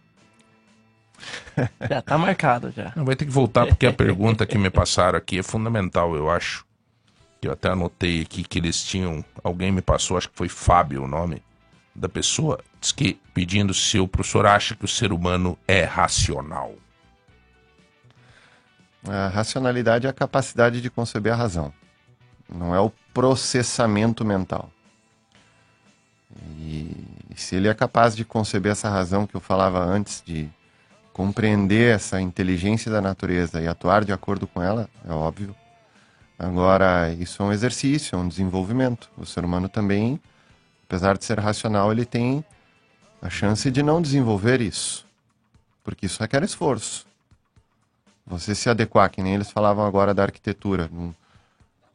[LAUGHS] Já tá marcado já. Não vai ter que voltar porque a pergunta que me passaram aqui é fundamental, eu acho. Eu até anotei aqui que eles tinham. Alguém me passou, acho que foi Fábio o nome da pessoa. Diz que pedindo se o professor acha que o ser humano é racional. A racionalidade é a capacidade de conceber a razão, não é o processamento mental. E se ele é capaz de conceber essa razão que eu falava antes, de compreender essa inteligência da natureza e atuar de acordo com ela, é óbvio. Agora, isso é um exercício, é um desenvolvimento. O ser humano também, apesar de ser racional, ele tem a chance de não desenvolver isso, porque isso requer esforço você se adequar, que nem eles falavam agora da arquitetura.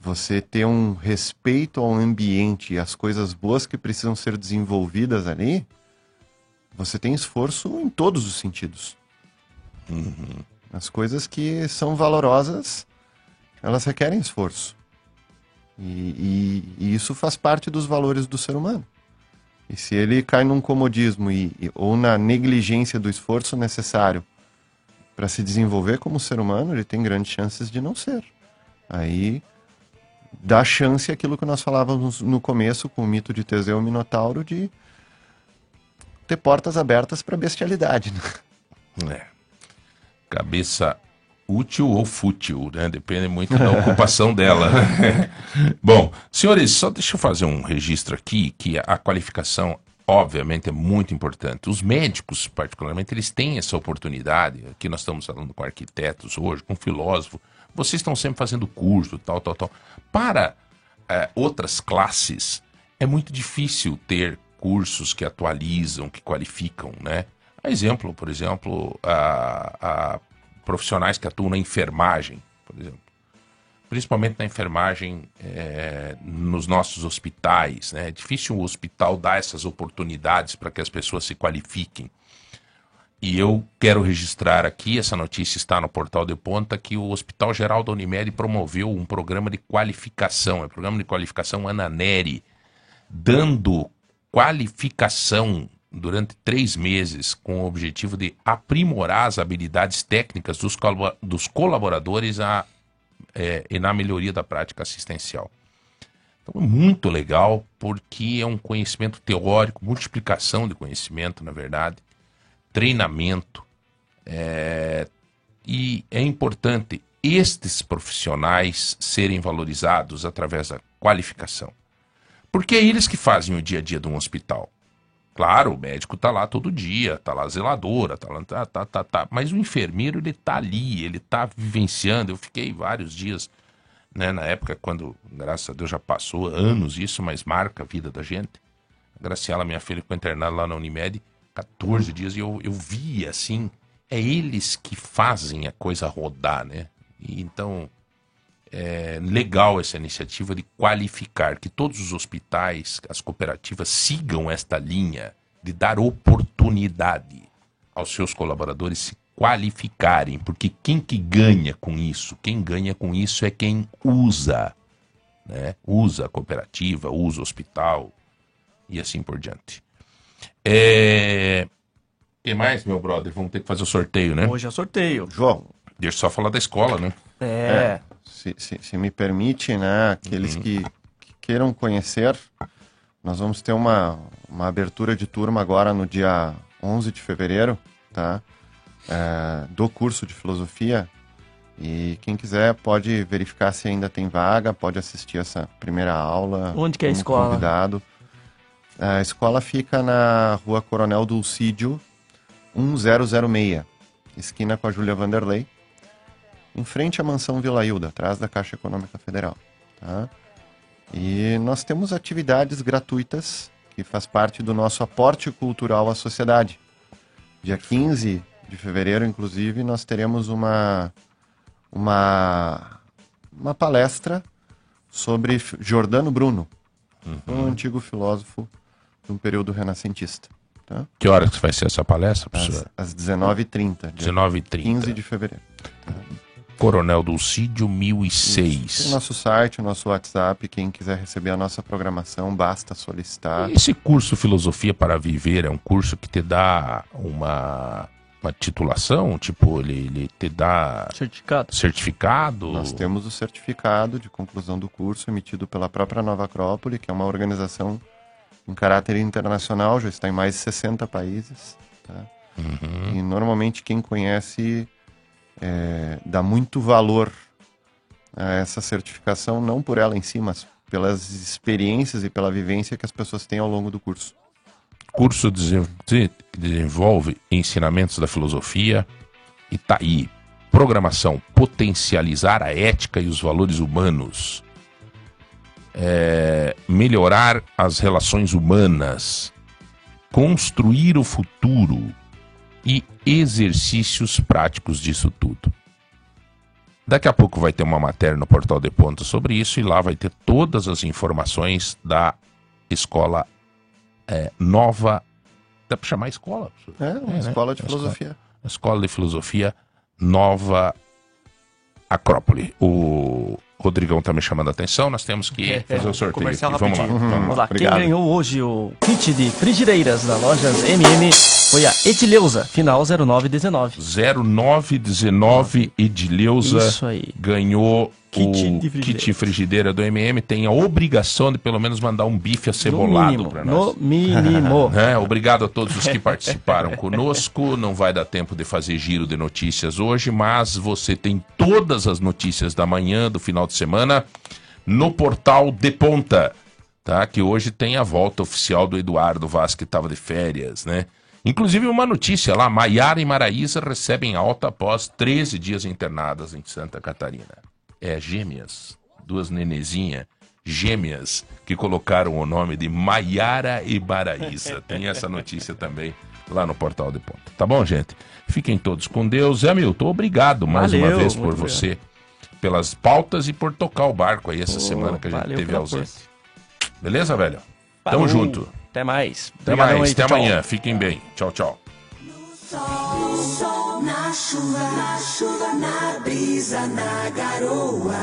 Você ter um respeito ao ambiente e as coisas boas que precisam ser desenvolvidas ali, você tem esforço em todos os sentidos. As coisas que são valorosas, elas requerem esforço. E, e- e isso faz parte dos valores do ser humano. E se ele cai num comodismo e, e- ou na negligência do esforço necessário para se desenvolver como ser humano, ele tem grandes chances de não ser. Aí dá chance aquilo que nós falávamos no começo com o mito de Teseu e Minotauro de ter portas abertas para bestialidade. Né? É. Cabeça útil ou fútil, né? Depende muito da ocupação [LAUGHS] dela. Bom, senhores, só deixa eu fazer um registro aqui que a qualificação, obviamente, é muito importante. Os médicos, particularmente, eles têm essa oportunidade. Aqui nós estamos falando com arquitetos hoje, com filósofos. Vocês estão sempre fazendo curso, tal, tal, tal. Para eh, outras classes, é muito difícil ter cursos que atualizam, que qualificam, né? Exemplo, por exemplo, a, a profissionais que atuam na enfermagem, por exemplo. Principalmente na enfermagem eh, nos nossos hospitais. Né? É difícil o hospital dar essas oportunidades para que as pessoas se qualifiquem. E eu quero registrar aqui, essa notícia está no portal de ponta, que o Hospital Geral da Unimed promoveu um programa de qualificação, é o programa de qualificação Ananeri, dando qualificação durante três meses com o objetivo de aprimorar as habilidades técnicas dos colaboradores a, é, e na melhoria da prática assistencial. Então é muito legal porque é um conhecimento teórico, multiplicação de conhecimento, na verdade, treinamento, é, E é importante estes profissionais serem valorizados através da qualificação. Porque é eles que fazem o dia a dia de um hospital. Claro, o médico tá lá todo dia, tá lá zeladora, tá lá, tá, tá, tá, tá. Mas o enfermeiro, ele tá ali, ele tá vivenciando. Eu fiquei vários dias, né, na época, quando, graças a Deus, já passou anos isso, mas marca a vida da gente. A Graciela, minha filha, ficou internada lá na Unimed, 14 dias, e eu, eu via, assim, é eles que fazem a coisa rodar, né? E, então, é legal essa iniciativa de qualificar, que todos os hospitais, as cooperativas sigam esta linha de dar oportunidade aos seus colaboradores se qualificarem, porque quem que ganha com isso? Quem ganha com isso é quem usa, né? Usa a cooperativa, usa o hospital e assim por diante. É... O que mais, meu brother? Vamos ter que fazer o sorteio, né? Hoje é o sorteio. João. Deixa eu só falar da escola, né? É. Se, se, se me permite, né, aqueles Uhum. que, que queiram conhecer, nós vamos ter uma, uma abertura de turma agora no dia 11 de fevereiro, tá? É, do curso de filosofia. E quem quiser pode verificar se ainda tem vaga, pode assistir essa primeira aula. Onde que é a escola? Convidado. A escola fica na rua Coronel Dulcídio, 1006, esquina com a Júlia Vanderlei, em frente à mansão Vila Hilda, atrás da Caixa Econômica Federal. Tá? E nós temos atividades gratuitas que faz parte do nosso aporte cultural à sociedade. Dia 15 de fevereiro, inclusive, nós teremos uma, uma, uma palestra sobre Giordano Bruno, um antigo filósofo de um período renascentista. Tá? Que horas vai ser essa palestra, Às, professor? às 19h30. dia 19h30. 15 de fevereiro. Coronel Dulcídio 1006. Tem o nosso site, o nosso WhatsApp. Quem quiser receber a nossa programação, basta solicitar. Esse curso Filosofia para Viver é um curso que te dá uma, uma titulação? Tipo, ele, ele te dá. Certificado. Certificado? Nós temos o certificado de conclusão do curso emitido pela própria Nova Acrópole, que é uma organização em caráter internacional, já está em mais de 60 países. tá? Uhum. E normalmente quem conhece é, dá muito valor a essa certificação, não por ela em si, mas pelas experiências e pela vivência que as pessoas têm ao longo do curso. Curso desenvolve ensinamentos da filosofia e tá aí. Programação, potencializar a ética e os valores humanos. É, melhorar as relações humanas. Construir o futuro. E exercícios práticos disso tudo. Daqui a pouco vai ter uma matéria no Portal de Ponto sobre isso e lá vai ter todas as informações da escola é, nova. Dá para chamar escola? É, uma escola de Uma filosofia. Escola, escola de filosofia Nova Acrópole. O Rodrigão tá me chamando a atenção, nós temos que [LAUGHS] fazer o sorteio. Comercial aqui. Vamos lá. rapidinho. Vamos lá. Quem ganhou hoje o kit de frigideiras da lojas MM foi a Etileuza, final 0919. 0919 Edileuza Isso aí. ganhou Kit o de frigideira. kit frigideira do MM. Tem a obrigação de pelo menos mandar um bife acebolado para nós. no mínimo. [LAUGHS] É, obrigado a todos os que participaram conosco. Não vai dar tempo de fazer giro de notícias hoje, mas você tem todas as notícias da manhã, do final de semana, no portal De Ponta, tá? Que hoje tem a volta oficial do Eduardo Vaz, que estava de férias, né? Inclusive uma notícia lá, Maiara e Maraísa recebem alta após 13 dias internadas em Santa Catarina. É, gêmeas, duas nenezinhas, gêmeas, que colocaram o nome de Maiara e Maraísa. Tem essa notícia também lá no Portal de Ponta. Tá bom, gente? Fiquem todos com Deus. Zé Milton, obrigado mais Valeu, uma vez por você, pelas pautas e por tocar o barco aí essa Ô, semana que a gente teve ausência. Beleza, velho? Tamo junto. Até mais. Até Obrigadão mais, aí, até tchau. amanhã. Fiquem bem. Tchau, tchau. No sol, na chuva, na chuva, na brisa, na garoa.